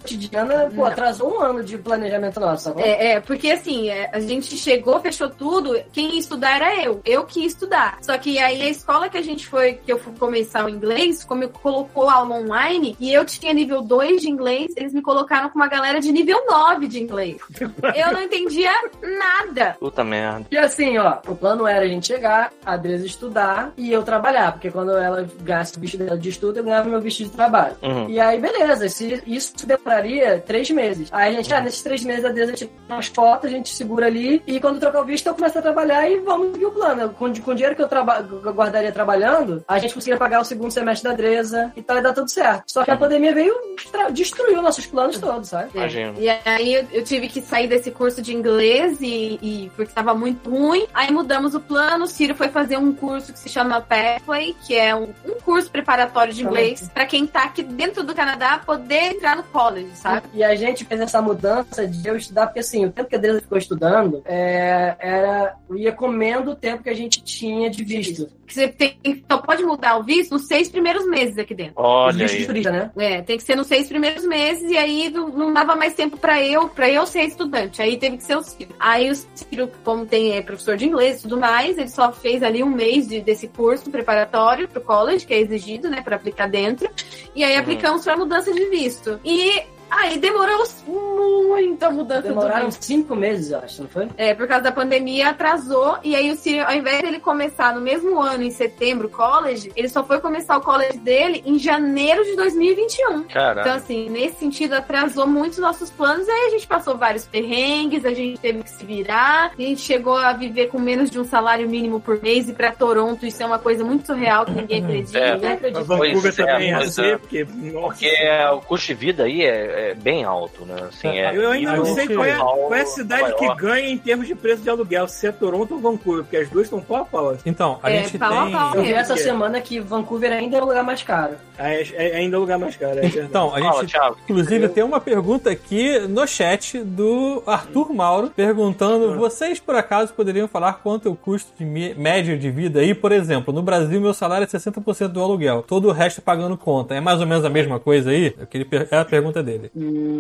pô, Não. atrasou um ano de planejamento nosso. Agora. É, é, porque assim, é, a gente chegou, fechou tudo, quem ia estudar era eu. Eu que ia estudar. Só que aí a escola que a gente foi, que eu fui começar o inglês, como colocou aula online, e eu tinha nível 2 de inglês, eles me colocaram com uma galera de nível 9 de inglês. <laughs> Eu não entendia nada. Puta merda. E assim, ó, o plano era a gente chegar, a Adriana estudar e eu trabalhar, porque quando ela ganhasse o visto dela de estudo, eu ganhava meu visto de trabalho. Uhum. E aí, beleza, se, isso demoraria três meses. Aí a gente, ah, nesses três meses a Adriana tira umas fotos, a gente segura ali, e quando trocar o visto, eu começo a trabalhar e vamos seguir o plano. Com, com o dinheiro que eu, traba, que eu guardaria trabalhando, a gente conseguiria pagar o segundo semestre da Dresa e tal, e dar tudo certo. Só que a pandemia veio, destruiu nossos planos todos, sabe? Imagino. E aí eu, eu tive que sair desse curso de inglês e, e- porque estava muito ruim. Aí mudamos o plano. O Ciro foi fazer um curso que se chama Pathway, que é um, um curso preparatório de inglês para quem tá aqui dentro do Canadá poder entrar no college, sabe? E a gente fez essa mudança de eu estudar, porque assim, o tempo que a Adriana ficou estudando é, era. ia comendo o tempo que a gente tinha de visto. Que você tem, então pode mudar o visto nos seis primeiros meses aqui dentro. Olha visto de aí. turista, né? É, tem que ser nos seis primeiros meses e aí não, não dava mais tempo pra eu, para eu ser estudante. Aí teve que ser o Ciro. Aí o Ciro, como tem é, professor de inglês e tudo mais, ele só fez ali um mês de- desse curso preparatório pro college, que é exigido, né, pra aplicar dentro. E aí Uhum. aplicamos pra mudança de visto. E aí demorou muito a mudança do Demoraram cinco meses, eu acho, não foi? É, por causa da pandemia, atrasou. E aí, o Ciro, ao invés dele começar no mesmo ano, em setembro, college, ele só foi começar o college dele em janeiro de 2021. Então, Caralho. assim, nesse sentido, atrasou muito os nossos planos. Aí a gente passou vários perrengues, a gente teve que se virar. A gente chegou a viver com menos de um salário mínimo por mês. E pra Toronto, isso é uma coisa muito surreal que ninguém acredita. É. Mas Vancouver é, também ia pois ser, é. porque. Nossa. Porque é, o custo de vida aí é, é bem alto, né? Assim, é, Eu ainda não sei qual é, qual é a cidade que ganha em termos de preço de aluguel, se é Toronto ou Vancouver, porque as duas estão pau a pau. assim. Então, a É, gente pau a tem. pau. Eu vi É, essa porque- semana que Vancouver ainda é o lugar mais caro. É, é ainda o lugar mais caro, é verdade. Então, a Fala, gente Thiago. inclusive tem uma pergunta aqui no chat do Arthur Mauro perguntando: vocês por acaso poderiam falar quanto é o custo de médio de vida aí? Por exemplo, no Brasil meu salário é 60% do aluguel, todo o resto pagando conta. É mais ou menos a mesma coisa aí? Eu queria per- É a pergunta dele.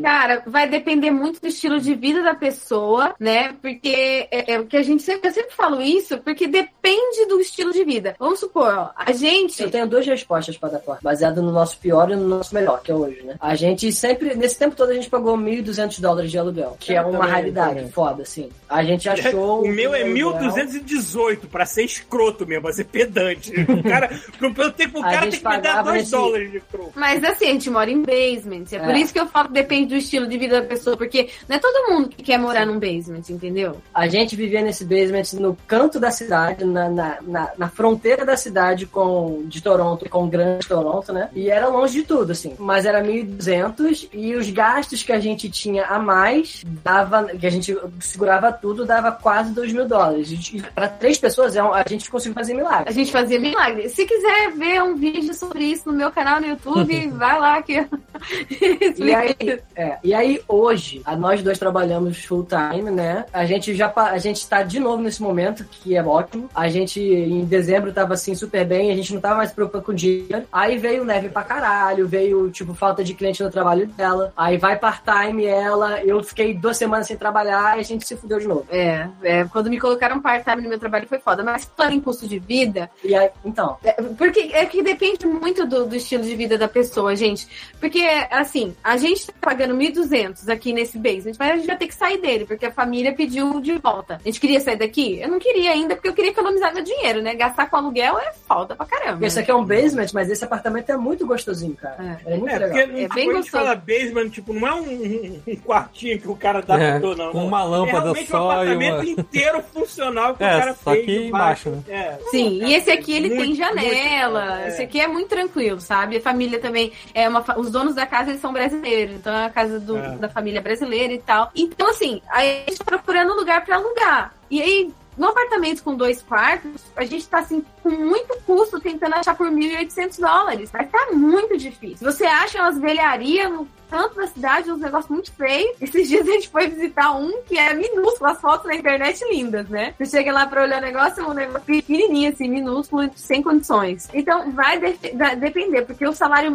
Cara, vai depender muito do estilo de vida da pessoa, né? Porque é, é o que a gente sempre, eu sempre falo isso, porque depende do estilo de vida. Vamos supor, ó, a gente. Eu tenho duas respostas para dar, Thor, baseado no nosso pior e no nosso melhor, que é hoje, né? A gente sempre, nesse tempo todo, a gente pagou 1.200 dólares de aluguel, que é Eu uma também, raridade também. foda, assim. A gente achou. <laughs> O meu é aluguel- 1218, pra ser escroto mesmo, pra ser pedante. <laughs> O cara, pro tempo, o cara tem que me dar pagava 2 esse- dólares de troco. Mas assim, a gente mora em basement. É, por É. isso que eu falo que depende do estilo de vida da pessoa, porque não é todo mundo que quer morar num basement, entendeu? A gente vivia nesse basement no canto da cidade, na, na, na, na fronteira da cidade com, de Toronto, com o grande Toronto, né? E era longe de tudo, assim. Mas era 1.200 e os gastos que a gente tinha a mais, dava, que a gente segurava tudo, dava quase 2 mil dólares. Para três pessoas, é a gente conseguiu fazer A milagre. gente fazia milagre. Se quiser ver um vídeo sobre isso no meu canal no YouTube, <laughs> vai lá que eu <laughs> E explico aí, é, e aí, hoje, a nós dois trabalhamos full time, né? A gente já a gente tá de novo nesse momento, que é ótimo. A gente, em dezembro, tava assim super bem, a gente não tava mais se preocupando com dinheiro. Aí veio neve pra caralho, veio, tipo, falta de cliente no trabalho dela. Aí vai part-time ela, eu fiquei duas semanas sem trabalhar e a gente se fudeu de novo. É, é, quando me colocaram part-time no meu trabalho foi foda, mas falando em custo de vida, E aí, então, É, Porque é que depende muito do, do estilo de vida da pessoa, gente. Porque, assim, a gente tá pagando 1.200 aqui nesse basement, mas a gente vai ter que sair dele, porque a família pediu de volta. A gente queria sair daqui? Eu não queria ainda, porque eu queria economizar meu dinheiro, né? Gastar com aluguel é falta pra caramba. isso aqui é um basement, mas esse apartamento é muito gostosinho, cara. É, muito É, legal. porque É tipo, bem a gente gostoso. fala basement, tipo, não é um, um quartinho que o cara adaptou, não. com uma lâmpada é só um e apartamento uma- inteiro funcional que <laughs> É, o cara só fez. debaixo. embaixo, É. Sim, e esse aqui ele Muito, tem janela. muito, é. Esse aqui é muito tranquilo, sabe? A família também é uma. Os donos da casa eles são brasileiros, então é a casa do- É. da família brasileira e tal. Então, assim, aí a gente tá procurando um lugar pra alugar. E aí. No apartamento com dois quartos, a gente tá assim, com muito custo tentando achar por 1.800 dólares. Vai tá muito difícil. Você acha umas velharias no canto da cidade, uns negócios muito feios. Esses dias a gente foi visitar um que é minúsculo, as fotos na internet lindas, né? Você chega lá pra olhar o negócio, é um negócio pequenininho, assim, minúsculo, sem condições. Então, vai da- depender, porque o salário,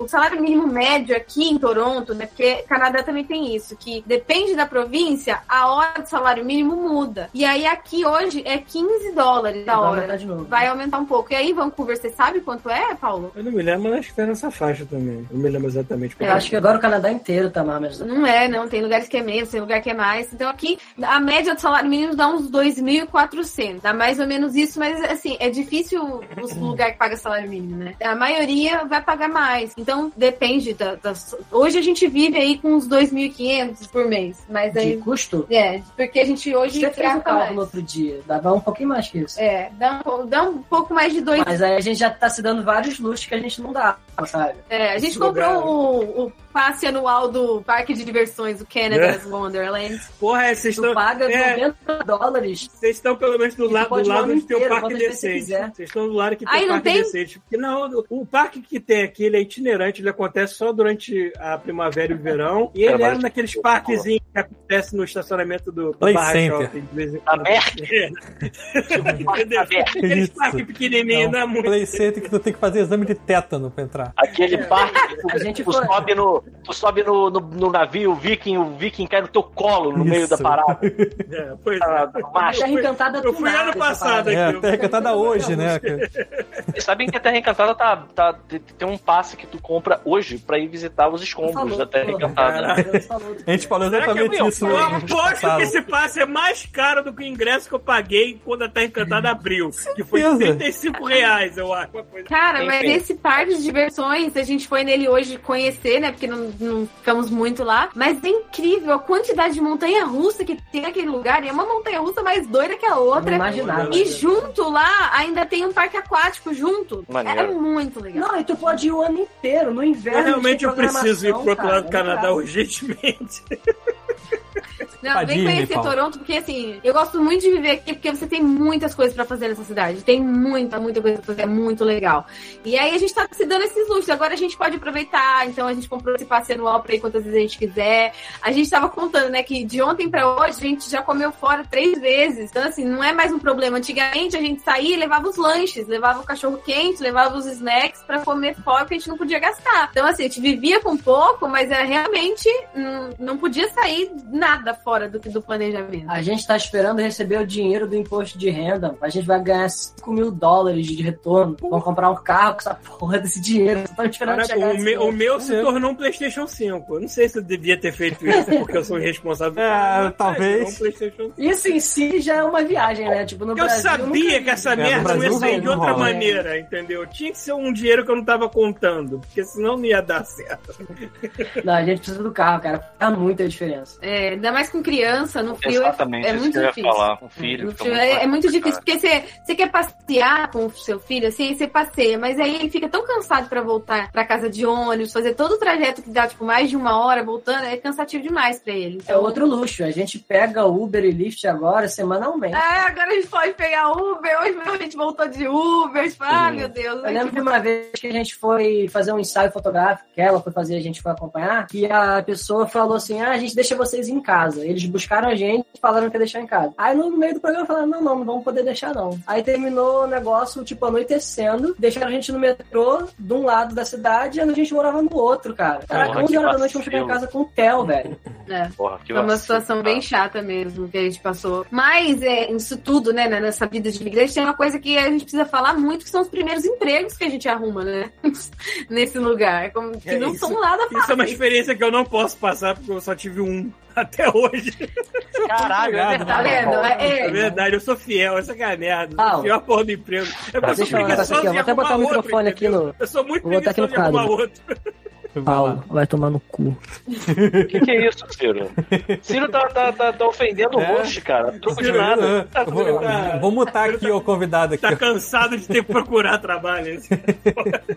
o salário mínimo médio aqui em Toronto, né? Porque Canadá também tem isso, que depende da província, a hora do salário mínimo muda. E aí aqui hoje é 15 dólares a Vai hora. aumentar de novo. Vai aumentar um pouco. E aí, Vancouver, você sabe quanto é, Paulo? Eu não me lembro, mas acho que tá nessa faixa também. Eu não me lembro exatamente. Eu acho que agora o Canadá inteiro tá menos. Não é, não. Tem lugares que é menos, tem lugar que é mais. Então aqui, a média do salário mínimo dá uns 2.400. Dá mais ou menos isso, mas assim, é difícil os lugares que pagam salário mínimo, né? A maioria vai pagar mais. Então depende da, das- Hoje a gente vive aí com uns 2.500 por mês. Mas De aí. custo? É, porque a gente hoje Você fez o cálculo outro dia. Dava um pouquinho mais que isso. É, dá um, dá um pouco mais de dois. Mas aí a gente já tá se dando vários luxos que a gente não dá, sabe? É, a gente Esse comprou lugar- o, o passe anual do Parque de Diversões, o Canada's Wonderland. Porra, é, vocês Tu estão. paga é, 90 dólares. Vocês estão pelo menos do, lado do lado onde tem o parque decente. Vocês estão do lado que tem Aí o parque tem? decente. Porque não, o parque que tem aqui, ele é itinerante, ele acontece só durante a primavera e o verão. E ele é naqueles parquezinhos que acontece no estacionamento do, do Play Barra Center. Shopping. De vez em Tá quando. <laughs> É. Entendeu? Aqueles parques pequenininhos, não é muito. Play Center que tu tem que fazer exame de tétano pra entrar. Aquele parque que A gente tu, foi. sobe, no, tu sobe no, no, no navio, o viking, o viking cai no teu colo no meio Isso. da parada. <laughs> É, pois é. Terra Encantada Eu fui ano passado parada. É, aqui. até recatada hoje, né? Vocês <laughs> sabem que a Terra Encantada tá, tá, tem um passe que tu compra hoje pra ir visitar os escombros Falou, da Terra. Encantada. A gente falou Será que exatamente eu- isso. Eu aposto que esse passe é mais caro do que o ingresso que eu paguei quando a Terra Encantada abriu. Que foi Certeza. 35 reais, eu acho. Cara, Enfim. mas esse parque de diversões, a gente foi nele hoje conhecer, né? Porque não, não ficamos muito lá. Mas é incrível a quantidade de montanha-russa que tem naquele lugar. E é uma montanha-russa mais doida que a outra. imaginava. E junto lá ainda tem um parque aquático junto. Maneiro. É muito legal. Não, e tu pode ir o ano inteiro, no inverno. Realmente eu preciso ir pro outro lado do Canadá urgentemente. <laughs> Não, Pra vem conhecer Paulo. Toronto, porque assim, eu gosto muito de viver aqui, porque você tem muitas coisas pra fazer nessa cidade. Tem muita, muita coisa pra fazer, é muito legal. E aí a gente tá se dando esses luxos. Agora a gente pode aproveitar, então a gente comprou esse passe anual pra ir quantas vezes a gente quiser. A gente tava contando, né, que de ontem pra hoje a gente já comeu fora três vezes. Então, assim, não é mais um problema. Antigamente a gente saía e levava os lanches, levava o cachorro quente, levava os snacks pra comer fora, porque a gente não podia gastar. Então, assim, a gente vivia com pouco, mas é realmente hum, não podia sair nada fora do, do planejamento. A gente tá esperando receber o dinheiro do imposto de renda. A gente vai ganhar 5 mil dólares de retorno. Vamos comprar um carro com essa porra desse dinheiro. Só esperando Cara, chegar o, me- o meu se tornou um PlayStation 5. Eu não sei se eu devia ter feito isso porque eu sou irresponsável. <laughs> É, Mas, talvez. tornou um PlayStation 5. Isso em si já é uma viagem, né? Tipo, no eu Brasil, sabia nunca que essa no merda não ia sair de outra rola. maneira, entendeu? Tinha que ser um dinheiro que eu não tava contando, porque senão não ia dar certo. <laughs> Não, a gente precisa do carro, cara. Faz muita diferença. É, ainda mais com criança, no frio é- Exatamente, é, isso muito difícil. falar. Com filho. Frio é, é muito difícil, porque você, você quer passear com o seu filho, assim, você passeia, mas aí ele fica tão cansado pra voltar pra casa de ônibus, fazer todo o trajeto que dá, tipo, mais de uma hora voltando, é cansativo demais pra ele. É outro luxo. A gente pega Uber e Lyft agora semanalmente. Ah, agora a gente pode pegar Uber, hoje mesmo a gente voltou de Uber, ah, meu Deus. Eu lembro de uma vez que a gente foi fazer um ensaio fotográfico, que ela foi fazer, a gente foi acompanhar, que a pessoa falou assim: ah, a gente deixa vocês em casa. Eles buscaram a gente e falaram que ia deixar em casa. Aí no meio do programa falaram: não, não, não vamos poder deixar não. Aí terminou o negócio, tipo, anoitecendo, deixaram a gente no metrô de um lado da cidade e a gente morava no outro, cara. Caraca, Porra, 11 que horas da noite vamos chegar em casa com o Theo, velho. É. <laughs> Porra, que Foi uma situação cara. bem chata mesmo que a gente passou. Mas é, isso tudo, né, nessa vida de imigrante, tem uma coisa que a gente precisa falar muito, que são os primeiros empregos que a gente arruma, né? <laughs> Nesse lugar. Como, que É, não isso- são nada Isso é uma experiência que eu não posso passar porque eu só tive um <laughs> até hoje. Caralho, é verdade. Tá vendo? É É, verdade, eu sou fiel, essa que é a merda. Ah, fiel porra do emprego. É porque eu eu Vou microfone aqui entendeu? no- Eu sou muito Vou botar aqui preguiçoso no de arrumar quadro. outro. Vai lá. vai tomar no cu. O que, que é isso, Ciro? Ciro tá, tá, tá, tá ofendendo o É. host, cara. Truco de nada. Eu vou, eu vou mutar aqui o convidado aqui. Tá cansado de ter que procurar trabalho.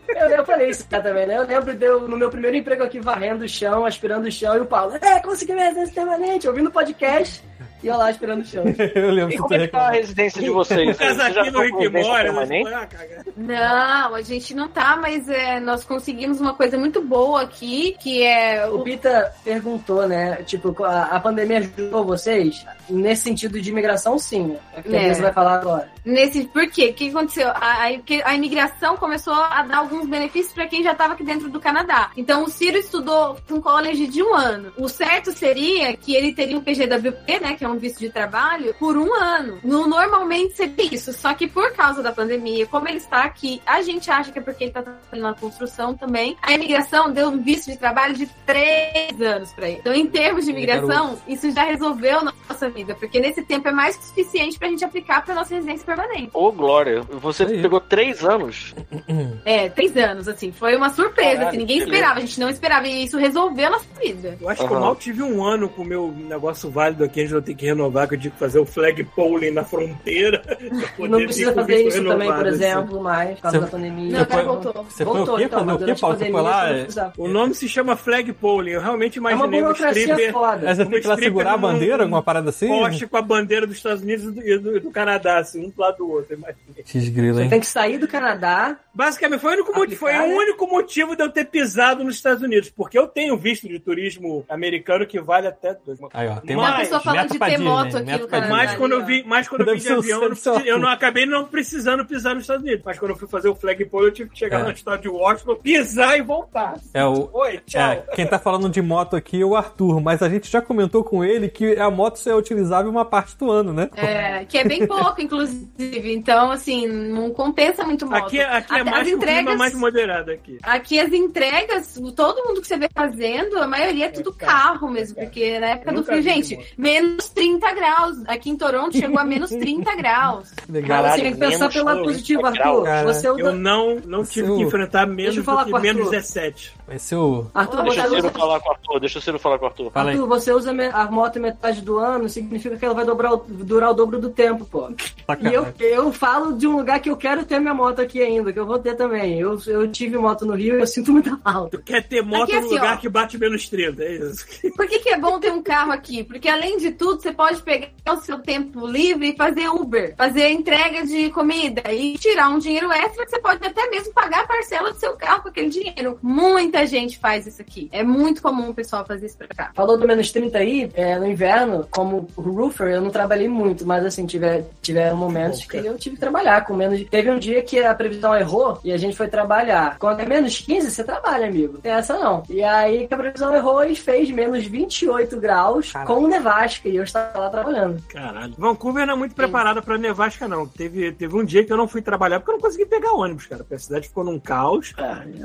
Eu, eu falei isso cara, também, né? Eu lembro de eu, no meu primeiro emprego aqui, varrendo o chão, aspirando o chão, e o Paulo, é, consegui minha residência permanente, ouvindo o podcast, e eu lá aspirando o chão. <laughs> Eu lembro E como é que tá a residência de vocês? Casa Vocês já aqui no Rick Mora, caga. Não, a gente não tá, mas é, nós conseguimos uma coisa muito boa aqui, que é O Pita perguntou, né? Tipo, a, a pandemia ajudou vocês? Nesse sentido de imigração, sim. né? É o que a É. Elisa vai falar agora. Nesse, por quê? O que aconteceu? A, a, a imigração começou a dar alguns benefícios para quem já estava aqui dentro do Canadá. Então, o Ciro estudou um college de um ano. O certo seria que ele teria um PGWP, né, que é um visto de trabalho, por um ano. No, normalmente seria isso. Só que por causa da pandemia, como ele está aqui, a gente acha que é porque ele está trabalhando na construção também. A imigração deu um visto de trabalho de três anos para ele. Então, em termos de imigração, isso já resolveu nossa vida, porque nesse tempo é mais que suficiente para a gente aplicar para nossa residência permanente. Ô, Glória, você Aí. pegou três anos. <clears throat> É, três anos, assim. Foi uma surpresa, Caralho, assim. Ninguém esperava, a gente não esperava. E isso resolveu a nossa vida. Eu acho que eu mal tive um ano com o meu negócio válido aqui, onde eu tenho que renovar, que eu tive que fazer o flag polling na fronteira. <laughs> pra Não precisa fazer isso também, por assim. exemplo, mais, por causa Você- da pandemia. Não, agora foi- voltou. Você foi o Voltou, quê? então, o quê, a Paulo? Você foi lá? É-. O nome se chama flag polling. Eu realmente É uma imaginei um burocracia stripper foda. Aí você tem que lá segurar a num- bandeira, alguma parada assim? poste com a bandeira dos Estados Unidos e do, do- do Canadá, assim, um do lado do outro. imaginei. X-grila, Você hein? tem que sair do Canadá. Basicamente, foi o, único motivo, foi o né? único motivo de eu ter pisado nos Estados Unidos, porque eu tenho visto de turismo americano que vale até dois. Aí, ó, tem Mas- uma A pessoa falando de ter moto aqui meta no Canadá. Mas quando eu vi, mas quando eu vim de avião, eu não, acabei não precisando pisar nos Estados Unidos. Mas quando eu fui fazer o flagpole, eu tive que chegar É. no estado de Washington, pisar e voltar. É o, Oi, tchau. É, quem tá falando de moto aqui é o Arthur, mas a gente já comentou com ele que a moto só é utilizável uma parte do ano, né? É, que é bem pouco, inclusive. Então, assim, não compensa muito moto. Aqui, é- aqui é Mais as é entregas, mais moderado aqui. Aqui as entregas, todo mundo que você vê fazendo, a maioria é tudo caro, carro mesmo, porque na época do frio, gente, menos 30 graus. Aqui em Toronto chegou a menos 30 <laughs> graus. Legal. Mas você tem que pensar pelo lado 30 positivo, Arthur. Você usa... Eu não, não tive Seu- que enfrentar menos Deixa eu falar do que menos Arthur. 17. Vai ser o. Arthur, Deixa o Ciro usa... falar com o Arthur. Deixa o Ciro falar com o Arthur. Fala aí. Arthur, você usa a moto metade do ano, significa que ela vai dobrar o- durar o dobro do tempo, pô. E eu, eu falo de um lugar que eu quero ter minha moto aqui ainda, que eu vou ter também. Eu, eu tive moto no Rio e eu sinto muita falta. Quer ter moto Aqui, no assim, lugar ó. que bate menos 30, é isso. Por que, que é bom ter um carro aqui? Porque além de tudo, você pode pegar o seu tempo livre e fazer Uber, fazer entrega de comida e tirar um dinheiro extra que você pode até mesmo pagar a parcela do seu carro com aquele dinheiro. Muita gente faz isso aqui. É muito comum o pessoal fazer isso pra cá. Falou do menos 30 aí, é, no inverno, como roofer, eu não trabalhei muito, mas assim, tiver, tiveram momentos que eu tive que trabalhar com menos. Teve um dia que a previsão errou e a gente foi trabalhar. Quando é menos 15, você trabalha, amigo. Tem essa não. E aí que a previsão errou e fez menos 28 graus Caraca. com nevasca e eu estava lá trabalhando. Caralho. Vancouver não é muito preparada pra nevasca, não. Teve, teve um dia que eu não fui trabalhar porque eu não consegui pegar ônibus, cara. Porque a cidade ficou num caos.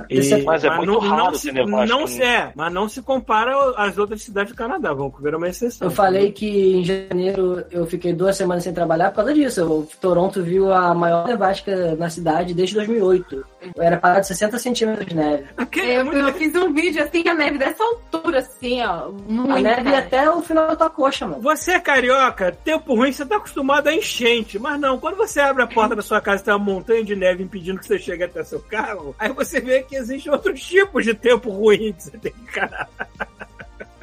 E- Isso é- Mas é muito raro se, ter nevasca, não se é, mas não se compara às outras cidades do Canadá. Vancouver é uma exceção. Eu falei que em janeiro eu fiquei duas semanas sem trabalhar por causa disso. O Toronto viu a maior nevasca na cidade desde 2008. Era parado de 60 centímetros de neve. É Eu, muito- eu fiz um vídeo assim, a neve dessa altura, assim, ó. A neve ia até o final da tua coxa, mano. Você é carioca, tempo ruim, você tá acostumado a enchente. Mas não, quando você abre a porta da sua casa e tem uma montanha de neve impedindo que você chegue até seu carro, aí você vê que existem outros tipos de tempo ruim que você tem que encarar.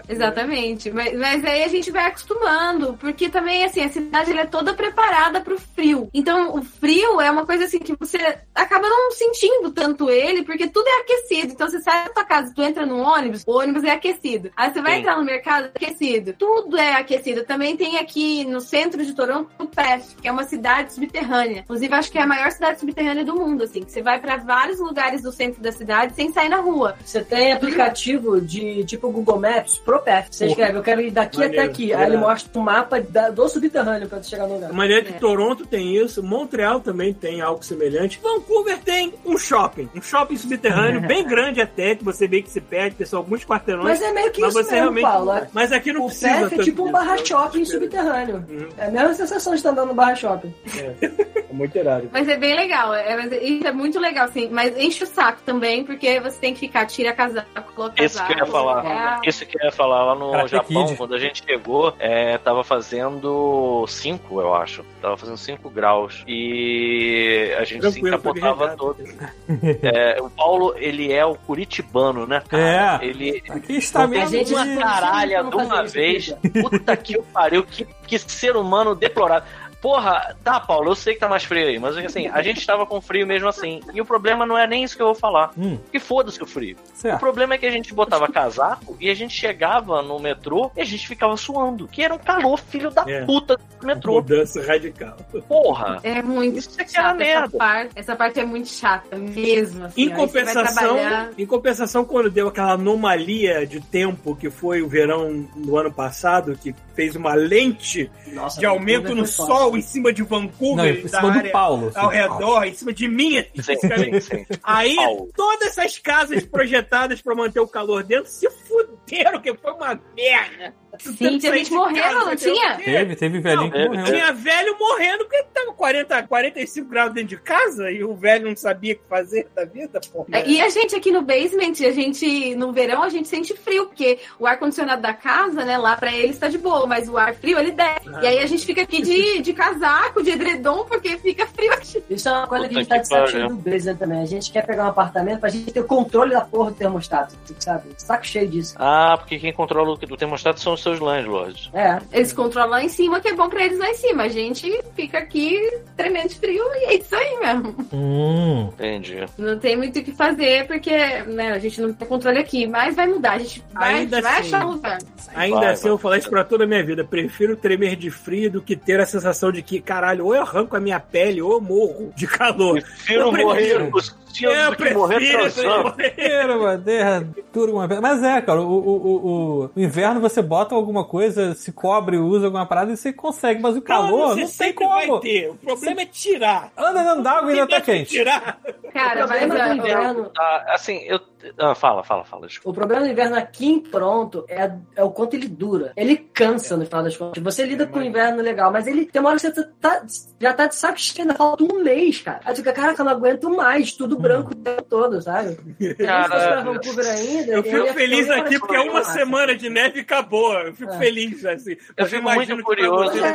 Exatamente. Mas, mas aí a gente vai acostumando, porque também, assim, a cidade é toda preparada pro frio. Então, o frio é uma coisa assim que você acaba não sentindo tanto ele, porque tudo é aquecido. Então, você sai da tua casa, tu entra no ônibus, o ônibus é aquecido. Aí você vai Sim. entrar no mercado, é aquecido. Tudo é aquecido. Também tem aqui no centro de Toronto, o Perth, que é uma cidade subterrânea. Inclusive, acho que é a maior cidade subterrânea do mundo, assim, que você vai pra vários lugares do centro da cidade sem sair na rua. Você tem aplicativo de tipo Google Maps pro Perth. Você escreve, eu quero ir daqui Maneiro, até aqui. Aí ele mostra um mapa da- do subterrâneo pra você chegar no lugar. A maneira que É. Toronto tem isso, Montreal também tem algo semelhante. Vancouver tem um shopping, um shopping subterrâneo bem grande até, que você vê que se perde, tem só alguns quarteirões. Mas é meio que mas isso você mesmo, realmente. Paulo. Mas aqui não O precisa. Perth é tipo um barra shopping subterrâneo. É a mesma sensação de estar andando no barra shopping. É muito irado. Mas é bem legal, é, mas isso é muito legal, assim. Mas enche o saco também, porque você tem que ficar, tira casaco, coloca Isso casaco. que eu ia falar. É, Isso que eu ia falar lá no Karate Japão, Kid. quando a gente chegou, é, tava fazendo 5, eu acho. Tava fazendo 5 graus. E a gente se Tranquilo, foi encapotava todo. <laughs> É, o Paulo, ele é o curitibano, né, cara? É. Ele. Aqui está mesmo. tem gente uma caralha de uma vez. Puta que o pariu, que, que ser humano deplorável. Porra, tá, Paulo, eu sei que tá mais frio aí, mas assim, a gente tava com frio mesmo assim. E o problema não é nem isso que eu vou falar. Hum. Que foda-se o frio. O Certo. problema é que a gente botava casaco e a gente chegava no metrô e a gente ficava suando. Que era um calor, filho da É. puta do metrô. Mudança radical. Porra. é muito Isso é chata merda. essa parte. Essa parte é muito chata mesmo. Assim, Em compensação, em compensação, quando deu aquela anomalia de tempo que foi o verão do ano passado, que fez uma lente Nossa, de aumento no sol em cima de Vancouver, Não, em da cima do área Paulo. ao assim. redor, em cima de mim, Sim, sim, sim. Aí, Paulo. todas essas casas projetadas pra manter o calor dentro se fuderam, que foi uma merda. Sim, tinha gente morrendo, não tinha? Teve, teve velhinho que Não, morreu. Tinha velho morrendo porque tava 40, 45 graus dentro de casa e o velho não sabia o que fazer da vida, porra. É, E a gente aqui no basement, a gente, no verão, a gente sente frio, porque o ar-condicionado da casa, né, lá pra eles tá de boa, mas o ar frio, ele desce. Ah. E aí a gente fica aqui de, de casaco, de edredom, porque fica frio aqui. Isso é uma coisa que a gente tá de que saco pariu. cheio do Blazer também. A gente quer pegar um apartamento pra gente ter o controle da porra do termostato, sabe? Saco cheio disso. Ah, porque quem controla o do termostato são os seus landlords. É. Eles controlam lá em cima, que é bom pra eles lá em cima. A gente fica aqui tremendo de frio e é isso aí mesmo. Hum. Entendi. Não tem muito o que fazer, porque né, a gente não tem controle aqui. Mas vai mudar, a gente vai, Ainda vai assim. achar um lugar. Ainda Vai, assim, vai. eu vou falar isso pra toda a minha vida. Prefiro tremer de frio do que ter a sensação de que, caralho, ou eu arranco a minha pele ou eu morro de calor. Prefiro Eu prefiro. morrer <laughs> cuspindo Eu que morrer prefiro morrer. Uma vez. Mas é, cara, o, o, o- o inverno você bota alguma coisa, se cobre, usa alguma parada e você consegue, mas o calor você não tem como. vai ter. O problema é tirar. Anda dentro d'água e ainda tá quente. Tirar. Cara, o problema mas, do ó, inverno. Ah, assim, eu Ah, fala, fala, fala. desculpa. O problema do inverno aqui em Toronto é, é o quanto ele dura. Ele cansa no final das contas. Você lida com o inverno legal, mas ele tem uma hora que você tá, já tá de saco cheio, ainda falta um mês, cara. Aí fica, caraca, eu não aguento mais, tudo branco o tempo todo, sabe? <laughs> Cara, Se fosse pra Vancouver ainda, Eu fico feliz aqui porque é uma massa. semana de neve e acabou. Eu fico É. feliz, assim. Eu fico muito curioso. é.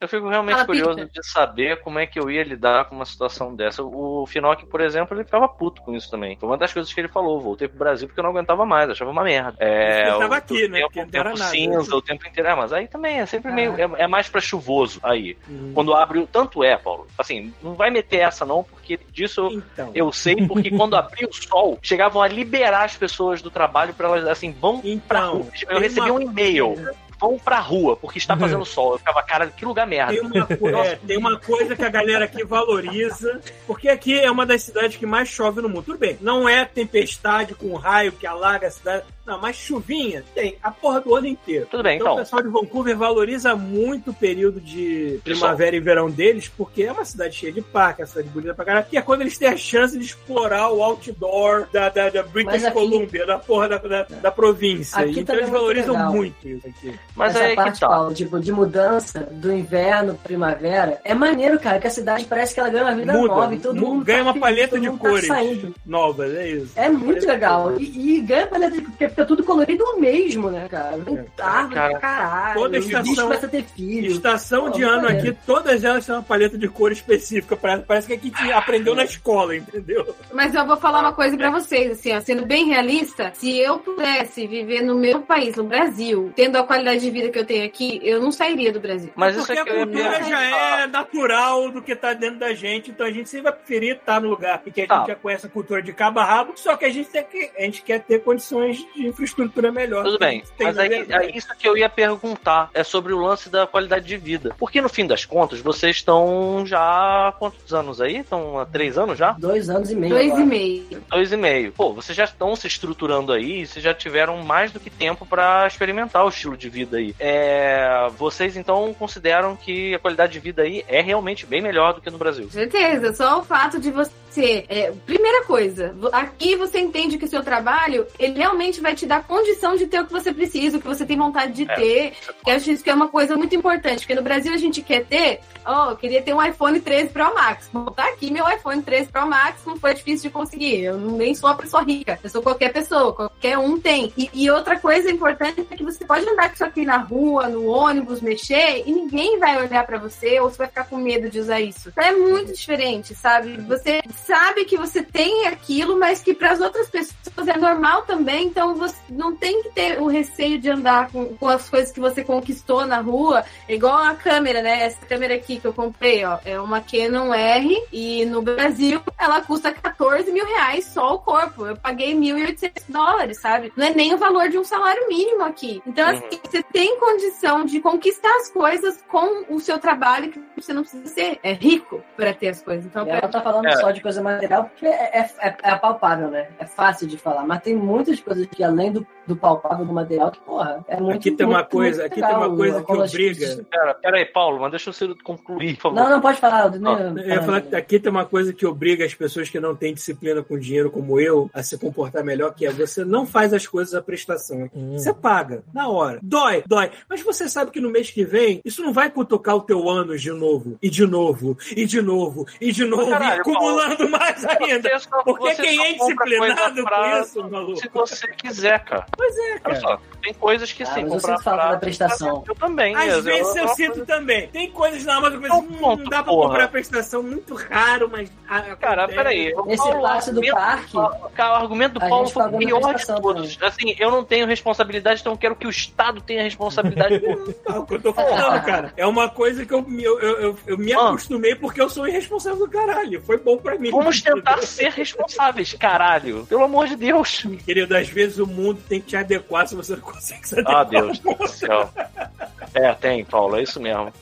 Eu fico realmente curioso Peter. de saber como é que eu ia lidar com uma situação dessa. O Finock, por exemplo, ele ficava puto com isso também. Foi uma das coisas que ele falou. Voltei pro Brasil porque eu não aguentava mais, achava uma merda. É, Ele tava o- aqui, o né? Tempo, Porque não era tempo nada. cinza, o tempo inteiro. É, mas aí também é sempre meio. Ah. É, é mais pra chuvoso aí. Hum. Quando abre. Tanto é, Paulo. Assim, não vai meter essa não, porque disso eu, Então. eu sei, porque quando <laughs> abria o sol, chegavam a liberar as pessoas do trabalho pra elas, assim, vão pra Então, rua. Eu recebi uma- um e-mail. Vão pra rua, porque está fazendo <laughs> sol. Eu ficava, cara, que lugar merda. Tem uma, co- é, <laughs> tem uma coisa que a galera aqui valoriza, porque aqui é uma das cidades que mais chove no mundo. Tudo bem, não é tempestade com raio que alaga a cidade. Não, mas chuvinha tem a porra do ano inteiro. Tudo bem, Então, o então. pessoal de Vancouver valoriza muito o período de primavera e verão deles, porque é uma cidade cheia de parque, é uma cidade bonita pra caralho, que é quando eles têm a chance de explorar o outdoor da, da, da British aqui- Columbia, da porra da, da, da província. Aqui então também eles é muito valorizam legal. muito isso aqui. Mas Essa aí que parte, tá. Paulo, tipo, de mudança do inverno pra primavera, é maneiro, cara, que a cidade parece que ela ganha uma vida Muda, nova e todo mu- mundo ganha tá uma paleta de tá cores. saindo. Novas, é isso. É muito legal. E, e ganha paleta de porque fica tudo colorido mesmo, né, cara? Árvore cara. pra caralho. Toda estação- começam a ter filho. Estação Pô, de ano maneiro. aqui, todas elas têm uma paleta de cor específica. Parece, que aqui tinha- aprendeu na escola, entendeu? Mas eu vou falar uma coisa pra vocês, assim, ó, sendo bem realista, se eu pudesse viver no meu país, no Brasil, tendo a qualidade de vida que eu tenho aqui, eu não sairia do Brasil. Mas isso Porque é a que eu ia cultura já é natural do que tá dentro da gente, então a gente sempre vai preferir estar no lugar em que a gente Tá. já conhece a cultura de cabo a rabo, só que a gente, tem que, a gente quer ter condições de infraestrutura melhor. Tudo bem, mas aí, aí isso que eu ia perguntar é sobre o lance da qualidade de vida. Porque no fim das contas, vocês estão já há quantos anos aí? Estão há três anos já? Dois anos e meio. Dois agora. e meio. Dois e meio. Pô, vocês já estão se estruturando aí, vocês já tiveram mais do que tempo pra experimentar o estilo de vida aí. É, vocês então consideram que a qualidade de vida aí é realmente bem melhor do que no Brasil? Certeza, só o fato de você. é, primeira coisa, aqui você entende que o seu trabalho, ele realmente vai te dar condição de ter o que você precisa, o que você tem vontade de É. ter. Eu acho isso que é uma coisa muito importante, porque no Brasil a gente quer ter, ó, eu queria ter um iPhone 13 Pro Max. Bom, tá aqui meu iPhone 13 Pro Max, não foi difícil de conseguir. Eu nem sou uma pessoa rica, eu sou qualquer pessoa, qualquer um tem. E, e outra coisa importante é que você pode andar com isso aqui na rua, no ônibus, mexer, e ninguém vai olhar pra você ou você vai ficar com medo de usar isso. Então é muito diferente, sabe? Você sabe que você tem aquilo, mas que para as outras pessoas é normal também, então você não tem que ter o receio de andar com, com as coisas que você conquistou na rua, É igual a câmera, né? Essa câmera aqui que eu comprei, ó, é uma Canon R e no Brasil ela custa 14 mil reais só o corpo. Eu paguei 1.800 dólares, sabe? Não é nem o valor de um salário mínimo aqui. Então, Uhum. assim, você tem condição de conquistar as coisas com o seu trabalho, que você não precisa ser é, rico para ter as coisas. Então, ela tá falando É. só de coisa material porque é, é, é palpável, né? É fácil de falar. Mas tem muitas coisas que, além do, do palpável do material, que, porra, é muito Aqui tem uma muito, coisa- muito aqui tem uma legal, coisa que obriga- coisas- Pera, pera aí, Paulo, mas deixa eu concluir, por favor. Não, não, pode falar. nem- Eu ia falar que aqui tem uma coisa que obriga as pessoas que não têm disciplina com dinheiro, como eu, a se comportar melhor, que é você não faz as coisas à prestação. Você paga, na hora. Dói, dói. Mas você sabe que no mês que vem, isso não vai cutucar o teu ânus de novo, e de novo, e de novo, e de novo, Caralho, e acumulando mais ainda. Só- Porque quem é disciplinado pra- com isso, maluco? Se você quiser, cara. Pois é, Olha cara. só, tem coisas que Ah, sim, mas eu sinto falta da prestação. Eu também. Às eu- vezes eu, eu- sinto também. Tem coisas na Amazon que Não, hum, não ponto, dá pra porra. comprar prestação muito raro, mas. ah, Cara, acontece. peraí. o Esse Paulo, passe do parque, Cara, o argumento do Paulo foi o pior de todos. Assim, eu não tenho responsabilidade, então eu quero que o Estado tenha responsabilidade por <laughs> Não, é o que eu tô falando, cara. É uma coisa que eu, me- eu, eu, eu, eu me Ah. acostumei porque eu sou irresponsável do caralho. Foi bom pra mim. Vamos <laughs> tentar ser responsáveis, caralho. Pelo amor de Deus. Querido, às vezes o mundo tem que te adequar se você não consegue se Ah, adequar. Deus do céu. É, tem, Paulo, é isso mesmo.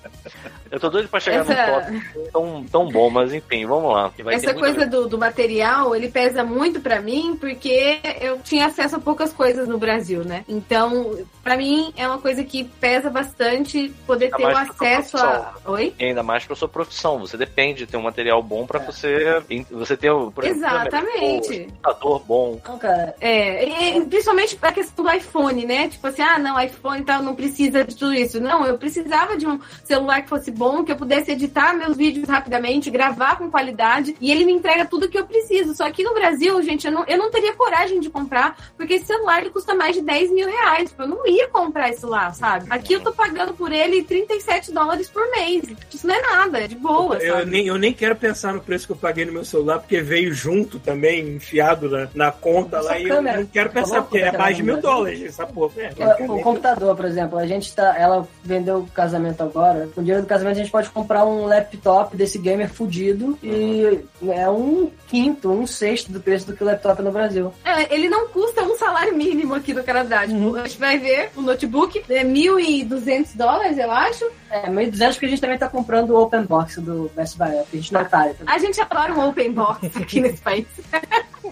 Eu tô doido pra chegar num Essa- tópico tão, tão bom, mas enfim, vamos lá. Essa coisa do, do material, ele pesa muito pra mim, porque eu tinha acesso a poucas coisas no Brasil, né? Então, pra mim é uma coisa que pesa bastante poder Ainda ter o pra acesso a. Oi? E ainda mais pra sua profissão. Você depende de ter um material bom pra você. Você ter o. por exemplo, Exatamente. boa, computador bom. Não, cara, É, e principalmente a questão do iPhone, né? Tipo assim, ah, não, iPhone e tal, não precisa de tudo isso. Não, eu precisava de um celular que fosse bom, que eu pudesse editar meus vídeos rapidamente, gravar com qualidade, e ele me entrega tudo que eu preciso. Só que no Brasil, gente, eu não, eu não teria coragem de comprar, porque esse celular ele custa mais de 10 mil reais. Tipo, eu não ia comprar isso lá, sabe? Aqui eu tô pagando por ele 37 dólares por mês. Isso não é nada, é de boa, Eu sabe? nem, eu nem quero pensar no preço que eu paguei no meu celular, porque veio junto também, enfiado na, na conta Essa lá, e eu não quero Tá pensar, porque é mais de mil dólares essa porra. É, É, O computador, por exemplo, a gente tá. Ela vendeu o casamento agora. Com o dinheiro do casamento a gente pode comprar um laptop desse gamer fudido e é um quinto, um sexto do preço do que o laptop no Brasil. É, ele não custa um salário mínimo aqui no Canadá. Tipo, Uhum. a gente vai ver o notebook, é 1.200 dólares, eu acho. É, 1.200 porque a gente também tá comprando o open box do Best Buy, a gente não tá. A gente adora um open box <laughs> aqui nesse país.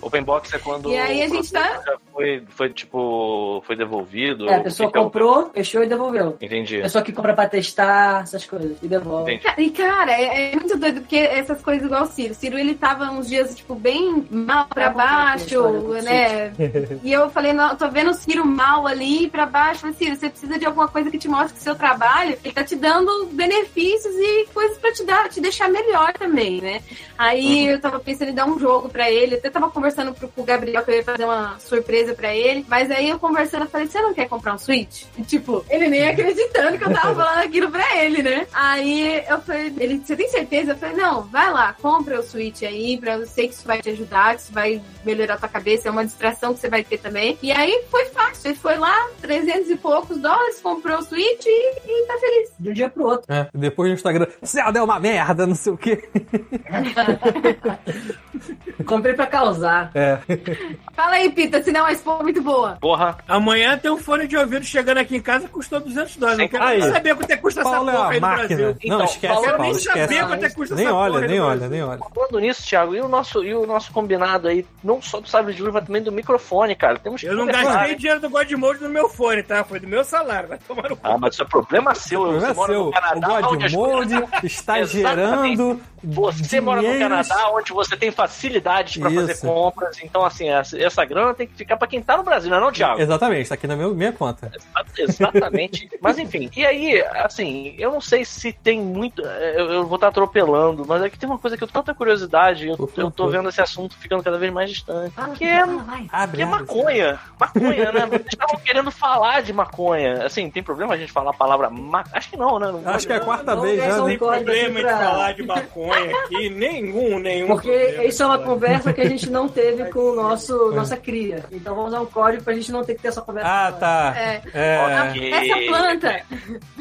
Open box é quando E aí a o gente já foi, foi tipo. Foi devolvido. É, a pessoa O que que é o- comprou, fechou e devolveu. Entendi. Pessoa que compra pra testar, essas coisas, e devolve. Entendi. E, cara, é, é muito doido, porque essas coisas igual o Ciro. O Ciro, ele tava uns dias, tipo, bem mal pra É, baixo, né? <laughs> E eu falei, não, tô vendo o Ciro mal ali pra baixo. Eu Falei, Ciro, você precisa de alguma coisa que te mostre que seu trabalho, ele tá te dando benefícios e coisas pra te dar, te deixar melhor também, né? Aí eu tava pensando em dar um jogo pra ele, até tava conversando pro, com o Gabriel que eu ia fazer uma surpresa pra ele, mas aí eu conversando, eu falei, você não quer comprar um Switch? E, tipo, ele nem acreditando que eu tava falando aquilo pra ele, né? Aí eu falei, ele, você tem certeza? Eu falei, não, vai lá, compra o Switch aí, pra eu sei que isso vai te ajudar, que isso vai melhorar a tua cabeça, é uma distração que você vai ter também. E aí foi fácil, ele foi lá, 300 e poucos dólares, comprou o Switch e, e tá feliz. De um dia pro outro. É, depois no Instagram, Zelda é uma merda, não sei o quê. <laughs> Comprei pra causar. É. Fala aí, Pita, se não a expo é muito boa. Porra, Amanhã tem um fone de ouvido chegando aqui em casa custou 200 dólares. Não quero Aí. saber quanto é que custa Paulo essa é porra aí uma no máquina. Brasil. Não, Então, esquece, Paulo, Eu Paulo, nem esquece. sabia quanto é custa Nem essa olha, porra nem no olha, Brasil. nem olha. falando nisso, Thiago, e o nosso, e o nosso combinado aí, não só do sabre de luz, mas também do microfone, cara. Temos que Eu não conversar, gastei né? dinheiro do Godmode no meu fone, tá? Foi do meu salário, vai tomar no cu. Ah, mas isso é problema seu. O Você problema é mora seu. no Canadá, O Godmode está <laughs> gerando. Você mora no. Canadá, onde você tem facilidades pra fazer compras. Então, assim, essa, essa grana tem que ficar pra quem tá no Brasil, não é não, Thiago? Exatamente, está aqui na minha, minha conta. Exatamente. mas enfim, e aí, assim, eu não sei se tem muito. Eu, eu vou estar atropelando, mas é que tem uma coisa que eu tenho tanta curiosidade, eu, eu tô vendo esse assunto ficando cada vez mais distante. Que é, que é maconha. Maconha, né? <laughs> Estavam querendo falar de maconha. Assim, tem problema a gente falar a palavra ma... Acho que não, né? Não Acho que é a quarta Não, vez, não, né? não Tem problema aqui de pra- falar de maconha aqui, <laughs> nenhum, nenhum. Porque problema. isso é uma conversa que a gente não teve com o nosso, nossa cria. Então vamos usar um código pra gente não ter que ter essa conversa. Ah, agora. tá. É. É. Essa planta,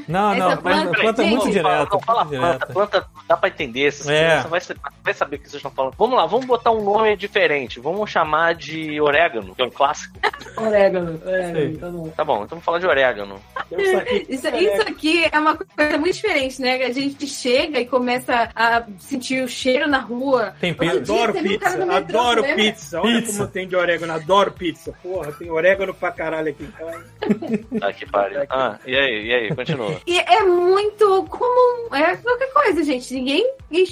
Não, Essa não, mas planta- planta é muito Não, direta. Não, fala planta, planta dá pra entender. Você, É. vai, vai saber o que vocês estão falando. Vamos lá, vamos botar um nome diferente. Vamos chamar de orégano, que é um clássico. <laughs> Orégano, Sei. orégano, tá bom. Tá bom, então vamos falar de orégano. Isso aqui- Isso, isso aqui é uma coisa muito diferente, né? A gente chega e começa a sentir o cheiro na rua. Outro dia Adoro um pizza, no metrô, adoro lembra? pizza. Olha Pizza. como tem de orégano, adoro pizza. Porra, tem orégano pra caralho aqui em casa. Tá que pariu. Ah, e aí, e aí, continua. E é muito comum. É qualquer coisa, gente. Ninguém.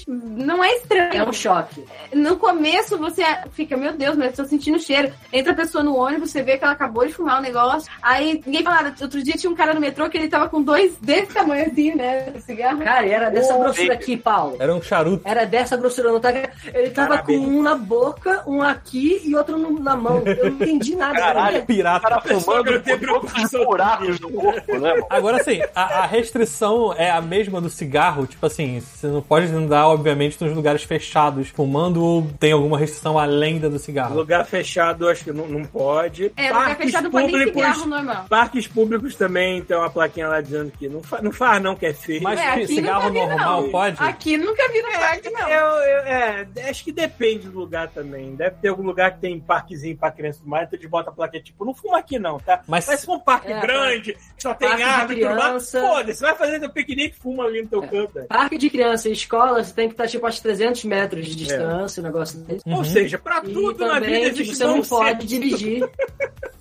Não é estranho. É um choque. No começo você fica, meu Deus, mas eu tô sentindo cheiro. Entra a pessoa no ônibus, você vê que ela acabou de fumar um negócio. Aí ninguém fala nada. Outro dia tinha um cara no metrô que ele tava com dois desse tamanho assim, né? Cigarro. Cara, e era dessa Ô, grossura baby. aqui, Paulo. Era um charuto. Era dessa grossura, não tá? Ele tava Parabéns. com um na boca, um aqui e outro no- na mão. Eu não entendi nada. Caralho. O Pirata. cara fumando tem preocupação buracos do corpo, né? mano? Agora, assim, a, a restrição é a mesma do cigarro. Tipo assim, você não pode andar, obviamente, nos lugares fechados fumando ou tem alguma restrição além da do cigarro? Lugar fechado, acho que não, não pode. É, lugar Parques fechado pode nem públicos, cigarro normal. Parques públicos também tem uma plaquinha lá dizendo que não, fa não faz não, que é feio. Mas É, cigarro normal não. pode? Aqui nunca vi no parque, não. Eu, eu- é, acho que depende do lugar também. Deve ter algum lugar que tem parquezinho pra criança e mais, então eles botam a plaquinha tipo, não fuma aqui não, tá? Mas- Mas se for um parque É, grande, que só tem árvore e tudo mais, foda-se, vai fazer teu piquenique fuma ali no teu canto. velho. Parque de criança e escola, você tem que estar tipo a 300 metros de distância, um negócio desse. Uhum. Ou seja, pra E tudo na vida também existe você não pode dirigir. <laughs>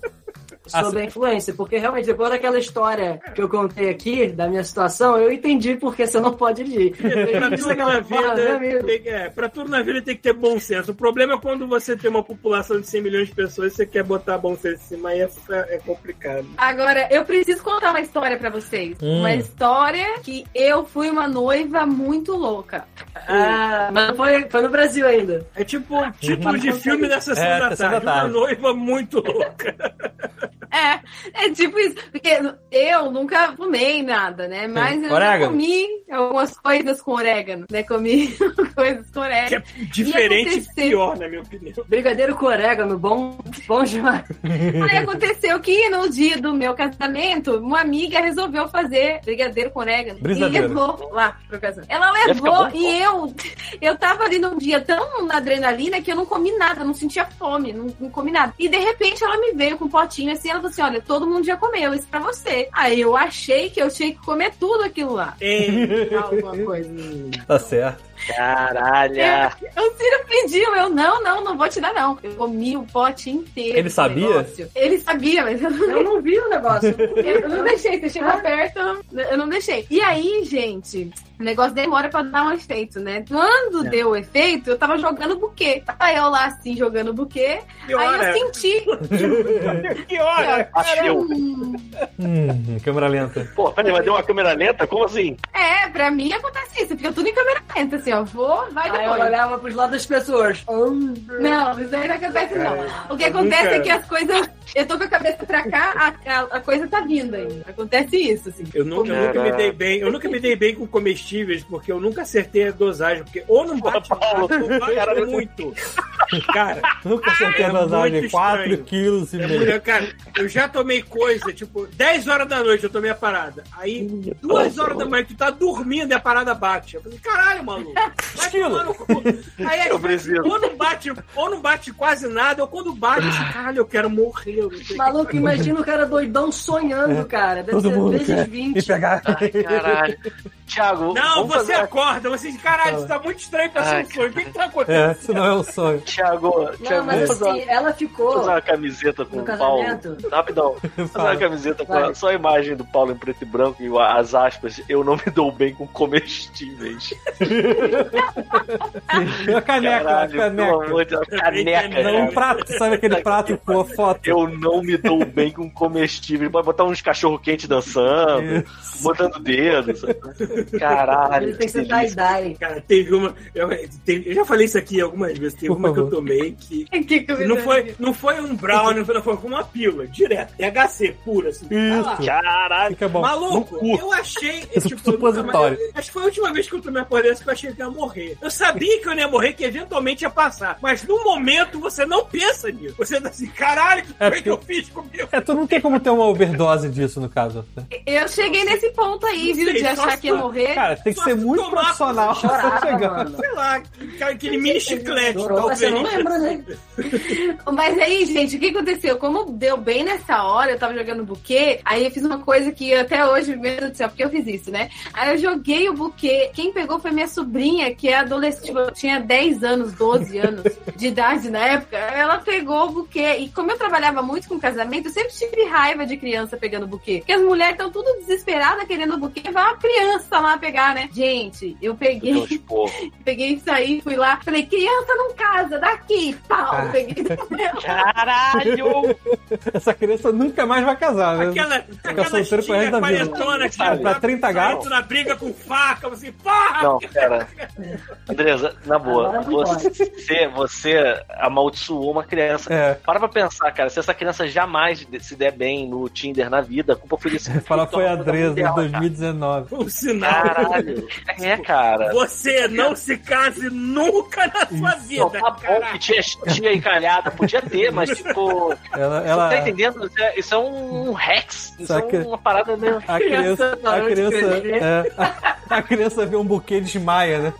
sobre a influência, porque realmente, depois daquela história que eu contei aqui, da minha situação, eu entendi por que você não pode ir. Pra tudo na vida, amigo. tem, é, pra tudo na vida tem que ter bom senso. O problema é quando você tem uma população de 100 milhões de pessoas e você quer botar bom senso em cima, aí é, é complicado. Agora, eu preciso contar uma história pra vocês. Hum. Uma história que eu fui uma noiva muito louca. Ah, mas foi, foi no Brasil ainda. É tipo título de filme da sessão É, da Sessão tarde. da Tarde. Uma noiva muito louca. <laughs> <laughs> É, é tipo isso. Porque eu nunca fumei nada, né? Mas eu já comi algumas coisas com orégano, né? Comi <laughs> coisas com Que orégano. é diferente e aconteceu? pior, na minha opinião. Brigadeiro com orégano, bom, bom demais. <laughs> Aí aconteceu que no dia do meu casamento, uma amiga resolveu fazer brigadeiro com orégano. E Brisadeiro. levou lá pro casamento. Ela levou bom? e eu, eu tava ali num dia tão na adrenalina que eu não comi nada, não sentia fome, não, não comi nada. E de repente ela me veio com um potinho assim, ela falou assim: olha, todo mundo já comeu, isso pra você. Aí eu achei que eu tinha que comer tudo aquilo lá. Ei, Alguma coisa. Tá certo. Caralho. O Ciro pediu, eu não, não, não vou te dar, não. Eu comi o pote inteiro. Ele sabia? negócio. Ele sabia, mas eu não Eu não vi o negócio. <laughs> Eu não deixei, você chegou perto, eu não deixei. E aí, gente, o negócio demora pra dar um efeito, né? Quando deu o efeito, eu tava jogando buquê. Tava eu lá assim, jogando buquê. que Aí hora? eu senti. <laughs> Que hora? Hum, Hum, câmera lenta. Pô, peraí, mas deu uma câmera lenta? Como assim? É, pra mim acontece isso. Fica tudo em câmera lenta, assim, ó. Vou, vai Aí eu depois. olhava pros lados das pessoas. Não, isso aí não acontece, não. O que eu acontece é que as coisas. Eu tô com a cabeça pra cá, a, a, a coisa tá vindo ainda. Acontece isso, assim. Eu nunca, eu nunca me dei bem, eu nunca me dei bem com comestíveis, porque eu nunca acertei a dosagem, porque ou não bate Paulo, nada, ou bate cara, muito. <laughs> Cara, Nunca acertei a dosagem. muito 4 estranho. quilos e é meio. cara, eu já tomei coisa, tipo, 10 horas da noite eu tomei a parada. Aí, 2 horas da manhã, tu tá dormindo e a parada bate. Eu falei, caralho, maluco. Esquilo. Aí, Eu preciso. ou não bate, ou não bate quase nada, ou quando bate, caralho, eu quero morrer. Eu Maluco, imagina o cara doidão sonhando, cara. Deve Todo ser mundo vezes quer 20. e pegar. Ai, caralho. Thiago, Não, vamos você fazer... acorda, você diz, caralho, isso tá muito estranho pra ser Ai, um sonho. O que que tá É, acontecendo? isso não é um sonho. Thiago, Não, Thiago mas assim, ela ficou. fazer uma camiseta com o Paulo. Rapidão. <laughs> Fazer Fala. uma camiseta com a, só a imagem do Paulo em preto e branco e as aspas. Eu não me dou bem com comestíveis. A caneca, a Caralho, pelo caneca. Deus. Caneca, Não, um prato, sabe aquele <laughs> prato com a foto? Eu não me dou bem com comestíveis. Pode botar uns cachorro quente dançando, botando dedo. sabe? Caralho. Ele tem que ser tie-dye. Cara, teve uma. Eu, teve- eu já falei isso aqui algumas vezes. Teve Por uma que eu tomei que. <laughs> Que que não foi, não foi um brownie, não foi, não foi uma pílula, direto. THC pura, assim. Tá. Isso. Caralho. Fica bom. Maluco, eu achei. <laughs> Esse tipo, eu nunca supositório. mais- acho que foi a última vez que eu tomei a porra dessa que eu achei que eu ia morrer. Eu sabia que eu não ia morrer, que eventualmente ia passar. Mas no momento você não pensa nisso. Você tá assim, caralho, o que É foi que eu fiz comigo? É, tu não tem como ter uma overdose disso, no caso. né? Eu cheguei nesse ponto aí, viu? De achar que ia tu- morrer. Cara, tem que ser se muito tomar- profissional pra chegar. mano. Sei lá, aquele mini chiclete, Chorou, Você não talvez. lembra, né? <laughs> Mas aí, gente, o que aconteceu? Como deu bem nessa hora, eu tava jogando buquê, aí eu fiz uma coisa que até hoje, meu Deus do céu, porque eu fiz isso, né? Aí eu joguei o buquê. Quem pegou foi minha sobrinha, que é adolescente, tipo, tinha 10 anos, 12 anos de idade na época. Ela pegou o buquê. E como eu trabalhava muito com casamento, eu sempre tive raiva de criança pegando buquê. Porque as mulheres estão tudo desesperadas querendo buquê, vai uma criança lá pegar, né? Gente, eu peguei. Deus, <laughs> porra. Peguei isso aí, fui lá, falei, criança não casa, daqui, pau, Ah. peguei. <laughs> Caralho! Essa criança nunca mais vai casar, né? Aquela, pro resto da vida. que já pra tá 30 gatos. saindo na briga com faca, você, porra! Não, pera. Andresa, na boa, você, você amaldiçoou uma criança. É. Para pra pensar, cara, se essa criança jamais se der bem no Tinder na vida, a culpa foi desse <laughs> Fala foi a Dresa em dela, cara. 2019. Sinal. Caralho. É, cara. Você não se case nunca na sua vida, Não, tá bom cara. que tinha, tinha encalhada, podia ter, mas <laughs> tipo. Ela, Você ela, tá entendendo? Isso é, isso é um Rex. Isso Só é uma parada mesmo. a criança, a criança, é, a, A criança vê um buquê de desmaia, né?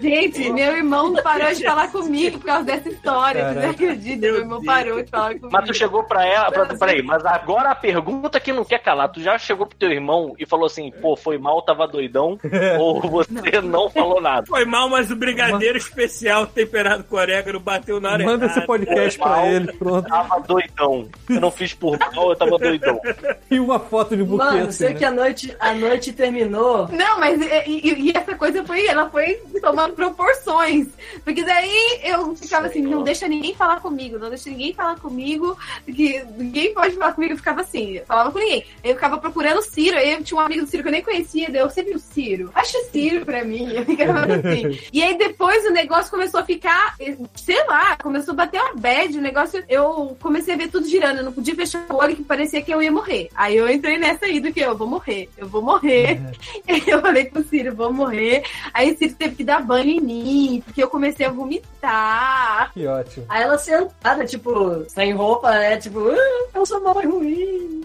Gente, meu irmão não parou de falar comigo por causa dessa história. Você Caraca. acredita? Meu irmão parou de falar comigo. Mas tu chegou pra ela, pra, peraí, mas agora a pergunta que não quer calar, tu já chegou pro teu irmão e falou assim, pô, foi mal, tava doidão, <laughs> ou você não. falou nada? Foi mal, mas o brigadeiro especial temperado com orégano bateu na hora Manda esse podcast pra mal. ele, pronto. Tava doidão. Eu não fiz por mal, eu tava doidão. <laughs> E uma foto de buquê Mano, assim, sei né? que a noite, a noite terminou. Não, mas e, e- e essa coisa foi, ela foi tomando proporções. Porque daí eu ficava assim, não deixa ninguém falar comigo, não deixa ninguém falar comigo, porque ninguém pode falar comigo, eu ficava assim, falava com ninguém. Eu ficava procurando o Ciro, aí eu tinha um amigo do Ciro que eu nem conhecia, daí sempre o Ciro. Acha Ciro pra mim, assim. E aí depois o negócio começou a ficar, sei lá, começou a bater uma bad, o negócio, eu comecei a ver tudo girando, eu não podia fechar o olho que parecia que eu ia morrer. Aí eu entrei nessa aí do que eu vou morrer, eu vou morrer. <laughs> Eu falei pro Ciro, vou morrer. Aí o Ciro teve que dar banho em mim, porque eu comecei a vomitar. Que ótimo. Aí ela sentada, tipo, sem roupa, né? Tipo, ah, eu sou mais ruim.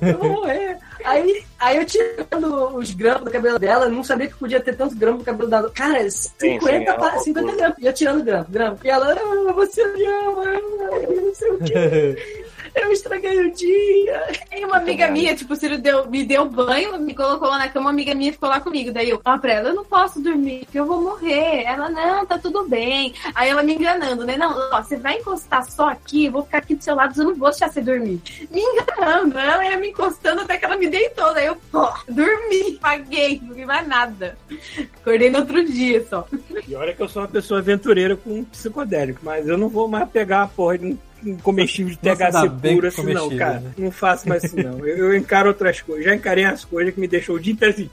Eu vou morrer. Aí, aí eu tirando os grampos do cabelo dela, eu não sabia que podia ter tanto grampo no cabelo dela. Cara, 50, sim, é uma pa- 50 grampos. E eu tirando grampo, grampo. E ela, ah, você me ama, eu não sei o quê. <laughs> Eu estraguei o dia. Aí uma amiga minha, tipo, o Ciro deu, me deu banho, me colocou lá na cama, uma amiga minha ficou lá comigo. Daí eu, ah, pra ela, eu não posso dormir, porque eu vou morrer. Ela, não, tá tudo bem. Aí ela me enganando, né? Não, ó, você vai encostar só aqui, eu vou ficar aqui do seu lado, eu não vou deixar você dormir. Me enganando, ela ia me encostando até que ela me deitou. Daí eu, pô, dormi, paguei, não vi mais nada. Acordei no outro dia só. E olha que eu sou uma pessoa aventureira com um psicodélico, mas eu não vou mais pegar a porra de um um comestível de THC puro assim, não, cara. né? Não faço mais isso, não. Eu, eu encaro outras coisas. Já encarei as coisas que me deixou o dia inteiro assim.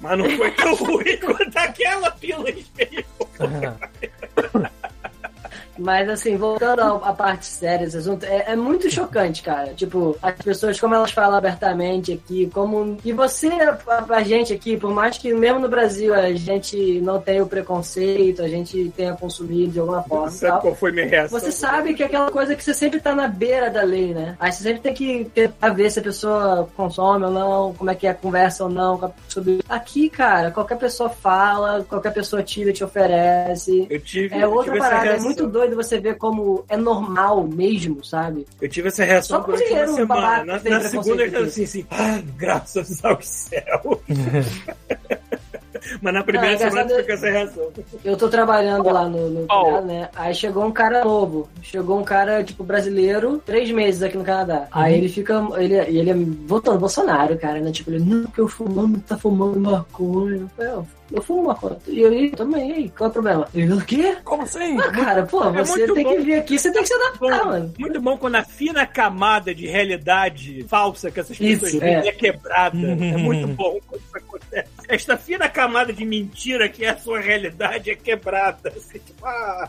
Mas não foi tão <laughs> ruim quanto aquela pílula espelho. <laughs> Mas assim, voltando à parte séria desse assunto, é, é muito chocante, cara. Tipo, as pessoas, como elas falam abertamente aqui, como. E você, a, a gente aqui, por mais que mesmo no Brasil a gente não tenha o preconceito, a gente tenha consumido de alguma forma. e Sabe qual foi minha reação? Você sabe que é aquela coisa que você sempre tá na beira da lei, né? Aí você sempre tem que tentar ver se a pessoa consome ou não, como é que é a conversa ou não sobre. Aqui, cara, qualquer pessoa fala, qualquer pessoa tira, te oferece. Eu tive, É outra tive parada, é muito doido você ver como é normal mesmo, sabe? Eu tive essa reação Só durante uma semana. Na, na segunda eu aqui. assim, assim, ah, graças ao céu. <laughs> Mas na primeira Ah, semana essa reação. Eu tô trabalhando lá no, no Oh. Canadá, né? Aí chegou um cara novo. Chegou um cara, tipo, brasileiro, três meses aqui no Canadá. Aí ele fica. Ele, e ele é votando Bolsonaro, cara, né? Tipo, ele, não, porque eu fumando, tá fumando maconha. Eu falei, "Eu- fumo maconha. E eu, "Ih, também, e aí, qual é o problema? Ele, o quê? Como assim? Ah, cara, pô, é você tem bom. que vir aqui, você tem que se adaptar, mano. Muito bom quando a fina camada de realidade falsa que essas pessoas Isso, têm é. é. quebrada. é muito <laughs> bom quando isso acontece. Esta fina camada de mentira que é a sua realidade é quebrada. Assim, tipo, ah.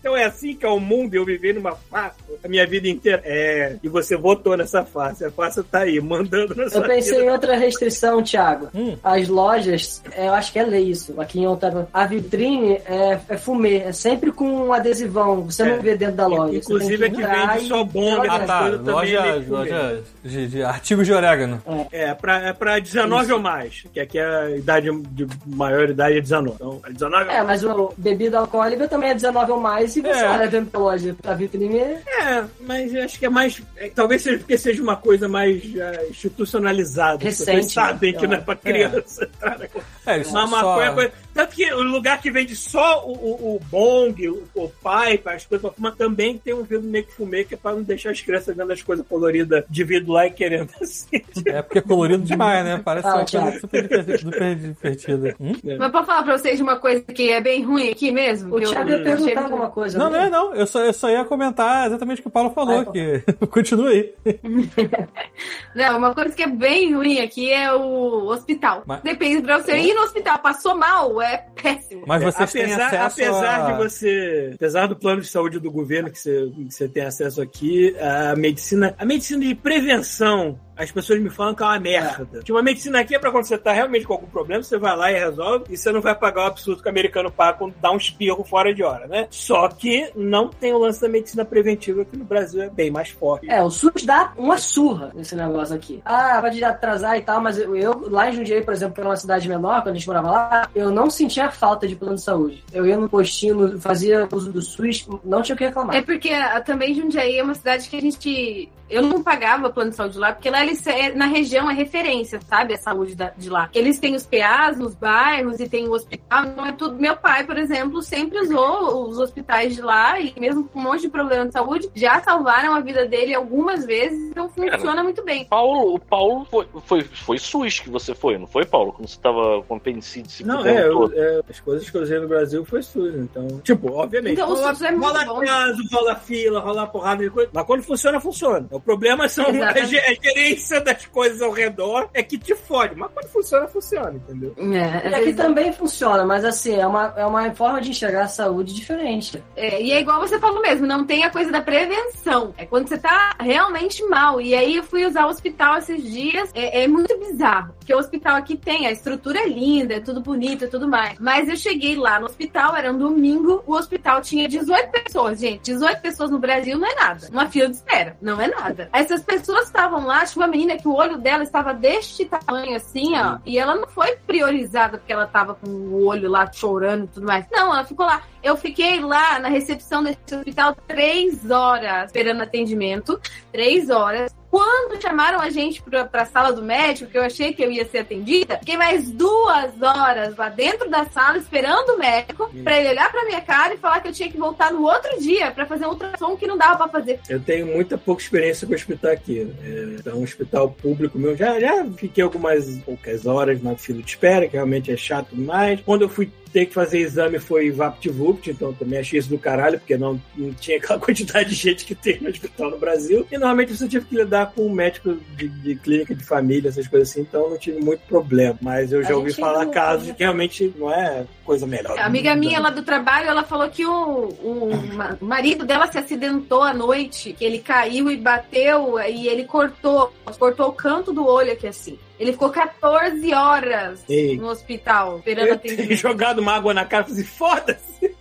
então é assim que é o mundo, eu vivi numa farsa a minha vida inteira. É, e você votou nessa farsa. A farsa tá aí, mandando na sua Eu pensei vida. em outra restrição, Thiago. Hum. As lojas, é, eu acho que é lei isso. Aqui em Ontário, a vitrine é, é fumê, é sempre com um adesivão. Você É. não vê dentro da loja. Inclusive é que vende só bomba, Ah, essas tá. coisas também. Loja, é meio loja de, de artigos de orégano. É, pra, é pra 19 ou mais, que aqui a idade de maior idade é 19. Então, é 19 É, mas o bebida alcoólica também é 19 ou mais e você É. olha dentro da loja. A vitrine é... É, mas eu acho que é mais. é, talvez seja porque seja uma coisa mais é, institucionalizada. Recente, pessoas sabem que não é pra criança. entrar na. É, eles Uma só... maconha é coisa. Tanto que o lugar que vende só o, o, o bong, o, o pipe, as coisas pra fumar, também tem um vidro meio que fumê, que é pra não deixar as crianças vendo as coisas coloridas de vidro lá e querendo assim. É porque é colorido demais, né? Parece Ah, uma coisa Thiago. super divertida. Super divertida. Hum? Mas pra falar pra vocês de uma coisa que é bem ruim aqui mesmo? O que eu- Thiago ia perguntar alguma coisa. Não, não né? é não. Eu só, eu só ia comentar exatamente o que o Paulo falou. Ah, que... <laughs> Continua aí. <laughs> Não, uma coisa que é bem ruim aqui é o hospital. Mas- Depende pra você ir no hospital, passou mal, é péssimo. Mas têm apesar, acesso apesar a... de você, apesar do plano de saúde do governo que você, que você tem acesso aqui, a medicina, a medicina de prevenção as pessoas me falam que é uma merda. Tipo, a medicina aqui é pra quando você tá realmente com algum problema, você vai lá e resolve, e você não vai pagar o absurdo que o americano paga quando dá um espirro fora de hora, né? Só que não tem o lance da medicina preventiva, que no Brasil é bem mais forte. É, o SUS dá uma surra nesse negócio aqui. Ah, pode atrasar e tal, mas eu, eu lá em Jundiaí, por exemplo, que era uma cidade menor, quando a gente morava lá, eu não sentia falta de plano de saúde. Eu ia no postinho, fazia uso do SUS, não tinha o que reclamar. É porque ah, também Jundiaí é uma cidade que a gente. Eu não pagava plano de saúde lá, porque lá eles, é- na região é referência, sabe? A saúde da- de lá. Eles têm os PAs nos bairros e tem o hospital, então é tudo. Meu pai, por exemplo, sempre usou os hospitais de lá e mesmo com um monte de problema de saúde, já salvaram a vida dele algumas vezes, então funciona muito bem. Paulo, o Paulo foi, foi, foi SUS que você foi, não foi, Paulo? Quando você tava com apendicite. Não, é, eu- todo. é, as coisas que eu usei no Brasil foi SUS, então. Tipo, obviamente. Então, o rola, SUS é muito rola bom. prazo, rola fila, rola porrada de coisa. Mas quando funciona, funciona. O problema são a, Exatamente. ge- a gerência das coisas ao redor é que te fode. Mas quando funciona, funciona, entendeu? É, E aqui também funciona, mas assim, é uma, é uma forma de enxergar a saúde diferente. É, e é igual você falou mesmo, não tem a coisa da prevenção. É quando você tá realmente mal. E aí eu fui usar o hospital esses dias. É, é muito bizarro. Porque o hospital aqui tem, a estrutura é linda, é tudo bonito e tudo mais. Mas eu cheguei lá no hospital, era um domingo, o hospital tinha 18 pessoas, gente. 18 pessoas no Brasil não é nada. Uma fila de espera, não é nada. Essas pessoas estavam lá, tinha uma menina que o olho dela estava deste tamanho assim, ó. E ela não foi priorizada porque ela tava com o olho lá chorando e tudo mais. Não, ela ficou lá. Eu fiquei lá na recepção desse hospital três horas esperando atendimento. Três horas. Quando chamaram a gente pra, pra sala do médico, que eu achei que eu ia ser atendida, fiquei mais duas horas lá dentro da sala esperando o médico pra ele olhar pra minha cara e falar que eu tinha que voltar no outro dia pra fazer um ultrassom que não dava pra fazer. Eu tenho muita pouca experiência com o hospital aqui. É, é um hospital público meu. Já, já fiquei algumas poucas horas na fila de espera, que realmente é chato demais. Quando eu fui ter que fazer exame foi VaptVupt, então também achei isso do caralho, porque não, não tinha aquela <laughs> quantidade de gente que tem no hospital no Brasil. E normalmente você tive que lidar com um médico de, de clínica de família, essas coisas assim, então não tive muito problema. Mas eu já ouvi falar não- casos que realmente não é coisa melhor. A amiga minha lá do trabalho, ela falou que o, o ma- o marido dela se acidentou à noite, que ele caiu e bateu e ele cortou, cortou o canto do olho aqui assim. Ele ficou 14 horas Ei. no hospital esperando Eu atendimento. jogado uma água na cara e foda-se!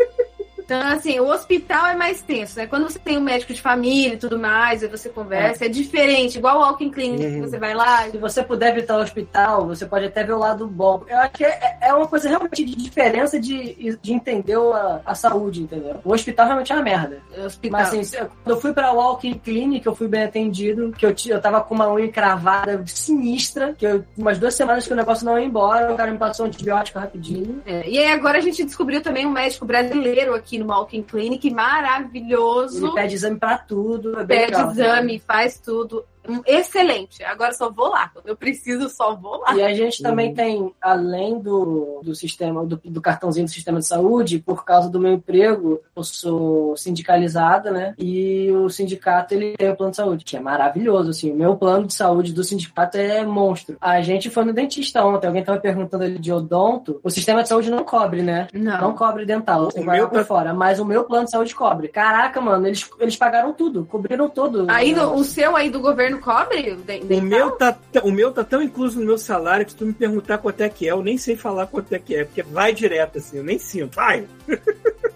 Então, assim, o hospital é mais tenso, né? Quando você tem um médico de família e tudo mais, aí você conversa, é, diferente, igual o Walking Clinic, que Uhum. você vai lá. Se você puder evitar o hospital, você pode até ver o lado bom. Eu acho que é, é uma coisa realmente de diferença de, de entender a, a saúde, entendeu? O hospital realmente é uma merda. Hospital. Mas assim, quando eu fui pra Walking Clinic, eu fui bem atendido, que eu, eu tava com uma unha cravada sinistra, que eu, umas duas semanas que o negócio não ia embora, o cara me passou um antibiótico rapidinho. É, e aí agora a gente descobriu também um médico brasileiro aqui no Walking Clinic, maravilhoso. Ele pede exame pra tudo, é bem pede legal. exame, faz tudo. Excelente. Agora só vou lá. Quando eu preciso, só vou lá. E a gente Uhum. também tem, além do, do sistema, do, do cartãozinho do sistema de saúde, por causa do meu emprego, eu sou sindicalizada, né? E o sindicato, ele tem o plano de saúde, que é maravilhoso, assim. O meu plano de saúde do sindicato é monstro. A gente foi no dentista ontem, alguém tava perguntando ali de odonto. O sistema de saúde não cobre, né? Não. Não cobre dental, O você vai meu lá por fora. Mas o meu plano de saúde cobre. Caraca, mano, eles, eles pagaram tudo, cobriram tudo. Aí no- o seu aí do governo cobre? o meu, tá, o meu tá tão incluso no meu salário que se tu me perguntar quanto é que é, eu nem sei falar quanto é que é, porque vai direto assim, eu nem sinto. Vai! <laughs>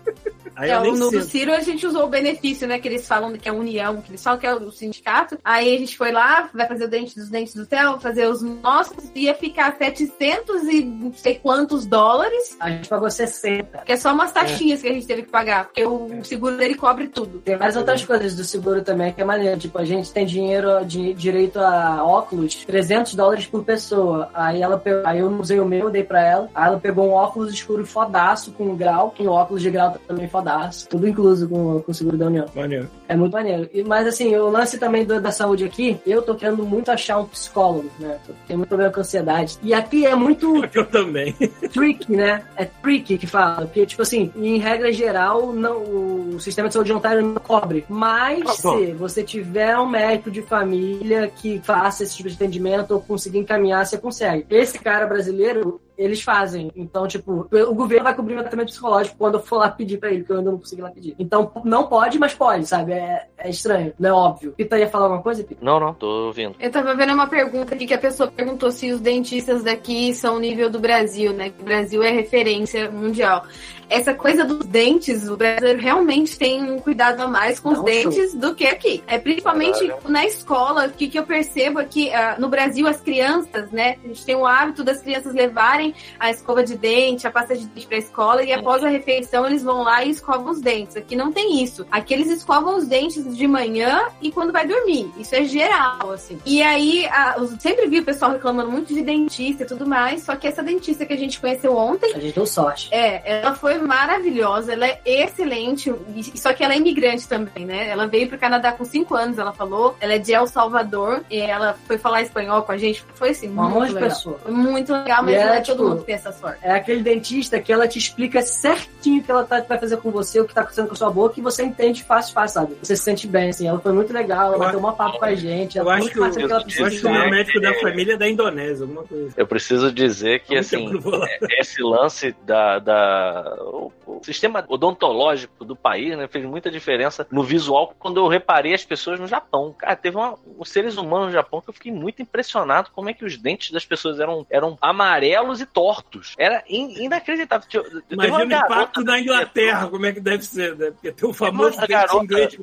Aí É, no do sinto. Ciro a gente usou o benefício, né? Que eles falam que é a união, que eles falam que é o sindicato. Aí a gente foi lá, vai fazer o dente dos dentes do Theo, fazer os nossos, ia ficar 700 e não sei quantos dólares, A gente pagou 60. que é só umas taxinhas que a gente teve que pagar, porque o seguro dele cobre tudo. Tem várias outras coisas do seguro também que é maneiro. Tipo, a gente tem dinheiro, de, direito a óculos, 300 dólares por pessoa. Aí ela pegou, aí eu usei o meu, dei pra ela. Aí ela pegou um óculos escuro fodaço com grau, um óculos de grau também fodaço. Tudo incluso com, com o seguro da União. Maneiro. É muito maneiro. E, mas assim, o lance também do- da saúde aqui, eu tô querendo muito achar um psicólogo, né? Tenho muito problema com ansiedade. E aqui é muito <laughs> Eu também. tricky, né? É tricky que fala. Porque, tipo assim, em regra geral, não, o sistema de saúde voluntário não cobre. Mas Tá bom. se você tiver um médico de família que faça esse tipo de atendimento ou conseguir encaminhar, você consegue. Esse cara brasileiro, eles fazem. Então, tipo, o governo vai cobrir o tratamento psicológico quando eu for lá pedir pra ele, que eu ainda não consegui lá pedir. Então, não pode, mas pode, sabe? É, É estranho, não é óbvio. Pita ia falar alguma coisa, Pita? Não, não, tô ouvindo. Eu tava vendo uma pergunta aqui que a pessoa perguntou se os dentistas daqui são o nível do Brasil, né? Que o Brasil é referência mundial. Essa coisa dos dentes, o brasileiro realmente tem um cuidado a mais com Dá os dentes do que aqui. É principalmente Caralho. na escola, que, que eu percebo aqui ah, no Brasil as crianças, né? A gente tem o hábito das crianças levarem a escova de dente, a pasta de dente pra escola e após a refeição eles vão lá e escovam os dentes. Aqui não tem isso. Aqui eles escovam os dentes de manhã e quando vai dormir. Isso é geral, assim. E aí, a- eu sempre vi o pessoal reclamando muito de dentista e tudo mais, só que essa dentista que a gente conheceu ontem, A gente deu sorte. é, ela foi maravilhosa, ela é excelente, só que ela é imigrante também, né? Ela veio pro Canadá com 5 anos, ela falou. Ela é de El Salvador, e ela foi falar espanhol com a gente. Foi assim, Um muito legal. pessoa. Foi muito legal, mas não ela, é todo tipo, mundo que tem essa sorte. É aquele dentista que ela te explica certinho o que ela tá, vai fazer com você, o que tá acontecendo com a sua boca, e você entende fácil, fácil, sabe? Você se sente bem, assim. Ela foi muito legal, ela Eu bateu uma papo com a gente. eu Ela foi acho muito que que ela eu Eu acho que o precisa. meu médico da família é da Indonésia, alguma coisa. Eu preciso dizer que, assim, eu lá. esse lance da, da o, o sistema odontológico do país, né, fez muita diferença no visual quando eu reparei as pessoas no Japão. Cara, teve uma, os seres humanos no Japão que eu fiquei muito impressionado como é que os dentes das pessoas eram, eram amarelos e tortos. Era in- inacreditável. Tinha- Imagina o garota impacto metrô- Inglaterra, como é que deve ser, né? Porque tem o famoso dente garota- inglês.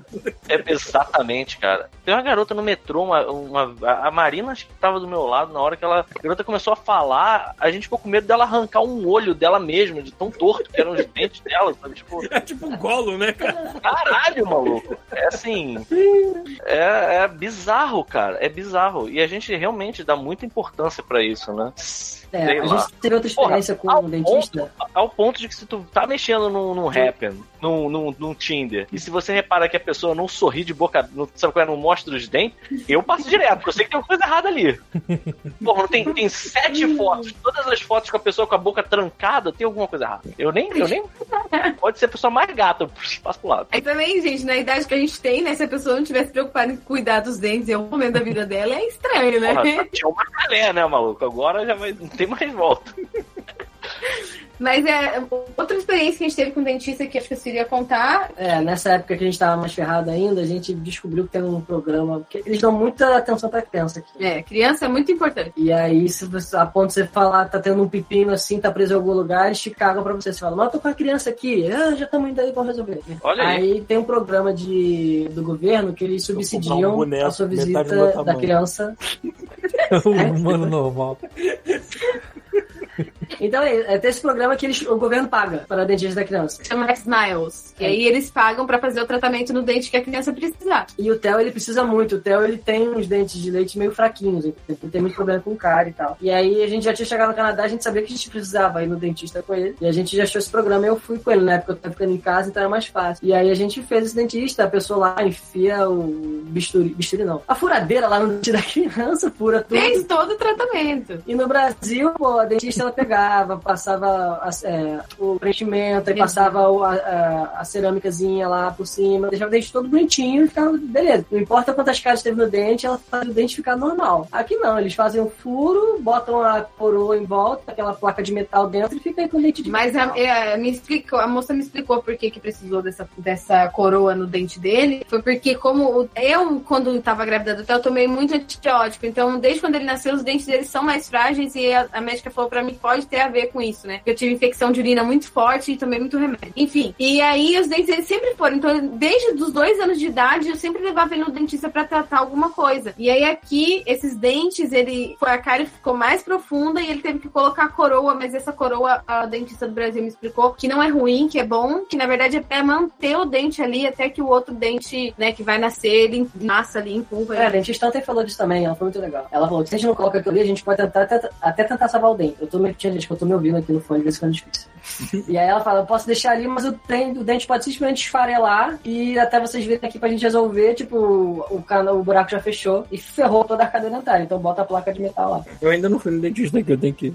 É, exatamente, cara. Tem uma garota no metrô, uma, uma- a Marina acho que tava do meu lado na hora que ela, a garota começou a falar, a gente ficou com medo dela arrancar um olho dela mesma, de tão torto que eram os dentes dela, sabe? Tipo, É tipo um golo, né, cara? caralho, maluco. É assim, é, é bizarro, cara, é bizarro. E a gente realmente dá muita importância pra isso, né? É, Sei a lá. gente teve outra experiência com ao um dentista. Ao ponto de que se tu tá mexendo num, num Happn, num, num, num Tinder, e se você repara que a pessoa não sorri de boca, não, sabe qual é, não mostra os dentes, eu passo direto, porque eu sei que tem uma coisa errada ali. <laughs> Porra, não tem, tem sete fotos, todas as fotos com a pessoa com a boca trancada, tem alguma coisa errada. Eu nem, eu nem. <laughs> Pode ser a pessoa mais gata, eu passo pro lado. Aí também, gente, na idade que a gente tem, né? Se a pessoa não tivesse preocupada em cuidar dos dentes em algum momento da vida dela, é estranho, né? Porra, tinha uma calé, né, maluco? Agora já vai, não <laughs> tem mais volta. <laughs> Mas é outra experiência que a gente teve com o dentista que acho que eu queria contar. É, nessa época que a gente tava mais ferrado ainda, a gente descobriu que tem um programa. Porque eles dão muita atenção pra criança aqui. É, criança é muito importante. E aí, se você, a ponto de você falar, tá tendo um pepino assim, tá preso em algum lugar, eles te cagam pra você. Você fala, mas eu tô com a criança aqui, ah, já estamos indo aí, vamos resolver. Olha aí. tem um programa de, do governo que eles um subsidiam boneco, a sua visita da criança. <laughs> <laughs> um humano normal. <laughs> Então é, é ter esse programa que eles, o governo paga para dentista da criança. Chama Smiles. E aí eles pagam pra fazer o tratamento no dente que a criança precisar. E o Theo, ele precisa muito. O Theo, ele tem uns dentes de leite meio fraquinhos. Ele tem muito problema com cara e tal. E aí, a gente já tinha chegado no Canadá, a gente sabia que a gente precisava ir no dentista com ele. E a gente já achou esse programa e eu fui com ele. Na época eu tava ficando em casa, então era mais fácil. E aí, a gente fez esse dentista. A pessoa lá enfia o bisturi. Bisturi não. A furadeira lá no dente da <laughs> criança, fura tudo. Fez todo o tratamento. E no Brasil, pô, a dentista ela pegava, passava a- é, o preenchimento, aí passava o- a, a, a cerâmicazinha lá por cima, deixava o dente todo bonitinho e ficava beleza. Não importa quantas caras teve no dente, ela faz o dente ficar normal. Aqui não, eles fazem um furo, botam a coroa em volta, aquela placa de metal dentro e fica aí com o dente de Mas a, metal. é, me explicou, a moça me explicou por que, que precisou dessa, dessa coroa no dente dele. Foi porque, como eu, quando estava grávida do Theo, eu tomei muito antibiótico. Então, desde quando ele nasceu, os dentes dele são mais frágeis e a, a médica falou pra mim que pode ter a ver com isso, né? Eu tive infecção de urina muito forte e tomei muito remédio. Enfim, e aí os dentes dele sempre foram. Então, desde os dois anos de idade, eu sempre levava ele no dentista pra tratar alguma coisa. E aí aqui, esses dentes, ele foi a cárie ficou mais profunda e ele teve que colocar coroa, mas essa coroa, a dentista do Brasil me explicou que não é ruim, que é bom, que na verdade é pra manter o dente ali até que o outro dente, né, que vai nascer, ele nasça ali em curva. É, a dentista ontem falou disso também, ela foi muito legal. Ela falou que se a gente não coloca aquilo ali, a gente pode tentar, até, até tentar salvar o dente. Eu tô me, gente que eu tô me ouvindo aqui no fone, de vez em quando é difícil. e aí ela fala, eu posso deixar ali, mas o, trem, o dente pode simplesmente esfarelar e até vocês virem aqui pra gente resolver, tipo, o, cano, o buraco já fechou e ferrou toda a cadeia dentária. Então bota a placa de metal lá. Eu ainda não fui no dentista aqui, eu tenho que ir.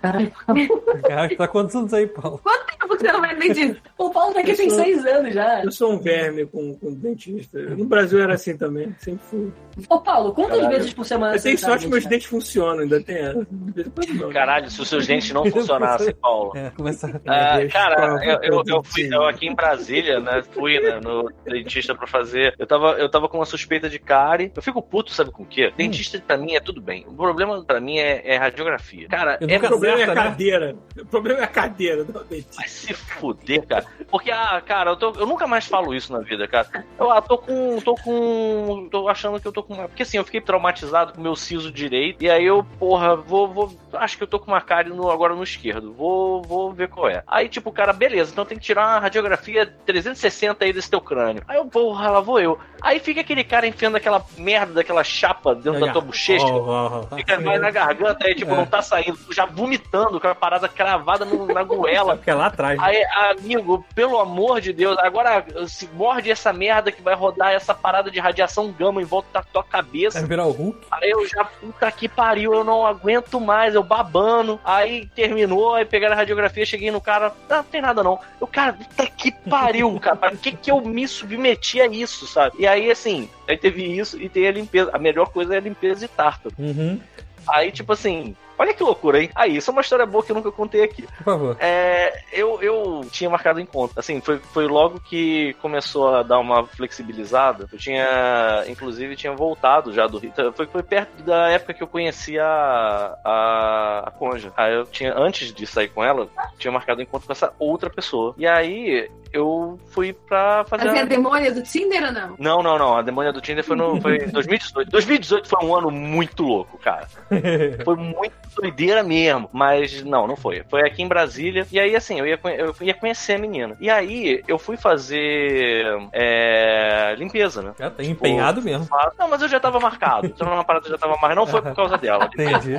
Caralho, <laughs> Cara, tá quantos anos aí, Paulo? Quanto tempo que você não vai no dentista? O Paulo daqui tem Eu sou- seis anos já. Eu sou um verme com, com dentista. No Brasil era assim também, sempre fui. Ô, Paulo, quantas Caralho. vezes por semana Eu tenho você sorte que meus dentes funcionam, ainda tem essa. Quando não. Caralho, se os seus dentes não funcionassem, <laughs> Paulo. É, começa. Ah, cara, eu, eu, eu fui eu aqui em Brasília, né? Fui né, no dentista pra fazer. Eu tava, eu tava com uma suspeita de cárie. Eu fico puto, sabe com o quê? Dentista pra mim é tudo bem. O problema pra mim é, é radiografia. Cara, é problema é a Acerta, né? cadeira. O problema é a cadeira do dentista. Vai se fuder, cara. Porque, ah, cara, eu, tô- eu nunca mais falo isso na vida, cara. Eu ah, tô com. tô com. tô achando que eu tô com uma. Porque assim, eu fiquei traumatizado com o meu siso direito. E aí eu, porra, vou. vou acho que eu tô com uma cárie no, agora no esquerdo. Vou, vou ver qual é. Aí, tipo, cara, beleza, então tem que tirar uma radiografia 360 aí desse teu crânio. Aí eu, porra, lá vou eu. Aí fica aquele cara enfiando aquela merda daquela chapa dentro da tua bochecha. Ó, ó, ó. Fica mais na garganta, aí, tipo, É. não tá saindo. Já vomitando com a parada cravada no- na goela. Porque <laughs> é lá atrás. né? Aí, amigo, pelo amor de Deus, agora se morde essa merda que vai rodar essa parada de radiação gama em volta da tua cabeça. Vai virar o Hulk. Aí eu já, puta que pariu, eu não aguento mais, eu babando. Aí terminou, aí pegaram a radiografia, cheguei no cara, não, não tem nada não. Eu, cara, puta que pariu, cara, pra que que eu me submeti a isso, sabe? E aí, assim, aí teve isso e tem a limpeza. A melhor coisa é a limpeza de tártaro. Uhum. Aí, tipo assim, olha que loucura, hein? Aí, isso é uma história boa que eu nunca contei aqui. Por favor. É, eu, eu tinha marcado encontro. Assim, foi, foi logo que começou a dar uma flexibilizada. Eu tinha, inclusive, tinha voltado já do Rio. Foi, foi perto da época que eu conheci a, a, a Conja. Aí eu tinha, antes de sair com ela, tinha marcado encontro com essa outra pessoa. E aí eu fui pra fazer. Mas é a- a demônia do Tinder ou não? Não, não, não. A demônia do Tinder foi, no, foi em 2018. 2018 foi um ano muito louco, cara. <laughs> Foi muito doideira mesmo. Mas não, não foi. Foi aqui em Brasília. E aí, assim, eu ia, eu ia conhecer a menina. E aí, eu fui fazer é, limpeza, né? Já tá empenhado mesmo. Não, mas eu já tava marcado. Então uma parada já tava marcada. Não foi por causa dela. <laughs> Entendi.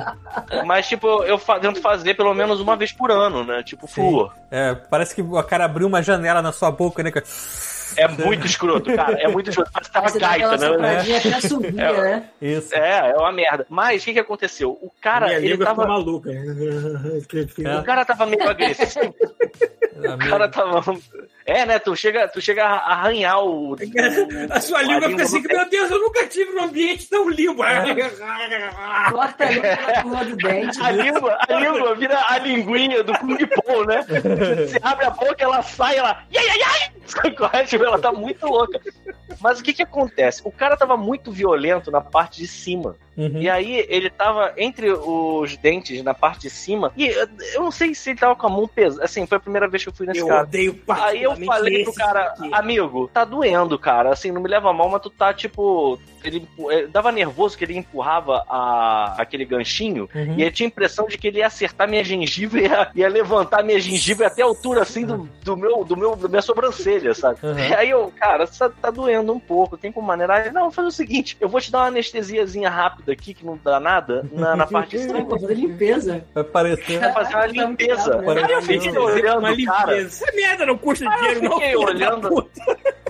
Mas, tipo, eu tento fazer pelo menos uma vez por ano, né? Tipo, flúor. É, parece que o cara abriu uma janela na sua boca, né? cara? É muito escroto, cara. É muito escroto. Parece tava gaita, né? sopradinha até subir, É. né? Isso. É, é uma merda. Mas o que, que aconteceu? O cara, Minha ele língua tava. É. O cara tava meio agressivo. O cara tava. É, né? Tu chega, tu chega a arranhar o. <laughs> A sua língua fica assim, que, meu Deus, eu nunca tive num ambiente tão limpo. <laughs> Corta a língua pela curva do dente. A língua, a língua vira a linguinha do Kung Po, né? Você abre a boca, ela sai, ela. Ai, ai, ai! <laughs> Corre, tipo, ela tá muito louca. Mas o que que acontece? O cara tava muito violento na parte de cima. Uhum. E aí ele tava entre os dentes na parte de cima. E eu não sei se ele tava com a mão pesada. Assim, foi a primeira vez que eu fui nesse Eu cara. odeio Aí eu falei pro cara, aqui. amigo, tá doendo, cara. Assim, não me leva mal, mas tu tá tipo. Ele empu- eh, dava nervoso que ele empurrava a, aquele ganchinho Uhum. e eu tinha a impressão de que ele ia acertar minha gengiva e <laughs> ia, ia levantar minha gengiva até a altura assim do, do meu, do meu, da minha sobrancelha, sabe? Uhum. E aí eu, cara, isso tá doendo um pouco, tem como maneirar? Ele, Não, vou fazer o seguinte, eu vou te dar uma anestesiazinha rápida aqui, que não dá nada, na, na <laughs> parte de cima. Vou fazer limpeza. Vai parecer. Vai fazer uma limpeza. Parece Aí eu que fiquei olhando, Uma cara. limpeza. Essa merda não custa eu dinheiro, não. fiquei filha da olhando.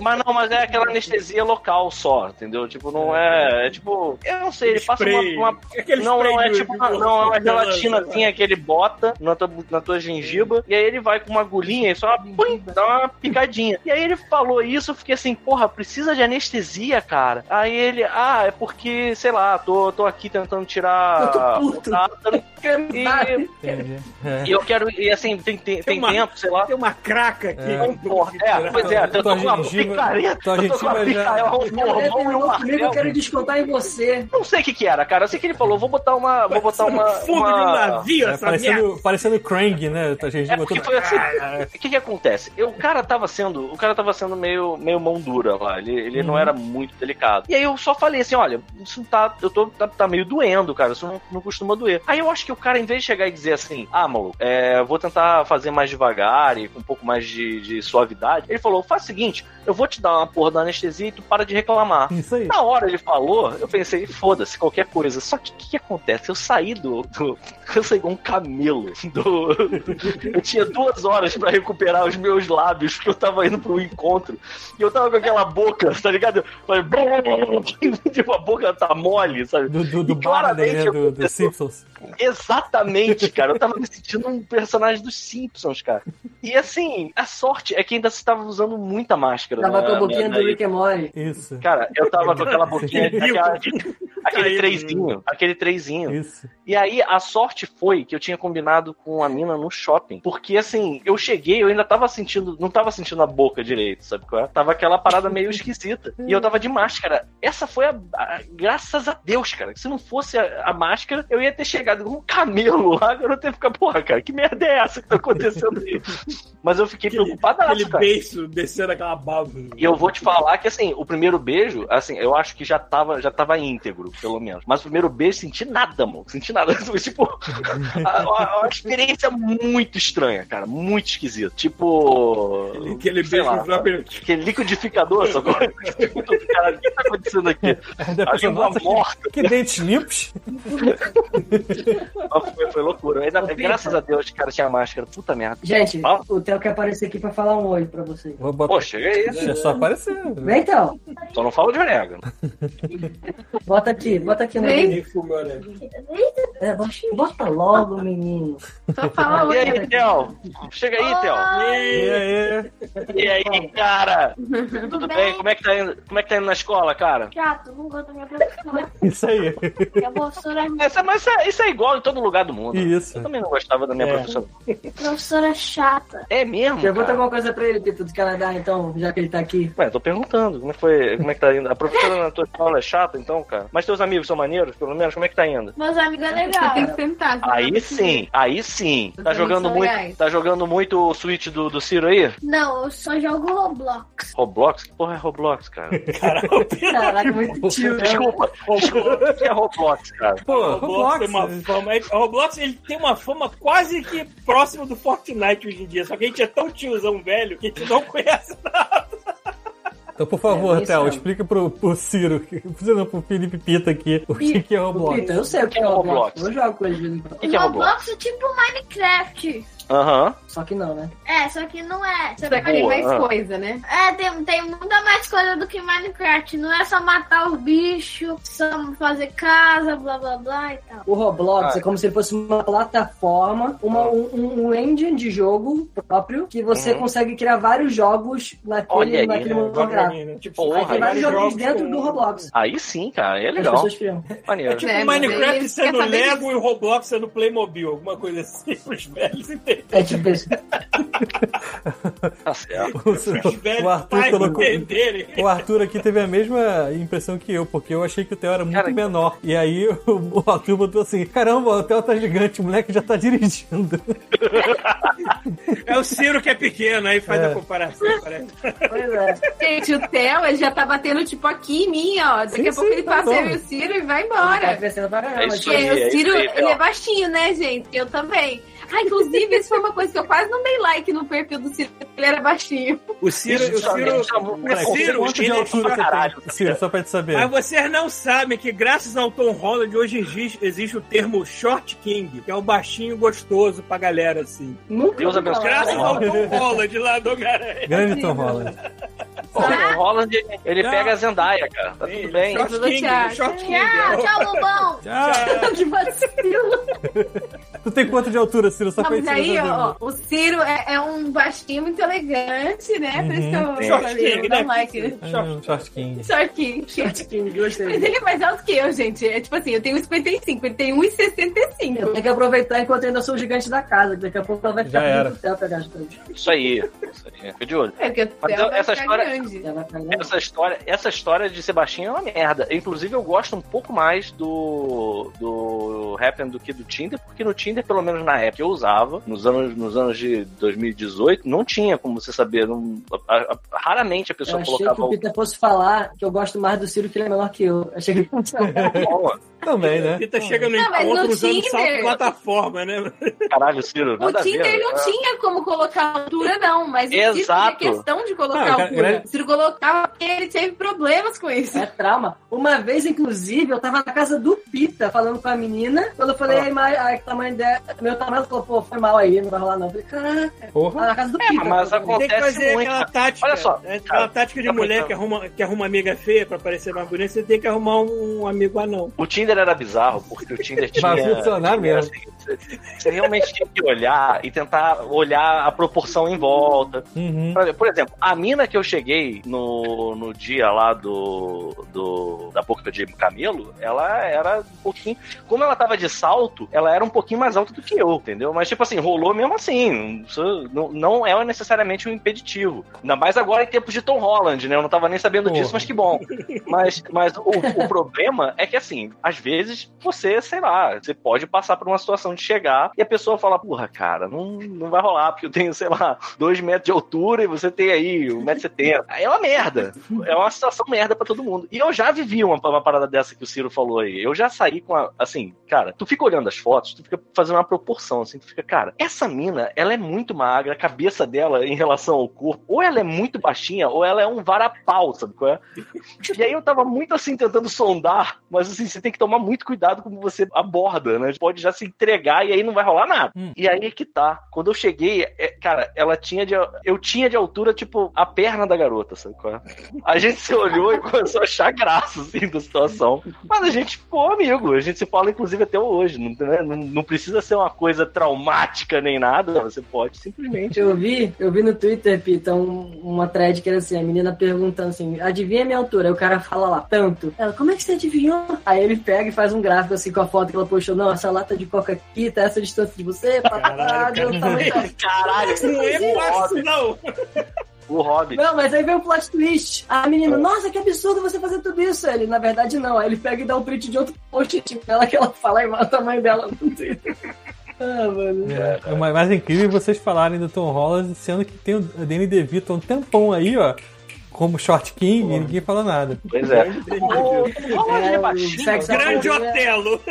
Mas não, mas é aquela anestesia local só, entendeu? Tipo, não é. É tipo. Eu não sei, ele passa uma. Spray. uma- Aquele Não, não, é tipo. uma- Não, é uma gelatinazinha que ele bota na tua, na tua gengiva, e aí ele vai com uma agulhinha e só pum, dá uma picadinha. E aí ele falou isso, eu fiquei assim, porra, precisa de anestesia, cara. Aí ele, ah, é porque, sei lá, tô, tô aqui tentando tirar. Eu tô puto. o <laughs> E. É. <laughs> e eu quero. E assim, tem, tem, tem uma- tempo, sei lá. Tem uma craca aqui. É. Porra, é, pois é, eu tô Tua com uma picareta, eu tô com uma picareta, um mulher formão e um comigo, eu quero descontar em você. Não sei o que que era, cara. Eu sei que ele falou, vou botar uma. Vou botar uma. Fundo de um uma... navio, É, essa merda. parecendo, parecendo Krang, né? A gente É botou. porque foi assim. O que que acontece? Eu, o cara tava sendo. O cara tava sendo meio, meio mão dura lá. Ele, ele não Uhum. era muito delicado. E aí eu só falei assim: olha, isso tá. Eu tô. Tá, tá meio doendo, cara. Isso não, não costuma doer. Aí eu acho que o cara, em vez de chegar e dizer assim, ah, maluco, é, vou tentar fazer mais devagar e com um pouco mais de, de suavidade, ele falou: faz o seguinte, eu vou vou te dar uma porra da anestesia e tu para de reclamar. Isso aí. Na hora ele falou, eu pensei, foda-se, qualquer coisa. Só que o que, que acontece? Eu saí do, do. <laughs> Eu saí igual um camelo. Do, <laughs> eu tinha duas horas pra recuperar os meus lábios, porque eu tava indo pro encontro. E eu tava com aquela boca, tá ligado? Eu falei, <laughs> tipo, a boca tá mole, sabe? Do, do, do Barney, né? Do, eu- do Simpsons. <laughs> Exatamente, cara. Eu tava me sentindo um personagem dos Simpsons, cara. E assim, a sorte é que ainda se tava usando muita máscara. Tava né, com a boquinha né, do Rick and Morty. Isso. Cara, eu tava com aquela <laughs> boquinha, aquela- aquele trezinho, aquele trezinho. Isso. E aí a sorte foi que eu tinha combinado com a mina no shopping. Porque assim, eu cheguei, eu ainda tava sentindo, não tava sentindo a boca direito, sabe qual é? Tava aquela parada meio esquisita. E eu tava de máscara. Essa foi a, a- graças a Deus, cara. Se não fosse a, a máscara, eu ia ter chegado com um camelo lá, eu ia ter ficado, porra, cara, que merda é essa que tá acontecendo aí? <laughs> Mas eu fiquei Aquele, preocupadaço, aquele cara. beiço descendo aquela baba. E eu vou te falar que, assim, o primeiro beijo, assim, eu acho que já tava, já tava íntegro, pelo menos. Mas o primeiro beijo, senti nada, mano. Senti nada. <laughs> Foi, tipo, a- a- uma experiência muito estranha, cara. Muito esquisita. Tipo. Aquele sei beijo lá, próprio. Aquele liquidificador, sacou? <laughs> Cara, o que tá acontecendo aqui? A língua Nossa, morta. que, que dentes limpos. Foi, foi loucura. Ainda, Ô, Peter. graças a Deus, cara, tinha máscara. Puta merda. Gente, Fala. o Theo quer aparecer aqui pra falar um oi pra vocês. Vou botar. Pô, chega aí. É só aparecer. Vem então, Só não fala de orégano. bota aqui, bota aqui no Vem. né? É, bota- logo, menino. Só fala E oi. aí, Theo? Chega aí, Theo. E aí? E aí, cara? Tudo bem? Como é que tá indo? Como é que tá indo na escola, cara? Chato, não gosto da minha professora. Isso aí. Minha professora, Essa, mas isso é, é igual em todo lugar do mundo. Isso. Eu também não gostava da minha É. professora. <laughs> professora é chata. É mesmo? Pergunta cara? alguma coisa pra ele, Pito, do Canadá, então, já que ele tá aqui. Ué, tô perguntando, como é que foi? Como é que tá indo? A professora na tua escola é chata, então, cara? Mas teus amigos são maneiros, pelo menos? Como é que tá indo? Meus amigos é legal. tem que sentar. senão Aí sim, aí sim. Tá jogando muito. legais. Tá jogando muito o Switch do, do Ciro aí? Não, eu só jogo Roblox. Roblox? Que porra é Roblox, cara? <laughs> Caraca, muito tio. né? Desculpa, desculpa. O que é Roblox, cara? Pô, O Roblox, tem uma Roblox. fama. O Roblox ele tem uma fama quase que próxima do Fortnite hoje em dia. Só que a gente é tão tiozão velho que a gente não conhece nada. Então, por favor, É, mesmo. explica pro, pro Ciro, não, pro Felipe Pita aqui, o que, que é Roblox. Pito, eu sei o que é É Roblox. Roblox. Eu jogo com ele. O que, que é Roblox? Roblox é tipo Minecraft. Aham. Só que não, né? É, só que não é. Você aqui tem Boa, mais ah. coisa, né? É, tem, tem muita mais coisa do que Minecraft. Não é só matar os bichos, só fazer casa, blá blá blá e tal. O Roblox Ah. é como se fosse uma plataforma, uma, um, um- um engine de jogo próprio, que você Uhum. consegue criar vários jogos naquele, aí, naquele né? mundo gráfico. né? Tipo, Porra, Aí tem vários jogos jogos dentro com- do Roblox. Aí sim, cara, é As legal. Maneiro. Tipo É, Minecraft sendo Lego e o Roblox sendo Playmobil. Alguma coisa assim <laughs> pros velhos entenderem. É tipo. Tá certo. O, o Arthur colocou. O Arthur aqui teve a mesma impressão que eu, porque eu achei que o Theo era muito Cara, menor. E aí <laughs> o, o Arthur botou assim: caramba, o Theo tá gigante, o moleque já tá dirigindo. É o Ciro que é pequeno, aí faz É. a comparação. Parece. Pois é. Gente, o Theo ele já tá batendo tipo aqui em mim, ó. Daqui Sim, a pouco sim, ele tá passa bom. eu e o Ciro e vai Tá embora. crescendo pra caramba. É isso tipo, aí. Porque o é Ciro, aí, ele é baixinho, né, gente? Eu também. Ah, inclusive, isso foi uma coisa que eu quase não dei like no perfil do Ciro, porque ele era baixinho. O Ciro, o Ciro, o Peraí, Ciro, de ele é altura caralho? Ciro, só pra te saber. Mas vocês não sabem que graças ao Tom Holland hoje existe, existe o termo Short King, que é o baixinho gostoso pra galera, assim. Nunca Deus abençoe. Graças ao Tom Holland lá do Homem-Aranha. Grande Tom Holland. Pô, o Holland, ele- Não. pega a Zendaya, cara. Tá tudo bem. Short King, tchau. Short King. Tchau, tchau, Lobão. Tchau. Que <laughs> vacilo. Tu tem quanto de altura, Ciro? Só mas aí, ó, ó, o Ciro é, é um baixinho muito elegante, né? Por isso que eu Short falei, King, eu dou né? like. né? Ah, um Short King. Short King. Short King, Mas gostei. ele é mais alto que eu, gente. É tipo assim, eu tenho 1,55, ele tem 1,65. Eu tenho que aproveitar enquanto ainda sou o gigante da casa, que daqui a pouco ela vai ficar Já era. pedindo pro Theo pegar as coisas. Isso aí. Isso aí. Fica de olho. É porque o Mas essa história-. Essa história, essa história de Sebastião é uma merda. Inclusive, eu gosto um pouco mais do, do Happen do que do Tinder, porque no Tinder Tinder, pelo menos na época que eu usava, nos anos, nos anos de 2018, não tinha como você saber. Não, a- a- raramente a Eu pessoa achei que colocava o Peter fosse falar que eu gosto mais do Ciro, que ele é menor que eu. Achei que ele fosse. <laughs> Também, né? Pita chega no Não, mas no encontro usando Tinder- de plataforma, né? Caralho, Ciro, O a Tinder ver. não É. tinha como colocar altura, não, mas Exato. tinha questão de colocar Não, altura. cara- O Ciro colocava porque ele teve problemas com isso. É trauma. Uma vez, inclusive, eu tava na casa do Pita falando com a menina. Quando eu falei, Ah. mãe, ai, que tamanho meu tamanho, falou, pô, foi mal aí, não vai rolar não. Eu falei, caraca, Porra. na casa do É, Pita. mas falei, Tem que Acontece fazer muito. aquela tática. Olha só, é cara, aquela tática de tá mulher que arruma, que arruma amiga feia pra parecer mais bonita, você tem que arrumar um amigo anão. O Tinder era bizarro, porque o Tinder tinha. Vai funcionar tinha, mesmo. assim, você, você realmente tinha que olhar e tentar olhar a proporção em volta. Uhum. Por por exemplo, a mina que eu cheguei no, no dia lá do, do da boca de camelo, ela era um pouquinho. Como ela tava de salto, ela era um pouquinho mais alta do que eu, entendeu? Mas, tipo assim, rolou mesmo assim. Não, não é necessariamente um impeditivo. Ainda mais agora em tempos de Tom Holland, né? Eu não tava nem sabendo disso, Porra. mas que bom. Mas, mas o, o problema é que, assim, às vezes você, sei lá, você pode passar por uma situação de chegar e a pessoa fala, porra, cara, não, não vai rolar, porque eu tenho, sei lá, dois metros de altura e você tem aí 1,70m. Aí é uma merda. É uma situação merda pra todo mundo. E eu já vivi uma, uma parada dessa que o Ciro falou aí. Eu já saí com a, assim, cara, tu fica olhando as fotos, tu fica fazendo uma proporção, assim, tu fica, cara, essa mina, ela é muito magra, a cabeça dela em relação ao corpo, ou ela é muito baixinha, ou ela é um varapau, sabe qual é? <laughs> E aí eu tava muito assim tentando sondar, mas assim, você tem que tomar muito cuidado como você aborda, né? Pode já se entregar e aí não vai rolar nada. Hum. E aí é que tá. Quando eu cheguei, é, cara, ela tinha de. Eu tinha de altura, tipo, a perna da garota, sabe qual é? A gente se olhou e começou a achar graça, assim, da situação. Mas a gente ficou amigo. A gente se fala, inclusive, até hoje. Não, né? não, não precisa ser uma coisa traumática nem nada. Você pode simplesmente. Eu vi, eu vi no Twitter, Pita, um- uma thread que era assim, a menina perguntando assim, adivinha a minha altura? Aí o cara fala lá, tanto. Ela, como é que você adivinhou? Aí ele pega e faz um gráfico assim com a foto que ela postou, não, essa lata de coca aqui tá essa distância de você, papá, Caralho, cara. Caralho, Não é fácil, não. O Hobbit. Não, mas aí vem o plot twist. A menina, nossa, que absurdo você fazer tudo isso. Ele, na verdade, não. Aí ele pega e dá um print de outro post tipo, dela que ela fala e mata o tamanho dela no <laughs> Twitter. Ah, mano. É, é mais incrível vocês falarem do Tom Holland, sendo que tem o Danny DeVito há um tempão aí, ó, como Short King, e ninguém falou nada. Pois é. O É, é? Grande? Otelo.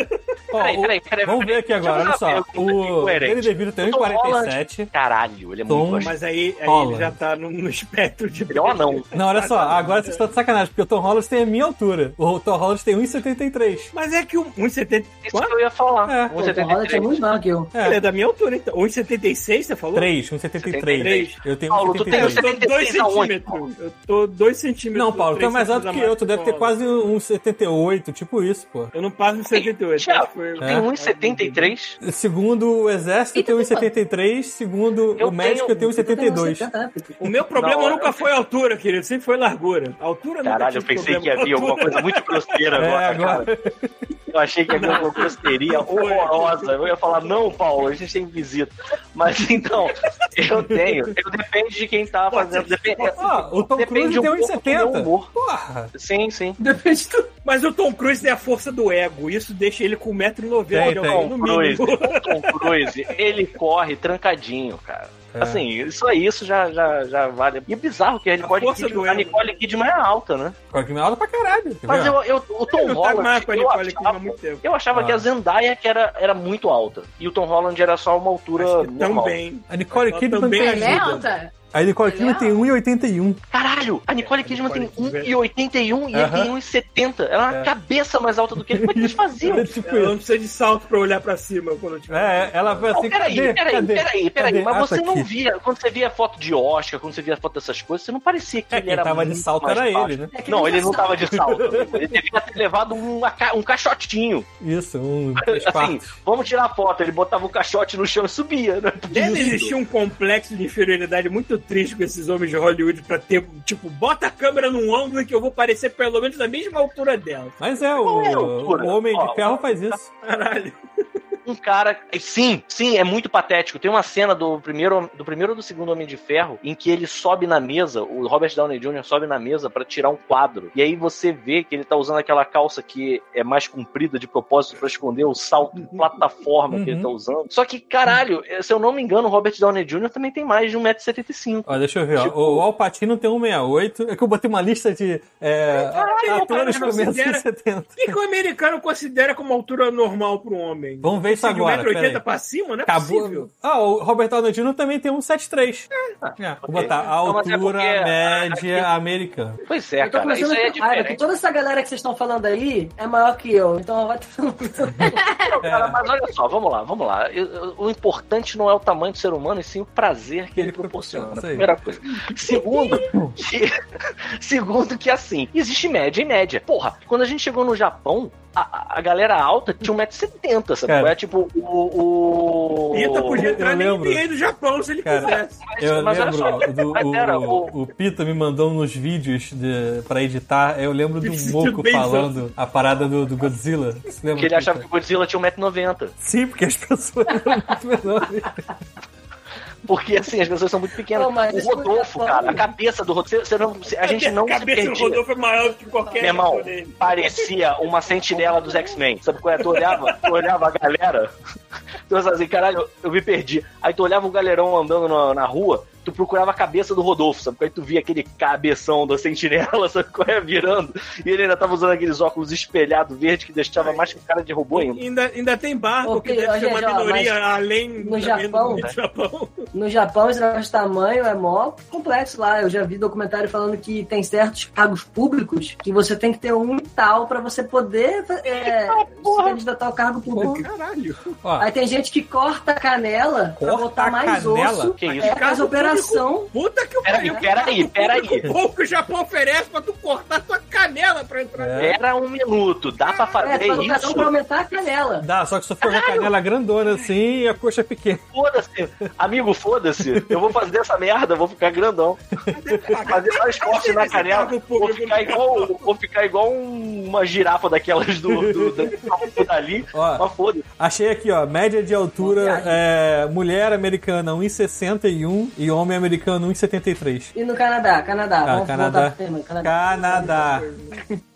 Ó, Peraí, o- peraí, peraí, vamos ver aqui agora, olha só. O. Danny DeVito tem O Tom 1,47. Caralho, ele é muito baixinho. Mas aí, ele já tá no, no espectro de. Ele é um anão. Não, olha só, agora vocês estão de sacanagem, porque o Tom Holland tem a minha altura. O Tom Holland tem 1,73. Mas é que o 1,70. Isso que eu ia falar. É. Pô, o Tom Holland é 1,73. muito maior que eu. Ele é É, da minha altura, então. 1,76 você falou? 3, 1,73. Eu tenho Paulo, tu tem 1,73. Eu tô 2 76 aonde? centímetros. Eu tô 2 centímetros. Não, Paulo, tu é mais alto que eu, tu deve ter quase um 78, tipo isso, pô. Eu não passo no 78. Thiago, acho que foi- tem 1,73? Segundo o exército, eu tenho 1,73. Segundo Eu o médico, tenho- eu tenho 1,72. O meu problema Não, nunca eu- foi a altura, querido. Sempre foi largura. A altura nunca Caralho, eu pensei que ia vir com alguma coisa muito grosseira <laughs> É, agora, agora. cara. Eu achei que vir alguma grosseria horrorosa. Eu ia falar, não, Paulo, a gente tem visita. Mas então, eu tenho. Eu depende de quem tá fazendo. Depende, o Tom depende Cruise tem um pouco do meu 1,70. humor. Porra! Sim, sim. Depende de tudo. Mas o Tom Cruise tem a força do ego. Isso deixa ele com 1,90m Tem, de tem. altura, no Tom Cruise, mínimo. o Tom Cruise, ele corre trancadinho, cara. É. Assim, só isso já, já, já vale. E é bizarro que a Nicole, força do Kidman, a ego. Nicole Kidman é alta, né? Qual que me alta pra caralho. quer Mas eu, eu, o Tom Eu não tá Holland, mais com a eu Nicole Kidman há achava, muito tempo. eu achava Ah. que a Zendaya que era, era muito alta. E o Tom Holland era só uma altura normal. também. A Nicole Kidman também. Ela é ajuda. alta? A Nicole Kidman tem 1,81. Caralho, a Nicole Kidman tem Nicole Kidman. 1,81 e ele tem 1,70. Ela é uma É. cabeça mais alta do que ele. Como é que eles <laughs> faziam? É tipo Ela não precisa de salto pra olhar pra cima quando eu tiver. É, ela foi Não, assim, peraí, cadê? peraí, cadê? peraí, peraí. Cadê? Mas Ah, você tá não aqui. via, quando você via foto de Oscar, quando você via foto dessas coisas, você não parecia que É, ele quem era tava de salto mais era baixo. ele, né? Não, ele não tava de salto. <laughs> Ele devia ter levado um, um caixotinho. Isso, um Assim, vamos tirar a foto. Ele botava o caixote no chão e subia, né? Deve existir um complexo de inferioridade muito triste com esses homens de Hollywood pra ter, tipo, bota a câmera num ângulo que eu vou parecer pelo menos da mesma altura dela. Mas é, o, é a altura? o Homem Ó, de Ferro faz isso. Caralho. um cara. Sim, sim, é muito patético. Tem uma cena do primeiro, do primeiro ou do segundo Homem de Ferro em que ele sobe na mesa, o Robert Downey Jr. sobe na mesa pra tirar um quadro. E aí você vê que ele tá usando aquela calça que é mais comprida de propósito pra esconder o salto de plataforma que ele tá usando. Só que, caralho, se eu não me engano, o Robert Downey Jr. também tem mais de 1,75m. Ó, deixa eu ver, ó. Tipo- O Alpatino tem 168. É que eu botei uma lista de é, Caralho, atores o cara com menos de considera- 70. O que, que o americano considera como altura normal para um homem? Vamos ver isso De agora. 1,80m peraí. pra cima? Não é Acabou. possível. Ah, o Robert Downey Jr. também tem 173. É, vou botar a mas é altura porque- média americana. Pois é, Eu tô cara. Isso começando aí é a raiva, que diferente. toda essa galera que vocês estão falando aí é maior que eu. Então vai cara, <laughs> mas olha só, vamos lá, vamos lá. O importante não é o tamanho do ser humano, e sim o prazer que ele proporciona. Isso aí. Primeira coisa. Segundo, que, segundo que assim, existe média e média. Porra, quando a gente chegou no Japão, a, a galera alta tinha 1,70m, sabe? Cara. É tipo o. o... Pita podia entrar na lembro. NBA do Japão se ele Cara, quisesse. Eu mas lembro só, do mas o, era o, o Pita me mandou nos vídeos de, pra editar. Eu lembro do Moco bem falando a parada do, do Godzilla. Você lembra, Que ele achava que Pita? o Godzilla tinha 1,90m. Sim, porque as pessoas eram muito menores. Porque assim, as pessoas são muito pequenas. Não, mas o Rodolfo, cara, a cabeça do Rodolfo, você não, a gente não a cabeça do. Rodolfo é maior do que qualquer Meu irmão, parecia uma sentinela dos X-Men. Sabe qual é? Tu olhava, tu olhava a galera, <laughs> tu pensava assim, caralho, eu me perdi. Aí tu olhava o galerão andando na, na rua, tu procurava a cabeça do Rodolfo, sabe? Aí tu via aquele cabeção da sentinela, <laughs> sabe qual é? Virando. E ele ainda tava usando aqueles óculos espelhados verdes que deixava mais que cara de robô ainda. Ainda, ainda tem barco, Ô, que deve ser uma minoria além no também Japão- do Japão. No Japão, esse negócio de tamanho é mó complexo lá. Eu já vi documentário falando que tem certos cargos públicos que você tem que ter um e tal pra você poder é, se candidatar ao cargo público. Caralho. Ó, Aí tem gente que corta a canela pra Corta botar a mais canela? osso. Que isso? É, faz operação. Puta que o Peraí, peraí, peraí. O que o Japão oferece pra tu cortar tua canela pra entrar. É. Era um minuto, dá pra É, fazer faz operação isso? pra aumentar a canela. dá, só que se for uma canela grandona assim e a coxa pequena. Foda-se, amigo, foda-se. Eu vou fazer essa merda, vou ficar grandão. Fazer mais forte na canela. Vou ficar igual, vou ficar igual um- uma girafa daquelas do, do, do dali. Ó. Mas foda-se. Achei aqui, ó, média de altura, é, mulher americana 1,61 e homem americano 1,73. E no Canadá, Canadá. Ah, Vamos Canadá. tema. Canadá. Canadá.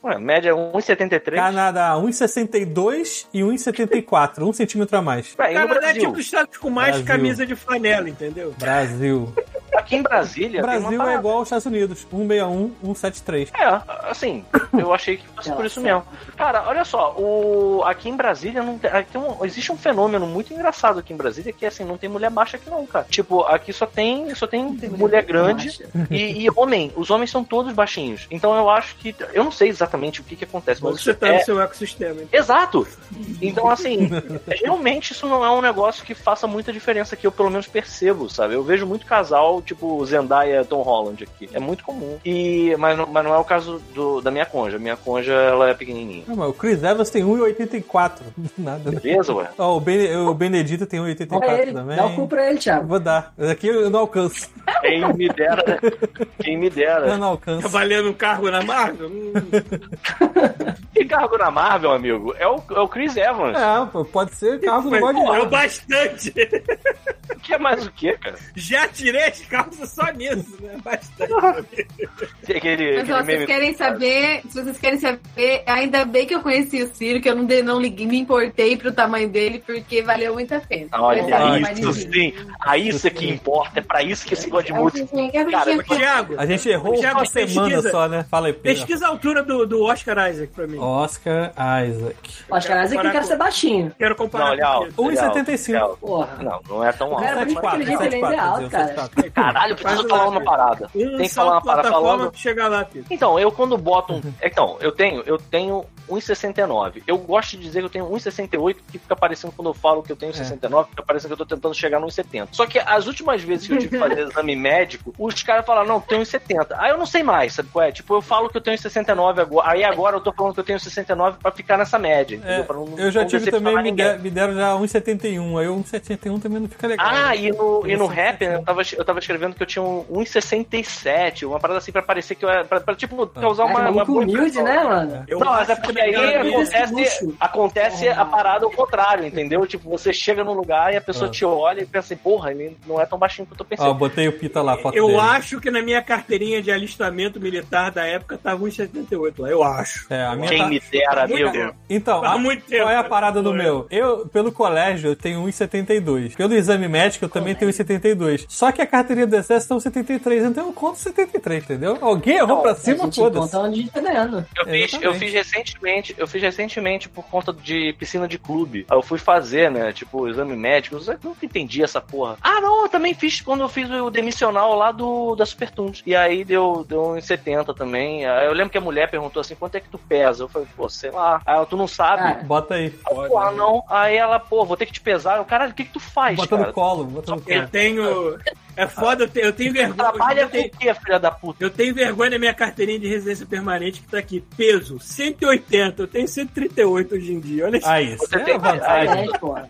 Ué, média é 1,73. Canadá, 1,62 e 1,74. Um centímetro a mais. Ué, Canadá é tipo dos estados com mais Brasil. camisa de flanela, entendeu? Brasil. Aqui em Brasília. Brasil uma é igual aos Estados Unidos. 161, 173. É, assim, eu achei que fosse por isso mesmo. Cara, olha só, o... aqui em Brasília não tem... aqui um- existe um fenômeno muito engraçado aqui em Brasília que é assim, não tem mulher baixa aqui não, cara. Tipo, aqui só tem, só tem, mulher grande e, e homem. Os homens são todos baixinhos. Então eu acho que. Eu não sei exatamente o que, que acontece, mas Você isso tá é, no seu ecossistema. hein? Exato! Então, assim, <laughs> realmente isso não é um negócio que faça muita diferença que eu pelo menos percebo, sabe? Eu vejo muito casal, tipo Zendaya Tom Holland aqui. É muito comum. E, mas, não, mas não é o caso do, da minha conja. Minha conja, ela é pequenininha. Não, mas o Chris Evans tem 1,84. <laughs> Nada, né? Beleza, ué? Ó, o, ben, o Benedito tem Dá 1,84 pra ele, também. dá o cu pra ele, Thiago. Vou dar. Aqui eu não alcanço. Quem me dera, quem me Eu dera. não alcanço. Tá valendo um cargo na Marvel? Hum, <laughs> Que cargo na Marvel, amigo? É o, é o Chris Evans. É, pô, pode ser carro do mas, God pô, é o bastante. Que é mais o quê, cara? Já tirei as calças só nisso, né? Bastante. Aquele, Mas ó, vocês querem saber, se vocês querem saber, ainda bem que eu conheci o Ciro, que eu não, de- não liguei, me importei pro tamanho dele, porque valeu muito a pena. Olha, isso sim. A isso é que importa. É pra isso que esse God Mode. É Cara, A gente errou Thiago, uma semana pesquisa. só, né? Fala aí, Pedro. pesquisa a altura do, do Oscar Isaac pra mim. Oscar Isaac. Oscar Isaac comparar quer com- ser baixinho. Quero Não, comparar legal. com ele. legal, 1,75. legal. Porra. Não, não é tão O alto. cara é muito 74, inteligente, ele ainda é 74, alto, cara. 74. Caralho, preciso falar uma parada. Tem que falar uma parada plataforma falando. pra chegar lá. Então, eu quando boto um. Então, eu tenho, eu tenho 1,69. Eu gosto de dizer que eu tenho 1,68, que fica parecendo quando eu falo que eu tenho 69, fica parecendo que eu tô tentando chegar no 1,70. Só que as últimas vezes que eu tive que fazer exame médico, os caras falaram, não, eu tenho 1,70. Aí eu não sei mais, sabe qual é? Tipo, eu falo que eu tenho 69 agora. Aí agora eu tô falando que eu tenho 69 pra ficar nessa média, entendeu? É, Pra não- eu já não tive também, me, der- me deram já 1,71. Aí o 1,71 também não fica legal. Ah, e no, e no rap, eu tava, eu tava escrevendo que eu tinha um 1,67, uma parada assim pra parecer que eu era. Pra, pra, tipo, causar uma. Uma muito boa humilde, né, mano? Eu Não, mas é que porque aí acontece, luxo. acontece a parada ao contrário, entendeu? Tipo, você chega num lugar e a pessoa Ah. te olha e pensa assim, porra, ele não é tão baixinho quanto eu pensei. Ó, botei o Pita lá, a foto Eu dele. acho que na minha carteirinha de alistamento militar da época tava 1,78 lá, eu acho. É, a minha Quem tá- me dera, Muito amigo. tempo. Então, Há a- muito tempo. qual é a parada do Foi. meu? Eu, pelo colégio, eu tenho 1,72. Pelo exame médico, eu também tenho 1,72. Só que a carteirinha do exército tá 1,73, então eu conto 73, entendeu? Alguém errou pra A cima, foda-se. onde tá ganhando. Eu fiz, eu fiz recentemente, eu fiz recentemente por conta de piscina de clube. Aí eu fui fazer, né? Tipo, exame médico. Eu nunca entendi essa porra. Ah, não, eu também fiz quando eu fiz o demissional lá do da Super Tunes. E aí deu, deu uns 70 também. Aí eu lembro que a mulher perguntou assim: quanto é que tu pesa? Eu falei, pô, sei lá. Aí ela, tu não sabe. Cara, Bota aí. Aí pô, ah, não. Aí ela, pô, vou ter que te pesar. Eu, caralho, o que que tu faz, Bota cara? no colo, bota no colo. Eu tenho. É foda, eu tenho, eu tenho vergonha. Trabalha eu com o quê, filha da puta? Eu tenho vergonha da minha carteirinha de residência permanente que tá aqui. Peso, 180. Eu tenho 138 hoje em dia. Olha isso. Aí, isso Você é tem- vantagem. É, porra.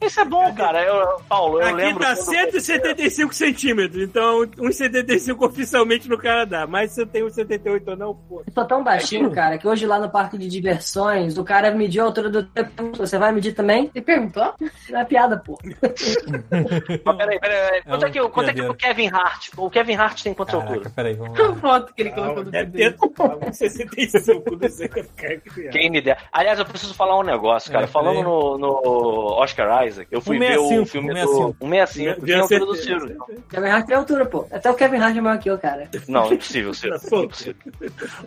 Isso é bom, cara. Eu, Paulo, eu Aqui lembro. tá quando- 175 centímetros, então 1,75 oficialmente no Canadá. Mas se eu tenho 1,78 ou não, pô. Eu sou tão baixinho, cara, que hoje lá no parque de diversões, o cara mediu a altura do tempo. Você vai medir também? Você perguntou? Não é piada, pô. Peraí, peraí, peraí. Quanto é, que, quanto é que o Kevin Hart? O Kevin Hart tem quanto Caraca, altura? peraí, vamos <laughs> lá. A foto que ele colocou no deve Twitter. ter 1,65, não sei o que é criança. Quem me der. Aliás, eu preciso falar um negócio, cara. É, Falando no, no Oscar Isaac, eu fui ver o 165, filme 165. do 165, que tem a altura do Ciro. Kevin Hart tem altura, pô. Até o Kevin Hart é maior que eu, cara. Não, impossível, Ciro. <laughs> Impossível.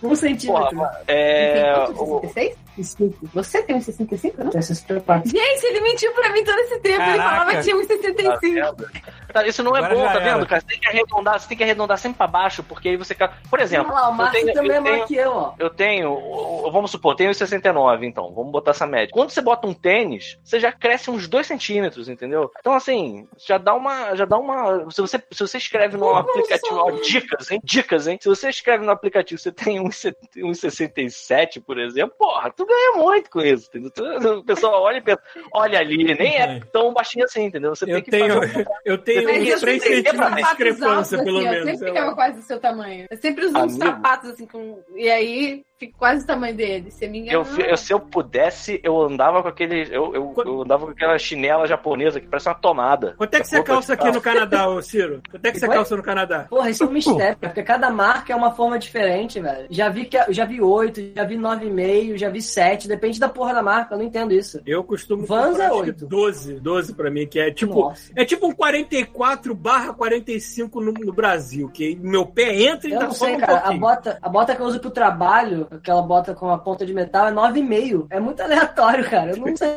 Um centímetro. Porra, é. Tem quanto? o- 66? Cinco. Você tem um 65, não? Tem 64. Gente, ele mentiu pra mim todo esse tempo. Ele Caraca. falava que tinha um Tá 65. vendo? Tá, Isso não é Agora bom, já tá vendo, cara? Você tem que arredondar, você tem que arredondar sempre pra baixo, porque aí você. Por exemplo, Olha lá, o eu Márcio tenho, também é eu maior tenho, que eu, ó. eu tenho, vamos supor, tenho 69, então, vamos botar essa média. Quando você bota um tênis, você já cresce uns 2 centímetros, entendeu? Então, assim, já dá uma. Já dá uma. Se você, se você escreve no aplicativo, ó, dicas, hein? Dicas, hein? Se você escreve no aplicativo, você tem um 1,67, por exemplo, porra, tu ganha muito com isso, entendeu? Tu- O pessoal olha e pensa, olha ali, nem é tão baixinho assim, entendeu? Você tem Eu que tenho, fazer um <laughs> eu tenho Mas uns eu 3 sempre centímetros de sapatos discrepância, pelo assim, menos. sempre sei ficava quase do seu tamanho. Eu sempre uso uns sapatos assim com. E aí fica quase o tamanho dele. Você me. Eu, eu- se eu pudesse, eu andava com aquele. Eu, eu, eu andava com aquela chinela japonesa que parece uma tomada. Quanto é que você calça aqui no Canadá, ô Ciro? Quanto é que você calça no Canadá? Porra, isso é um mistério, <laughs> porque cada marca é uma forma diferente, velho. Já vi que já vi 8, já vi 9,5, já vi 7, depende da porra da marca, eu não entendo isso. Eu costumo Vans é acho que oito. 12, 12 pra mim, que é tipo, Nossa. é tipo um 44 barra 45 no, no Brasil, que meu pé entra e Eu ainda não sei, um cara. A pouquinho. bota, a bota que eu uso pro trabalho, aquela bota com a ponta de metal, é 9,5. É muito aleatório, cara. Eu não sei.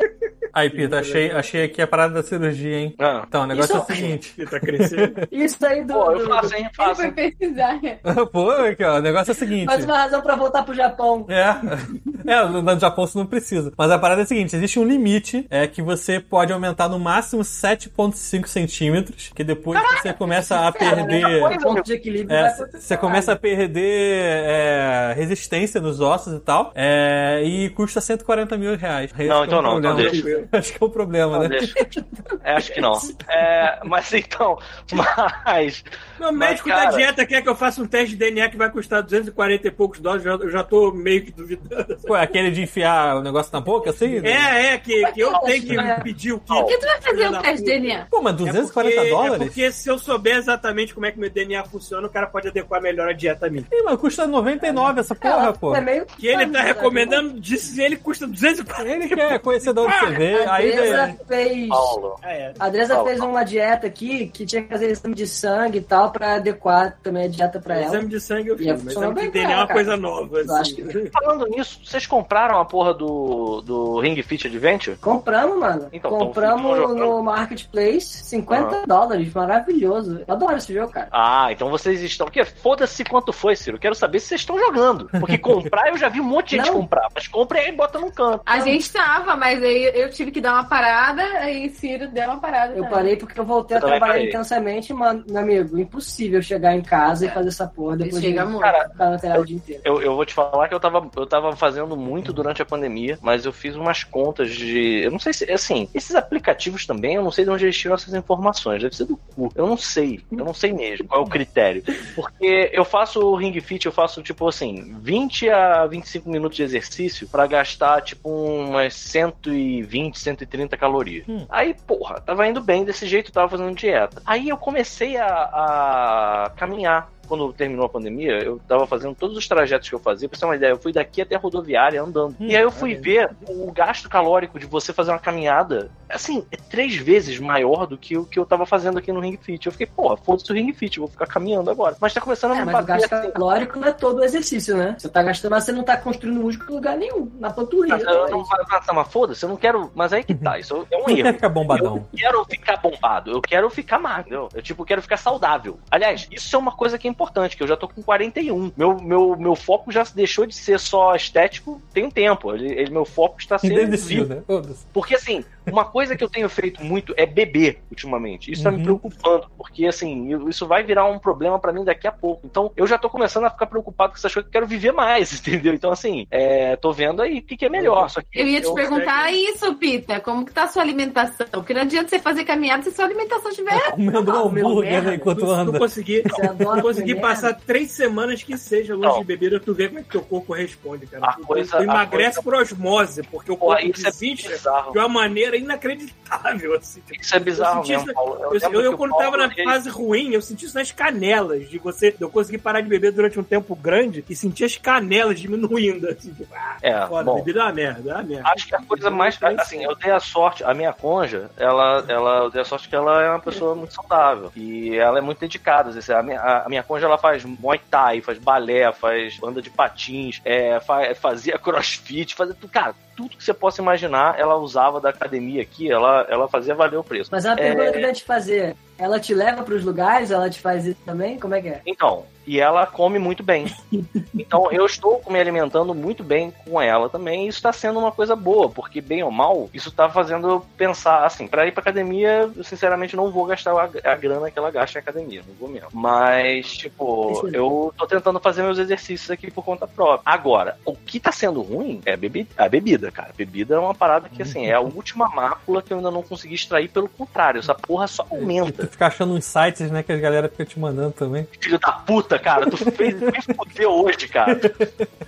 Aí, Pita, achei, achei aqui a parada da cirurgia, hein? Ah. Então, o negócio Isso- é o seguinte. Crescendo. <laughs> Isso aí do. Pô, eu faço, hein? Ele Faço. foi pesquisar. <laughs> Pô, aqui, ó, o negócio é o seguinte. Mais uma razão pra voltar pro Japão. É, é, no, no Japão você não precisa. Mas a parada é a seguinte: existe um limite é que você pode aumentar no máximo 7,5 centímetros, que depois você começa a perder. O ponto de equilíbrio É, você começa a perder é, resistência nos ossos e tal. é, e custa 140 mil reais. Esse Não, que é então um não, então problema. deixa. <laughs> Acho que é um problema, Não, né? deixa. É, acho que não. É, mas então, <laughs> mas. Meu Mas, médico cara- da dieta quer que eu faça um teste de DNA que vai custar 240 e poucos dólares, eu já- eu já tô meio que duvidando. Pô, é aquele de enfiar o negócio na boca, assim? né? É, é, que, que eu tenho que É. pedir o kit. Por que tu vai fazer um teste de. DNA? Pô, mas É 240 porque- dólares? É porque se eu souber exatamente como é que meu DNA funciona, o cara pode adequar melhor a dieta a mim. Ih, mas custa 99 essa porra, pô. É meio. Que ele tá recomendando, disse ele custa 240. Ele quer conhecer de onde você vê, A aí Andresa vem. fez. Paulo. É. A Andresa Paulo. fez uma dieta aqui que tinha que fazer exame de sangue e tal pra adequar também a dieta pra ela. Exame de sangue eu fiz, Ia mas exame de bem DNA é uma coisa nova. Assim. acho que- Falando nisso, vocês compraram a porra do, do Ring Fit Adventure? Compramos, mano. Então, Compramos no Marketplace, 50 dólares. Maravilhoso. Eu adoro esse jogo, cara. Ah, então vocês estão. Porque foda-se quanto foi, Ciro. Quero saber se vocês estão jogando. Porque comprar eu já vi um monte de gente Não. comprar. Mas compra aí e bota num canto. A gente tava, mas aí eu tive que dar uma parada, aí Ciro deu uma parada. Eu também. parei porque eu voltei a Eu trabalhar parei. intensamente, mano. Meu amigo, impossível chegar em casa e fazer essa porra depois Chega de muito. Cara, ficar na tela o dia inteiro. Eu, eu vou te falar que eu tava, eu tava fazendo muito durante a pandemia, mas eu fiz umas contas de. Eu não sei se. Assim, esses aplicativos também, eu não sei de onde eles tiram essas informações. Deve ser do cu. Eu não sei. Eu não sei mesmo qual é o critério. Porque eu faço o Ring Fit, eu faço, tipo assim, 20 a 25 minutos de exercício pra gastar, tipo, umas 120, 130 calorias. Aí, porra, tava indo bem desse jeito, tava fazendo dieta. Aí eu comecei a, a caminhar. Quando terminou a pandemia, eu tava fazendo todos os trajetos que eu fazia. Pra você ter uma ideia, eu fui daqui até a rodoviária andando. e aí eu fui ver o gasto calórico de você fazer uma caminhada, assim, é três vezes maior do que o que eu tava fazendo aqui no Ring Fit. Eu fiquei, pô, foda-se o Ring Fit, vou ficar caminhando agora. Mas tá começando a É, me mas o gasto assim. calórico não é todo o exercício, né? Você tá gastando, mas você não tá construindo músculo em lugar nenhum. Na panturrilha. Mas eu é não, mas, mas foda-se, eu não quero. Mas aí que tá, isso é um Não quer erro. ficar bombadão. Eu quero ficar bombado, eu quero ficar magro. Eu, tipo, quero ficar saudável. Aliás, isso é uma coisa que é importante, que eu já tô com 41. Meu, meu, meu foco já deixou de ser só estético tem um tempo. Ele, ele- meu foco está sendo né? Porque, assim, uma coisa que eu tenho feito muito é beber ultimamente. Isso tá me Uhum. preocupando, porque, assim, isso vai virar um problema pra mim daqui a pouco. Então, eu já tô começando a ficar preocupado com essas coisas que eu quero viver mais, <laughs> entendeu? Então, assim, é, tô vendo aí o que, que é melhor. Só que Eu ia te perguntar isso, Pita. Como que tá a sua alimentação? Porque não adianta você fazer caminhada se sua alimentação estiver. Comendo um meu hambúrguer né, enquanto Não anda. consegui, Você adora não consegui passar três semanas que seja longe Não. de bebida, tu vê como é que teu corpo responde, cara. A Tu- coisa- tu a emagrece coisa- por osmose, porque o Pô, corpo isso é desincha bizarro. de uma maneira inacreditável, assim. tipo, Isso é bizarro eu mesmo, isso- Paulo. Eu, eu, eu o quando Paulo, tava na ele- fase ruim, eu senti isso nas canelas, de você, eu consegui parar de beber durante um tempo grande e senti as canelas diminuindo, assim, tipo, ah, É, foda, bom. bebida é uma merda, é uma merda. Acho que a coisa mais. Assim, eu dei a sorte, a minha conja, ela, ela, eu dei a sorte que ela é uma pessoa muito saudável. E ela é muito dedicada. assim, A minha, a minha conja, ela faz muay thai, faz balé, faz banda de patins, é, fa- fazia <laughs> crossfit, fazia tudo. Cara, tudo que você possa imaginar, ela usava da academia aqui, ela, ela fazia valer o preço. Mas é uma pergunta É. que eu ia te fazer. Ela te leva pros lugares? Ela te faz isso também? Como é que é? Então, e ela come muito bem. <laughs> Então, eu estou me alimentando muito bem com ela também, e isso está sendo uma coisa boa, porque, bem ou mal, isso está fazendo eu pensar, assim, para ir pra academia, eu sinceramente não vou gastar a, a grana que ela gasta em academia, não vou mesmo. Mas, tipo, eu tô tentando fazer meus exercícios aqui por conta própria. Agora, o que tá sendo ruim é a bebi- a bebida, cara. Bebida é uma parada que, assim, é a última mácula que eu ainda não consegui extrair, pelo contrário, essa porra só E aumenta. tu fica achando uns sites, né, que a galera fica te mandando também. Filho da puta, cara, tu fez me fudeu hoje, cara.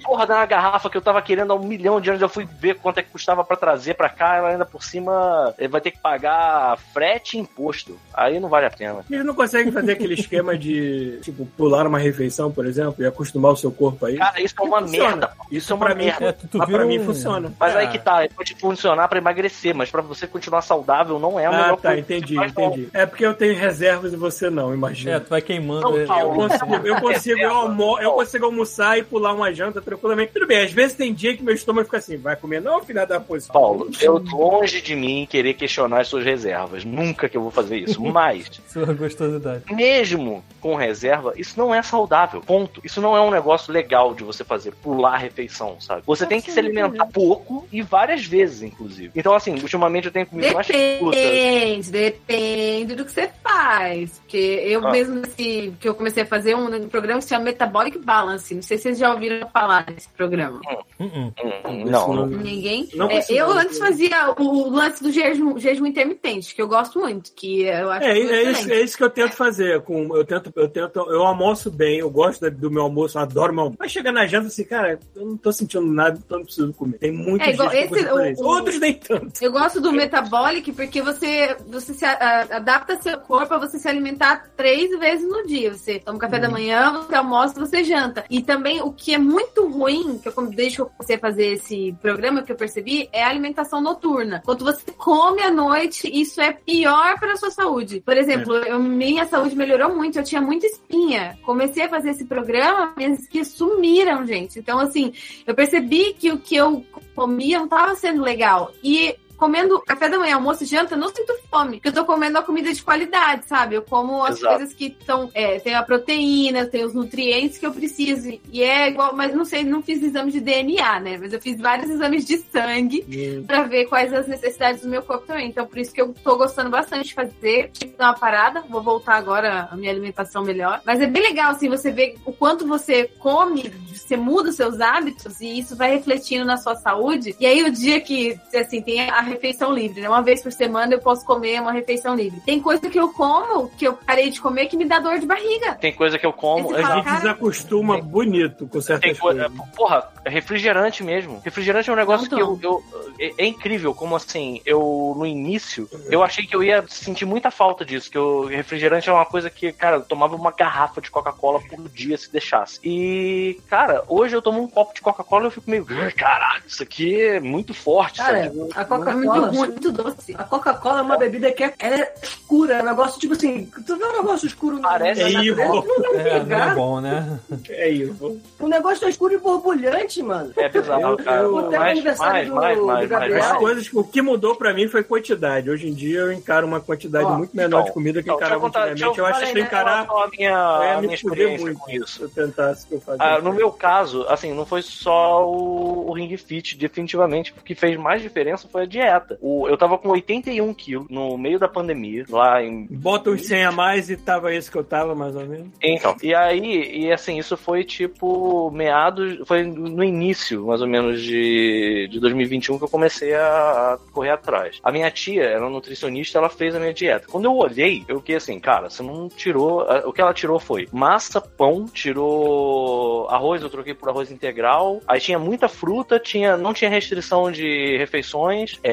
Porra, da garrafa que eu tava querendo há um milhão de anos, eu fui ver quanto é que custava pra trazer pra cá, ela ainda por cima vai ter que pagar frete e imposto. Aí não vale a pena. Eles não conseguem fazer aquele esquema de, tipo, pular uma refeição, por exemplo, e acostumar o seu corpo aí. Cara, isso é uma Funciona. merda. Isso é uma pra mim, merda. É, tu, tu mas pra mim um- funciona. Mas aí É. que tá, pode funcionar pra emagrecer, mas pra você continuar saudável não é a Ah, melhor tá, coisa. entendi, entendi. É porque eu tenho reservas e você não, É, imagina. tu vai queimando. Não, é, Paulo. Eu consigo, eu consigo, eu, almo, eu consigo almoçar e pular uma janta tranquilamente. Tudo bem, às vezes tem dia que meu estômago fica assim, vai comer não, filha da posição. Paulo, eu longe de mim querer questionar as suas reservas. Nunca que eu vou fazer isso. Mas <laughs> Sua gostosidade. mesmo com reserva, isso não é saudável. Ponto. Isso não é um negócio legal de você fazer, pular a refeição, sabe? Você tem que se alimentar pouco e várias vezes, inclusive. Então, assim, ultimamente eu tenho comido mais fruta. Depende, depende do que você faz. Porque eu Ah. mesmo, nesse, que eu comecei a fazer um, um programa que se chama Metabolic Balance. Não sei se vocês já ouviram falar desse programa. Uh-uh. Hum, não, não. Ninguém? Não É, eu antes fazia o, lance do jejum, jejum intermitente, que eu gosto muito, que eu acho É, que é, isso, excelente. é isso que eu tento fazer. Com, eu tento, eu tento, eu almoço bem, eu gosto do meu almoço, eu adoro meu almoço. Mas chega na janta assim, cara, eu não tô sentindo nada, então não preciso comer. Tem muitos É, igual esse- o- isso. o- Outros nem tanto. Eu gosto do metabolic porque você, você se a- adapta seu corpo a você se alimentar três vezes no dia. Você toma café da manhã, você almoça, você janta. E também o que é muito ruim, que eu desde que eu comecei a fazer esse programa que eu percebi, é a alimentação noturna. Quando você come à noite, isso é pior para a sua saúde. Por exemplo, eu- minha saúde melhorou muito, eu tinha muita espinha. Comecei a fazer esse programa, minhas espinhas sumiram, gente. Então, assim, eu percebi que o que eu comia não estava sendo legal. E comendo café da manhã, almoço e janta, eu não sinto fome. Porque eu tô comendo a comida de qualidade, sabe? Eu como as Exato. coisas que estão. É, tem a proteína, tem os nutrientes que eu preciso. E é igual, mas não sei, não fiz exame de DNA, né? Mas eu fiz vários exames de sangue pra ver quais as necessidades do meu corpo também. Então, por isso que eu tô gostando bastante de fazer. Que dar uma parada, vou voltar agora a minha alimentação melhor. Mas é bem legal, assim, você ver o quanto você come, você muda os seus hábitos e isso vai refletindo na sua saúde. E aí, o dia que, assim, tem a refeição livre, né? Uma vez por semana eu posso comer uma refeição livre. Tem coisa que eu como, que eu parei de comer, que me dá dor de barriga. Tem coisa que eu como. A gente Cara- desacostuma bonito com Tem certas coisa, coisas. porra, é refrigerante mesmo. Refrigerante é um negócio Então. que eu, eu- é, é incrível como assim, eu no início, eu achei que eu ia sentir muita falta disso, que o refrigerante é uma coisa que, cara, eu tomava uma garrafa de Coca-Cola por dia se deixasse. E, cara, hoje eu tomo um copo de Coca-Cola e eu fico meio, "Ai, caralho, isso aqui é muito forte, Cara, sabe? a É muito ruim, muito doce. A Coca-Cola é uma bebida que é, é escura, é um negócio tipo assim. Tu vê um negócio escuro no Parece É vai É, não é bom, né? É isso. O negócio tá escuro e borbulhante, mano. É bizarro, Eu- cara. eu- até o mais, aniversário mais, do- mais, do mais, mais, Gabriel. As coisas, o que mudou pra mim foi quantidade. Hoje em dia eu encaro uma quantidade Ó, muito menor então, de comida que eu Então, eu encarava contar, antigamente. Eu acho que encarar à minha, é me minha experiência muito com isso. se eu tentasse o que eu fazia. Ah, no meu caso, assim, não foi só o, o Ring Fit, definitivamente, o que fez mais diferença foi a dieta. O, eu tava com 81 quilos no meio da pandemia, lá em. Bota uns 100 a mais e tava esse que eu tava, mais ou menos. Então, e aí, e assim, isso foi tipo meados, foi no início, mais ou menos, de, de 2021 que eu comecei a, a correr atrás. A minha tia, ela é nutricionista, ela fez a minha dieta. Quando eu olhei, eu fiquei assim, cara, você não tirou. O que ela tirou foi massa, pão, tirou arroz, eu troquei por arroz integral. Aí tinha muita fruta, tinha, não tinha restrição de refeições, é,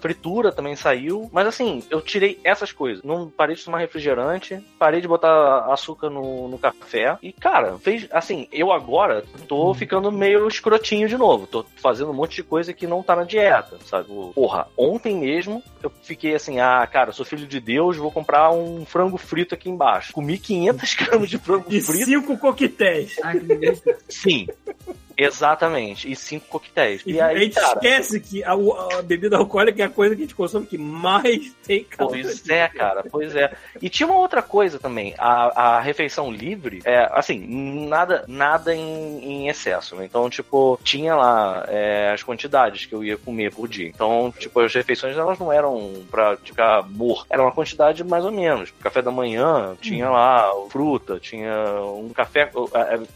fritura também saiu. Mas assim, eu tirei essas coisas. Não parei de tomar refrigerante, parei de botar açúcar no, no café. E, cara, fez. Assim, eu agora tô ficando meio escrotinho de novo. Tô fazendo um monte de coisa que não tá na dieta, sabe? Porra, ontem mesmo eu fiquei assim, ah, cara, sou filho de Deus, vou comprar um frango frito aqui embaixo. Comi 500 <laughs> gramas de frango E frito. cinco coquetéis. Ai, que delícia. Sim. Exatamente. E cinco coquetéis. E E a aí, gente cara. esquece que a, a bebida alcoólica é a coisa que a gente consome que mais tem caloria. Pois é, cara, pois é. E tinha uma outra coisa também, a, a refeição livre, é, assim, nada, nada em, em excesso, né? Então, tipo, tinha lá é, as quantidades que eu ia comer por dia. Então, tipo, as refeições elas não eram pra ficar morto, era uma quantidade mais ou menos. Café da manhã, tinha lá fruta, tinha um café.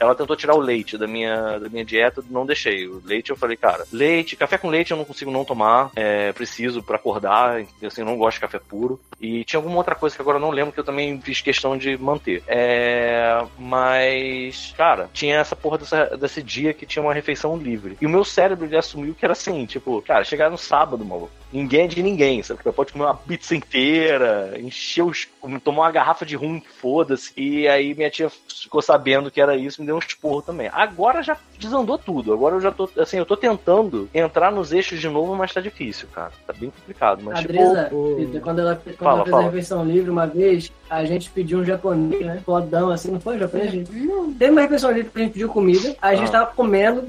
Ela tentou tirar o leite da minha, da minha dieta, não deixei. O leite eu falei, cara, leite, café com leite eu não consigo não tomar, é, preciso pra acordar, assim, eu não gosto de café puro. E tinha alguma outra coisa que agora eu não lembro que eu também fiz questão de manter. É, mas, cara, tinha essa porra dessa, desse dia que tinha uma refeição livre. E o meu cérebro ele assumiu que era assim, tipo, cara, chegar no sábado, maluco. Ninguém é de ninguém, sabe? Você pode comer uma pizza inteira, encher os. tomar uma garrafa de rum, foda-se. E aí minha tia ficou sabendo que era isso, me deu um esporro também. Agora já desandou tudo. Agora eu já tô, assim, eu tô tentando entrar nos eixos de novo, mas tá difícil, cara. Tá bem complicado. Mas, A tipo, Dresa, o- Peter, quando ela, quando Fala, ela fez fala. a refeição livre uma vez, a gente pediu um japonês, né? Fodão, assim, não foi japonês? gente? Teve uma refeição livre que a gente pediu comida, a gente Ah. tava comendo,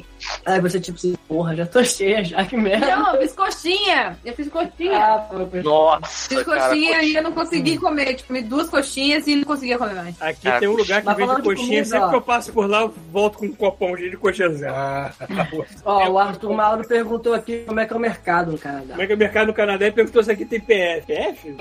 aí você tipo assim, porra, já tô <laughs> cheia já, que merda. Não, eu fiz coxinha. Eu fiz coxinha. Ah, eu- Nossa, fiz cara, coxinha e eu não consegui comer. Tipo, comi duas coxinhas e não conseguia comer mais. Aqui Cara, tem um lugar que vende coxinha. comida, Sempre ó. que eu passo por lá, eu volto com um copão cheio de coxinha. Ah, <laughs> Ó, o Arthur Mauro perguntou aqui como é que é o mercado no Canadá. como é que é o mercado no Canadá? E perguntou se aqui tem PF. PF?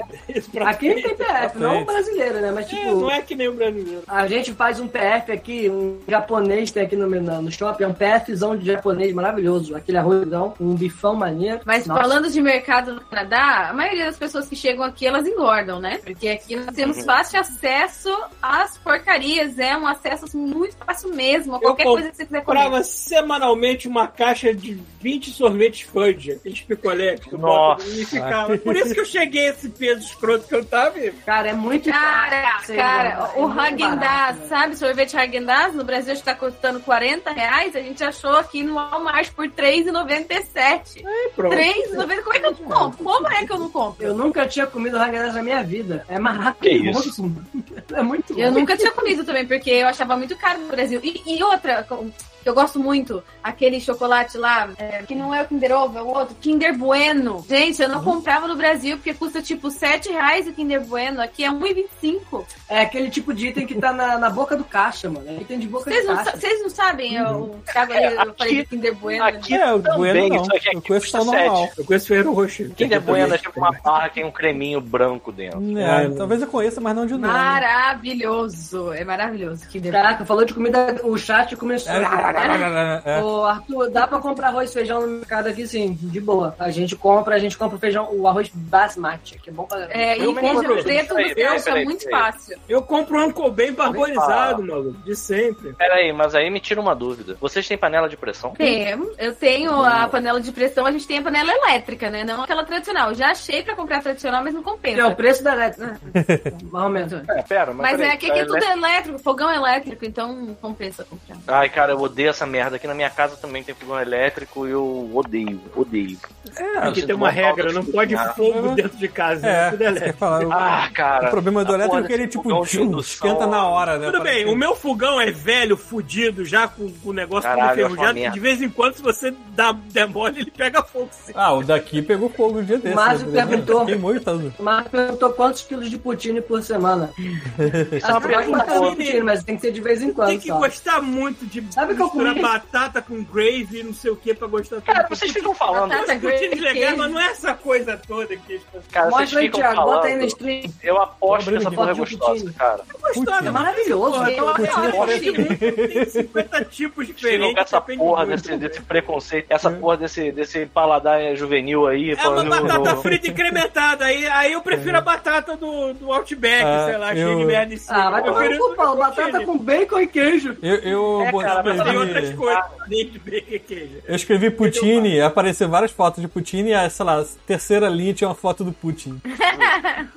Aqui quê? tem PF, não brasileiro, né? Mas É, tipo, não é que nem o brasileiro. a gente faz um PF aqui, um japonês tem aqui no, no, no shopping, é um PFzão de japonês maravilhoso. Aquele arrozão, um bifão maneiro. Mas Nossa. falando de mercado no Canadá, a maioria das pessoas que chegam aqui, elas engordam, né? Porque aqui nós temos Uhum. fácil acesso às porcarias. É um acesso muito fácil mesmo. a Eu Qualquer coisa que você quiser comer. Comprava semanalmente uma caixa de 20 sorvetes fudge, aqueles picolé que Nossa. e ficava. Por isso que eu cheguei a esse peso escroto que eu tava. Cara, é muito Cara, sei cara, o é Häagen-Dazs, barato, né? sabe? Sorvete Häagen-Dazs no Brasil está custando 40 reais. A gente achou aqui no Walmart por R$3,97. Pronto. R$3,90. Como é que eu não compro? Como é que eu não compro? Eu nunca tinha comido Häagen-Dazs na minha vida. É Que maravilhoso. <laughs> É muito Eu bom. nunca tinha comido também, porque eu achava muito caro no Brasil. E, e outra, eu gosto muito, aquele chocolate lá, é, que não é o Kinder Ovo, é o outro, Kinder Bueno. Gente, eu não comprava no Brasil, porque custa tipo 7 reais o Kinder Bueno, aqui é 1,25. É aquele tipo de item que tá na, na boca do caixa, mano. É item de boca Vocês de não, caixa. sa- vocês não sabem, eu, o Thiago ali, eu falei do Kinder Bueno. Aqui É, o também, Bueno não. aqui Eu conheço só o normal. Eu conheço Ferreiro Rocher. Kinder Bueno é tipo uma barra que tem um creminho branco dentro. É, É, talvez eu conheça, mas não de nome. Maravilhoso, é maravilhoso. Kinder. Caraca, falou de comida, o chat começou. É, é. Ô, Arthur, dá pra comprar arroz e feijão no mercado aqui, sim, de boa. A gente compra, a gente compra o feijão, o arroz basmati, que é bom pra É, Eu e compro preto Peraí, peraí, acha peraí, muito peraí. fácil. Eu compro um bem barborizado, maluco, de sempre. Pera aí, mas aí me tira uma dúvida. Vocês têm panela de pressão? Temos. Eu tenho a panela de pressão, a gente tem a panela elétrica, né? Não aquela tradicional. Eu Já achei pra comprar a tradicional, mas não É o compensa. preço da elétrica. Mais ou menos. É, pera, mas, Mas peraí, é que aqui é tudo elétrico, fogão elétrico, então compensa comprar. Ai, cara, eu odeio essa merda. Aqui na minha casa também tem fogão elétrico e eu odeio, odeio. Aqui sinto tem uma uma regra, não de pode fogo dentro de casa, É, né? Tudo que elétrico. falar. O- Ah, cara. o problema do a elétrico é que ele, tipo, <laughs> esquenta na hora, né? Tudo bem, Parece o meu fogão é velho, fudido, já com, o negócio Caralho, todo uma enferrujado. De vez em quando, se você dá demole, ele pega fogo. sim. Ah, o daqui pegou fogo um dia desse. Márcio né? perguntou. Queimou. O perguntou quantos quilos de poutine por semana. <laughs> É tu pode poutine, mas tem que ser de vez em Tem quando que só. gostar muito de Sabe o que eu comi? batata com gravy e não sei o que pra gostar tanto. Cara, vocês ficam falando. Batata Gravy, legais, queijo. mas não é essa coisa toda que as pessoas Cara, vocês Mostra aí, Thiago, falando. bota aí no stream. Eu aposto que essa porra é gostosa, cara. gostam. É maravilhoso. Porra, Eu tem- adoro. tem 50 tipos diferentes. com essa porra desse, desse preconceito, essa porra desse, desse paladar juvenil aí. É uma batata frita incrementada. Aí, aí eu prefiro a batata do, do Outback, Ah, sei lá, eu- cheio de merda em cima. Ah, vai Eu tomar prefiro no cu, Paulo. isso do que Batata com bacon e queijo. Eu, eu, É, cara, mas Tem escrevi- outras coisas, nem de bacon e queijo. eu escrevi Poutine, apareceu várias fotos de Poutine e, a, sei lá, a terceira linha tinha uma foto do Putin. <laughs>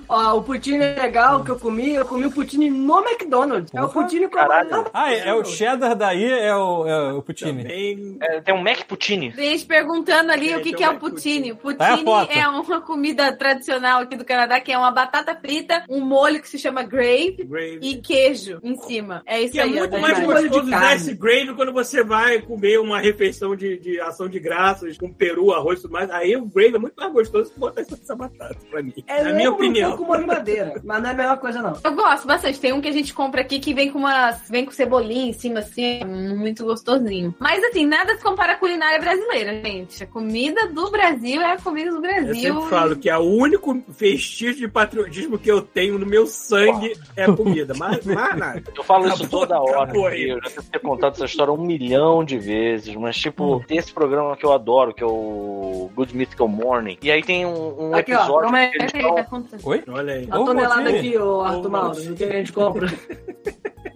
Ó, o poutine legal que eu comi, eu comi o poutine no McDonald's. É o poutine com a Caralho. Ah, é, é o cheddar daí, é o, é o Poutine. Bem, É, tem um Mac Poutine. Gente perguntando ali É, o que, que é é o poutine. O Tá foto. é uma comida tradicional aqui do Canadá, que é uma batata frita, um molho que se chama gravy gravy. e queijo em cima. É isso Que é aí. muito ó, mais molho de gostoso usar esse gravy quando você vai comer uma refeição de, de ação de graças, com peru, arroz mais. Aí o gravy é muito mais gostoso que botar essa batata, pra mim. É, na minha opinião. um pouco molho madeira, mas não é a mesma coisa, não. Eu gosto bastante. Tem um que a gente compra aqui que vem com umas. vem com cebolinha em cima, assim, é muito gostosinho. Mas assim, nada se compara à culinária brasileira, gente. A comida do Brasil é a comida do Eu Brasil. sempre falo que é o único vestígio de patriotismo que eu tenho no meu sangue é a comida. Mas, mas nada. Eu falo isso Acabou, toda hora. acabou aqui, aí. Eu já devo ter contado essa história um milhão de vezes. Mas, tipo, tem esse programa que eu adoro, que é o Good Mythical Morning. E aí tem um, um Aqui, ó, episódio calma aí. que eles tá. Oi? Olha aí. A Ô, tonelada aqui, ô Arthur Mauro, Poutine. o que a gente compra. <laughs>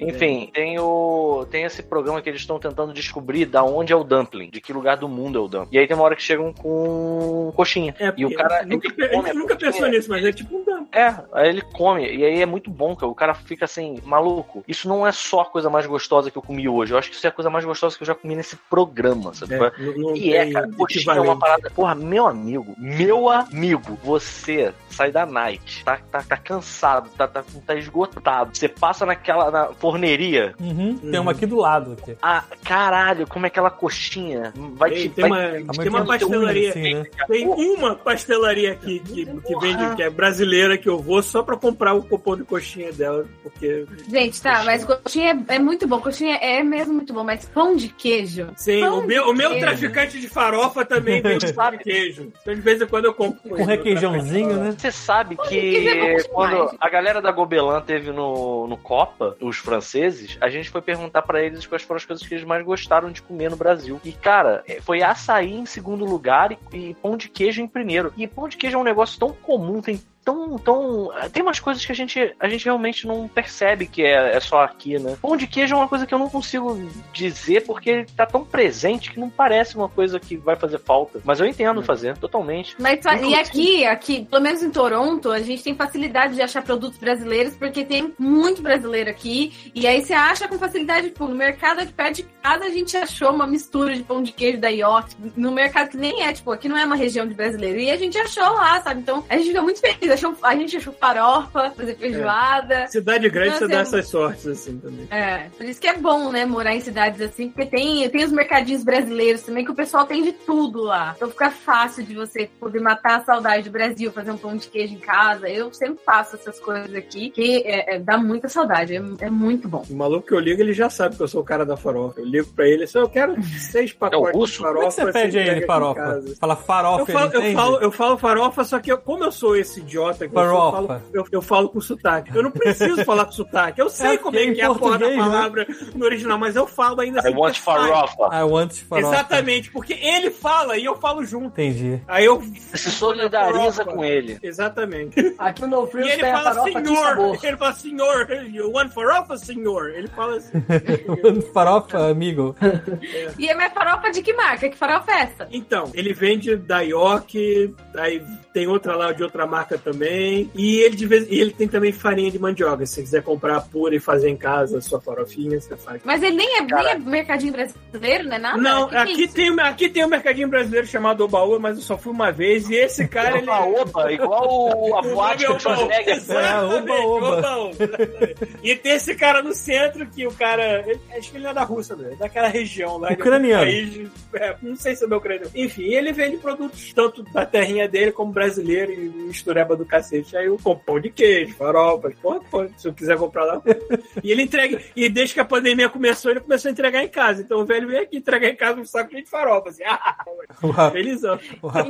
Enfim, tem o tem esse programa que eles estão tentando descobrir da onde é o dumpling, de que lugar do mundo é o dumpling. E aí tem uma hora que chegam com coxinha. É, e o cara nunca, ele pe- a come gente a nunca pensou nisso, mas é tipo um dump. É, aí ele come, e aí é muito bom, cara. O cara fica assim, maluco. Isso não é só a coisa mais gostosa que eu comi hoje. Eu acho que isso é a coisa mais gostosa que eu já comi nesse programa, sabe? É, não, não E é, cara, coxinha é uma parada. Porra, meu amigo, meu amigo, você sai da night, tá, tá, tá cansado, tá, tá, tá esgotado. Você passa naquela na forneria. Uhum. Tem uma aqui do lado. Aqui. Ah, caralho, como é aquela coxinha? Vai Tem, te. tem vai- uma, Tamanho tem uma pastelaria. assim, né? Tem uma pastelaria aqui que, que vende, que é brasileira, que eu vou só pra comprar o cupom de coxinha dela, porque. Gente, tá, mas coxinha é, é muito bom. Coxinha é mesmo muito bom, mas pão de queijo. Sim, Pão o meu, o meu traficante de farofa também tem <laughs> um pão de queijo. Então de vez em quando eu compro Com requeijãozinho, né? Você sabe que quando a galera da Gobelin teve no, no Copa, os franceses, a gente foi perguntar pra eles quais foram as coisas que eles mais gostaram de comer no Brasil. E, cara, é, foi açaí em segundo lugar e, e pão de queijo em primeiro. E pão de queijo é um negócio tão comum, tem tão, tão. Tem umas coisas que a gente, a gente realmente não percebe que é, é só aqui, né? Pão de queijo é uma coisa que eu não consigo dizer porque ele tá tão presente que não parece uma coisa que vai fazer falta. Mas eu entendo fazer, totalmente. Mas e aqui, aqui, pelo menos em Toronto, a gente tem facilidade de achar produtos brasileiros, porque tem muito brasileiro aqui. E aí você acha com facilidade, tipo, no mercado de perto de casa a gente achou uma mistura de pão de queijo da York. No mercado que nem é, tipo, aqui não é uma região de brasileiro. E a gente achou lá, sabe? Então a gente fica muito feliz. Achou, a gente achou farofa, fazer feijoada. Cidade grande Não, você dá assim, essas sortes assim também. É, por isso que é bom, né, morar em cidades assim, porque tem, tem os mercadinhos brasileiros também, que o pessoal tem de tudo lá. Então fica fácil de você poder matar a saudade do Brasil, fazer um pão de queijo em casa. Eu sempre faço essas coisas aqui, que é, é, dá muita saudade, é, é muito bom. O maluco que eu ligo, ele já sabe que eu sou o cara da farofa. Eu ligo pra ele assim, eu quero seis pacotes russo? de Como é farofa. que você pede a entrega ele farofa? Fala farofa, Eu falo, ele eu, falo, eu falo farofa, só que eu- como eu sou esse idiota que eu, falo, eu, eu falo com sotaque. Eu não preciso falar com sotaque. Eu <laughs> sei É, como é que é a porra da né? palavra no original, mas eu falo ainda I assim. want porque sai. farofa. I want farofa. Exatamente, porque ele fala e eu falo junto. Entendi. Aí eu. Se solidariza com ele. Exatamente. Aqui no E Frio ele fala senhor. Ele fala senhor. You want farofa, senhor? Ele fala assim. <laughs> farofa, amigo. E a minha farofa de que marca? Que farofa é essa? Então, ele vende da York, aí tem outra lá de outra marca também. E ele de vez e ele tem também farinha de mandioca. Se você quiser comprar pura e fazer em casa a sua farofinha, você faz. Mas ele nem é, nem é mercadinho brasileiro, não é nada? Não, Que que é aqui tem, aqui tem um mercadinho brasileiro chamado Obaúba, mas eu só fui uma vez. E esse <laughs> cara, ele. Opa, igual o- <laughs> a O boate do Schwarzenegger. Exatamente, É, oba, oba. oba. E tem esse cara no centro que o cara. ele- acho que ele é da Rússia, né? daquela região lá. Ucraniano. país- é, não sei se é meu ucraniano. Enfim, ele vende produtos tanto da terrinha dele como brasileiro e mistureba do cacete. Aí eu compro pão de queijo, farofa, pô, pô, se eu quiser comprar lá. e ele entrega. E desde que a pandemia começou, ele começou a entregar em casa. Então o velho veio aqui entregar em casa um saco de farofa. Assim, ah, <laughs> Ra- felizão. o Ra-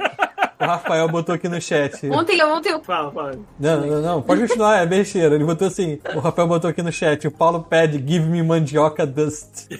o Rafael botou aqui no chat. Ontem, ontem eu Fala, fala. Não, não, não, pode continuar, é besteira. Ele botou assim: o Rafael botou aqui no chat. O Paulo pede Give me mandioca dust. <laughs>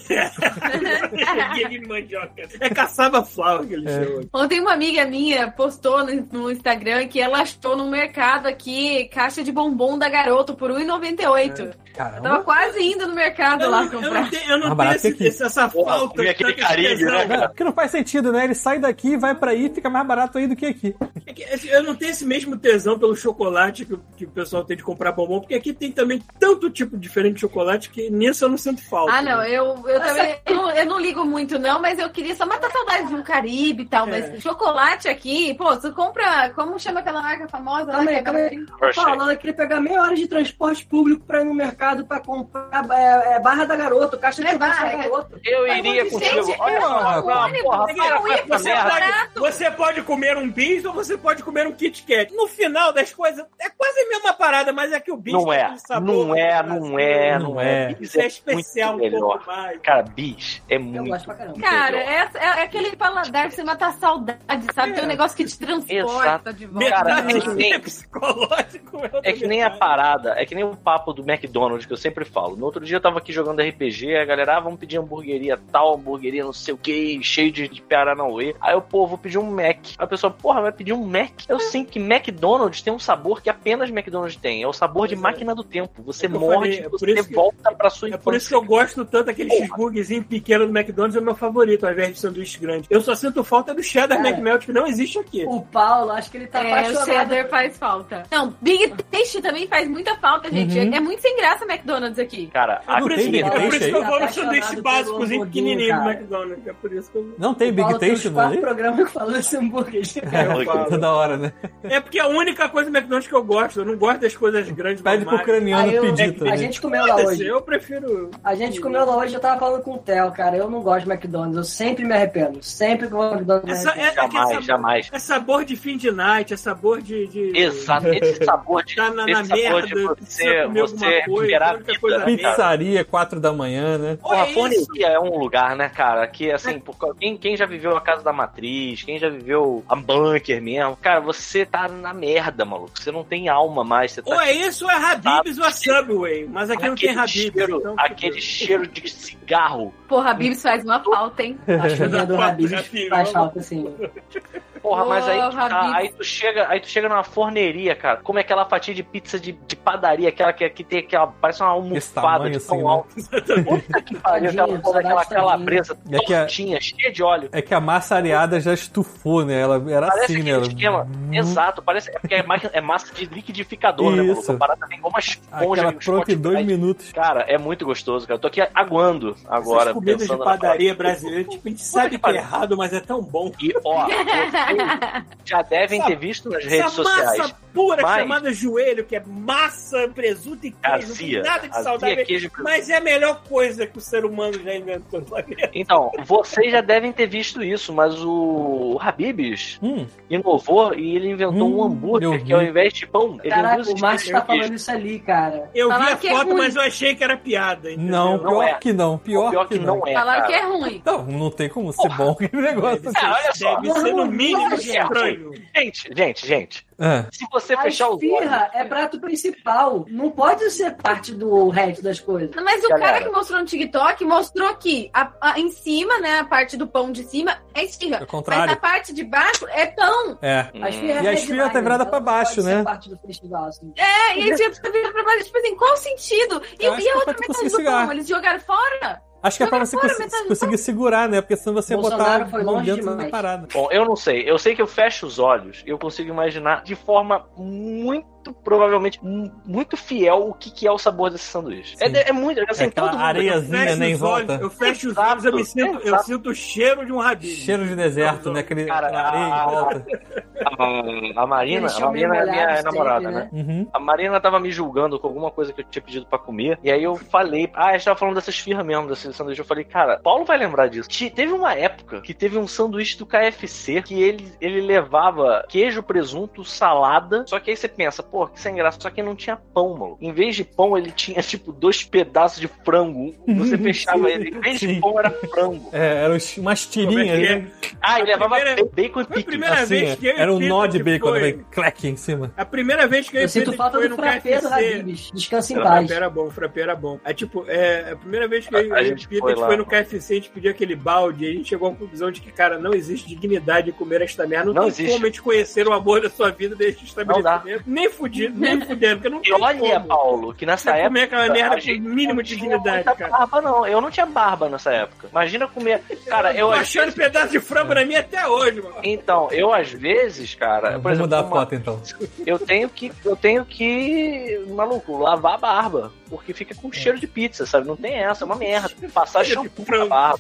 Game mandioca. É caçava flower que ele É. chama. Ontem uma amiga minha postou no, Instagram que ela achou no mercado aqui caixa de bombom da Garoto por R$1,98. Tava Caramba. quase indo no mercado Eu lá não, eu comprar. não tenho, eu não Mais tenho esse- que esse- essa falta. comer aquele tesão. né, cara? Não, porque não faz sentido, né? Ele sai daqui, vai pra aí, fica mais barato aí do que aqui. É que, Eu não tenho esse mesmo tesão pelo chocolate que, o- que o pessoal tem de comprar bombom, porque aqui tem também tanto tipo diferente de chocolate que nisso eu não sinto falta. Ah, não, né? eu, eu também eu não, eu não ligo muito, não, mas eu queria só matar saudade de um Caribe e tal. É. Mas chocolate aqui, pô, você compra. Como chama aquela marca famosa? Calma que aí, é calma aí. falando que ele pegar meia hora de transporte público pra ir no mercado pra comprar é, é, barra da garoto, caixa de É chocolate da barra. garoto. Eu iria gente, contigo. é Olha só, porra, é para com Você é pode, você pode comer um bis ou você pode comer um Kit Kat. No final das coisas, é quase a mesma parada, mas é que o bis Não tem é, sabor não é, do não é, Não não é. é. Bis é especial muito um pouco melhor. mais. Cara, bis é Eu muito. gosto pra caramba. Cara, é, é aquele paladar pra você matar saudade, sabe? Tem um negócio que te transporta Exato. de volta. Cara, Metade é que é <laughs> psicológico. outra É que nem a parada, é que nem o papo do McDonald's que eu sempre falo. No outro dia eu tava aqui jogando RPG, a galera, ah, vamos pedir hamburgueria tal, hamburgueria não sei o que, cheio de, de Paranauê. Aí eu, pô, vou pedir um Mac. Aí a pessoa, porra, vai pedir um Mac? Eu sei que McDonald's tem um sabor que apenas McDonald's tem. É o sabor de Pois é. máquina do tempo. Você É morde, falei, é você isso que- volta pra sua É infância. por isso que eu gosto tanto daquele cheeseburgerzinho pequeno do McDonald's, é o meu favorito, ao invés de sanduíche grande. Eu só sinto falta do cheddar Cara. McMelt, que não existe aqui. O Paulo, acho que ele tá É, o apaixonado. cheddar faz falta. Não, Big Taste também faz muita falta, gente. Uhum. É, é muito sem graça McDonald's aqui. Cara, Não tem Big é por Taste isso que eu vou no sanduíche básicozinho pequenininho do. McDonald's. É por isso que eu... Não tem O Big tem Taste, não quatro é? programas falando esse hambúrguer. eu falo. Toda hora, né? É porque é a única coisa do McDonald's que eu gosto. Eu não gosto das coisas grandes Pede pro Aí eu- pedir a gente comeu lá hoje. Eu prefiro... A gente comeu lá hoje, eu tava falando com o Theo, cara. Eu não gosto de McDonald's, eu sempre me arrependo. Sempre que eu vou no McDonald's, Essa, é, é que é jamais, sabor, jamais. é sabor de fim de night, é sabor de... de Exato, esse sabor de. Tá na, na esse sabor merda, de você, você coisa, recuperar a a única vida, coisa né? Pizzaria, quatro da manhã, né? Porra, a isso. forneria é um lugar, né, cara? Que assim, por causa- quem, quem já viveu a casa da matriz, quem já viveu a bunker mesmo, cara, você tá na merda, maluco. Você não tem alma mais. Você tá Ou é isso, ou é Habib's ou é Subway. Mas aqui não tem aquele Habib's. cheiro, então, aquele cheiro de cigarro. Porra, Bibs faz uma falta, hein? <laughs> A chuvinha do Habib's faz falta, assim. Porra, mas aí, tu Porra, tá- aí tu chega, aí tu chega numa forneria, cara. Como é aquela fatia de pizza de, de padaria, aquela que, que tem aquela, parece uma almofada de tão assim, né? alto. Puta que pariu, aquela porra, aquela calabresa É que a- tortinha, cheia de óleo. É que a massa areada já estufou, né? Ela era Parece assim, né? Ela... esquema. Exato, parece é porque é, máquina- é massa de liquidificador, né, maluco? Isso. A parada vem como uma esponja. Aquela pronta em dois minutos. Cara, é muito gostoso, cara. Eu tô aqui aguando agora. Essas comidas de padaria brasileira, tipo, a gente sabe que que é errado, mas é tão bom. E, ó, <laughs> já devem ter visto nas redes Essa sociais. massa pura Mas- chamada joelho, que é massa, presunto e queijo, não Azia. tem nada de Azia, saudável. queijo presunto. Mas é a melhor coisa que o ser humano já inventou no planeta. Então, vocês já devem ter visto isso, mas o, o Habibs Hum, inovou e ele inventou Hum, um hambúrguer que ao vi. invés de pão, ele Caraca, usa o Márcio tá falando isso ali, cara. Eu vi Falaram a que é foto, ruim. mas eu achei que era piada. entendeu? não, Não pior é. que não. Pior, Pior que não é. Falaram cara. que é ruim. Não, não tem como ser bom <laughs> aquele negócio. Ah, olha só. Deve ser no mínimo Não. Gente, gente, gente. É. Se você A fechar os olhos. esfirra é prato principal. Não pode ser parte do resto das coisas. Mas o Galera. cara que mostrou no TikTok mostrou que a, a- em cima, né, a parte do pão de cima é esfirra. É o contrário. Mas a parte de baixo é pão. É. A esfirra E a é esfirra demais, tá virada ela pra baixo, ser né? parte do festival, assim. É, e aí você vira pra baixo, tipo assim, qual o sentido? E, e a é outra metade do pão? Eles jogaram fora? Acho que é pra você cons- conseguir segurar, né? Porque senão você Bolsonaro botar a mão longe dentro da demais. parada. Bom, eu não sei. Eu sei que eu fecho os olhos e eu consigo imaginar de forma muito, provavelmente, mu- muito fiel o que, que é o sabor desse sanduíche. É, é muito, assim, É aquela mundo... areiazinha, Fecho né, em os olhos, volta. eu fecho os olhos, eu me sinto, eu sinto o cheiro de um rabinho. Cheiro de deserto, né? Aquele Cara, areia em a- volta. A, a Marina, Eles a Marina é minha sempre, namorada, né? né? Uhum. A Marina tava me julgando com alguma coisa que eu tinha pedido pra comer. E aí eu falei, ah, a gente tava falando dessas firras mesmo, desse sanduíche. Eu falei, cara, Paulo vai lembrar disso. Te- Teve uma época que teve um sanduíche do KFC que ele, ele levava queijo, presunto, salada. Só que aí você pensa, pô, que sem graça. Só que não tinha pão, mano. Em vez de pão, ele tinha, tipo, dois pedaços de frango. Você <laughs> fechava ele. Em vez de Sim. pão, era frango. É, eram umas é tirinhas, que é? né? Ah, ele A levava primeira- bacon e a pique. primeira Assim, vez que eu era um nó de bacon, foi-? Clack em cima. A primeira vez que eu, Eu sinto falta foi do no frappé do KFC. Habibs. Descansa em O paz. frappé era bom, o frappé era bom. É tipo, é, a primeira vez que eu A e gente o Peter foi foi, lá. foi no KFC, a gente pediu aquele balde e a gente chegou à conclusão de que, cara, não existe dignidade em comer esta merda. Não, Não tem existe. como a gente conhecer o amor da sua vida deste estabelecimento. Nem fudido, nem fudendo, porque não E tem olha, como. Paulo, que nessa Você época. comer aquela merda com mínimo não de tinha dignidade, cara. barba, não. Eu não tinha barba nessa época. Imagina comer. Cara, eu. Às achando vezes- pedaço de frango na minha até hoje, mano. Então, eu às vezes, cara, por Vamos exemplo, mudar a uma- foto então. eu tenho que eu tenho que, maluco, lavar a barba, porque fica com cheiro de pizza, sabe? Não tem essa, é uma merda. Passar shampoo na barba.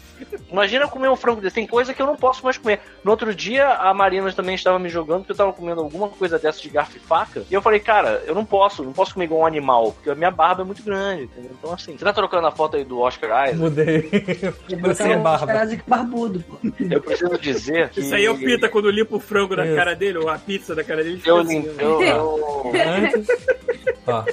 Imagina comer um frango desse. Tem coisa que eu não posso mais comer. No outro dia, a Marina também estava me jogando porque eu tava comendo alguma coisa dessa de garfo e faca. E eu falei, cara, eu não posso, não posso comer igual um animal, porque a minha barba é muito grande, entendeu? Então, assim, você tá trocando a foto aí do Oscar Isaac? Mudei. Botou um barba. Oscar barbudo, pô. Eu preciso dizer <laughs> que. Isso aí é o Pita quando limpa o frango da Isso. cara dele, ou a pizza da cara dele. Eu, assim, lim- né? eu, eu, <laughs> Antes. Ó,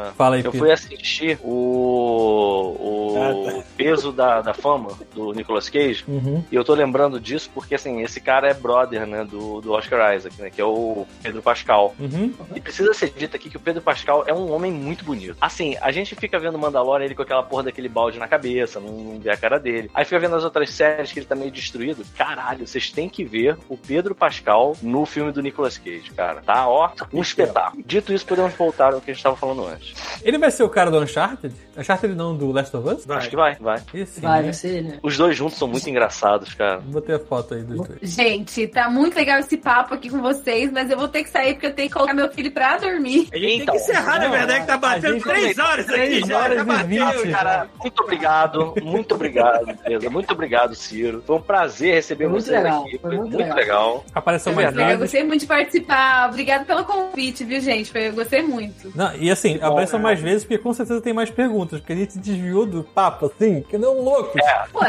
Ah. fala aí, Eu Pito. fui assistir o, o Ah, tá. peso da, da fama do Nicolas Cage. Uhum. E eu tô lembrando disso porque, assim, esse cara é brother, né, do, do Oscar Isaac, né, que é o Pedro Pascal. Uhum. E precisa ser dito aqui que o Pedro Pascal é um homem muito bonito. Assim, a gente fica vendo Mandalorian, ele com aquela porra daquele balde na cabeça, não, não vê a cara dele. Aí fica vendo as outras séries que ele tá meio destruído. Caralho, vocês têm que ver o Pedro Pascal no filme do Nicolas Cage, cara. Tá, ó, um espetáculo. Dito isso, podemos voltar ao que a gente tava falando antes. Ele vai ser o cara do Uncharted? Uncharted não, do Last of Us? Vai. Acho que vai, vai. Esse, Vai, né? vai ser, né? Os dois juntos são muito engraçados, cara. Botei a foto aí dos dois. Gente, tá muito legal esse papo aqui com vocês, mas eu vou ter que sair porque eu tenho que colocar meu filho pra dormir. A gente Então, tem que encerrar, na verdade, que tá batendo três horas aqui Três já. horas já bateu, vinte, cara. Cara, muito obrigado, muito obrigado, beleza? Muito obrigado, Ciro. Foi um prazer receber muito vocês legal, aqui. foi muito muito, legal. legal. Apareceu É mais verdade. Eu vezes. gostei muito de participar. Obrigada pelo convite, viu, gente? Foi- Eu gostei muito. Não, e assim, bom, apareceu né? mais vezes porque com certeza tem mais perguntas, porque a gente desviou do papo, assim, que não louco. É, Pô,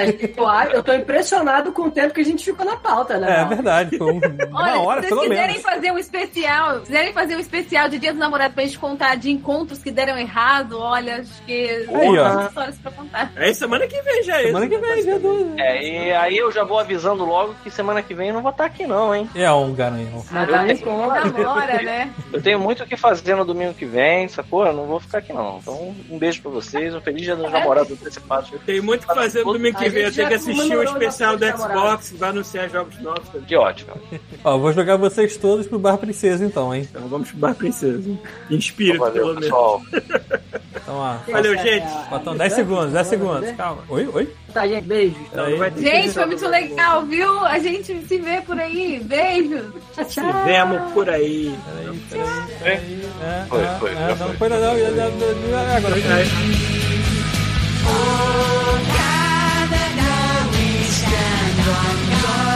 eu, tô impressionado com o tempo que a gente ficou na pauta, né? verdade, foi um- <laughs> uma Olha, hora se pelo vocês quiserem menos. fazer um especial, quiserem fazer um especial de Dia do Namorado pra gente contar de encontros que deram errado, olha, acho que Aí, ó. histórias pra contar. Aí semana que vem já é isso. Semana que vem, dia do... É, e aí eu já vou avisando logo que semana que vem eu não vou estar aqui, não, hein? É um garanhão. Mas tá Eu. Namora, né? <laughs> Eu tenho muito o que fazer no domingo que vem, sacou? Eu não vou ficar aqui, não. Então, um beijo pra vocês, um feliz dia dos namorados antecipados. Tem muito o que fazer no domingo que vem. Eu tenho que já assistir o especial do namorados. Xbox, que vai anunciar jogos novos. Que ótimo. Ó, vou jogar vocês todos pro Bar Princesa então, hein? Então vamos pro Bar Princesa. Valeu, pelo menos. pessoal. Então, ó. Valeu, gente. Botão 10 segundos, 10 segundos. Calma. Oi, oi. Tá, gente, beijo. Gente, foi muito legal, viu? A gente se vê por aí. Beijo. Tchau, tchau. Tivemos por aí. Peraí, peraí, peraí. É, Foi, é, foi, é, já não, foi. foi não, agora. Canada, we stand on guard.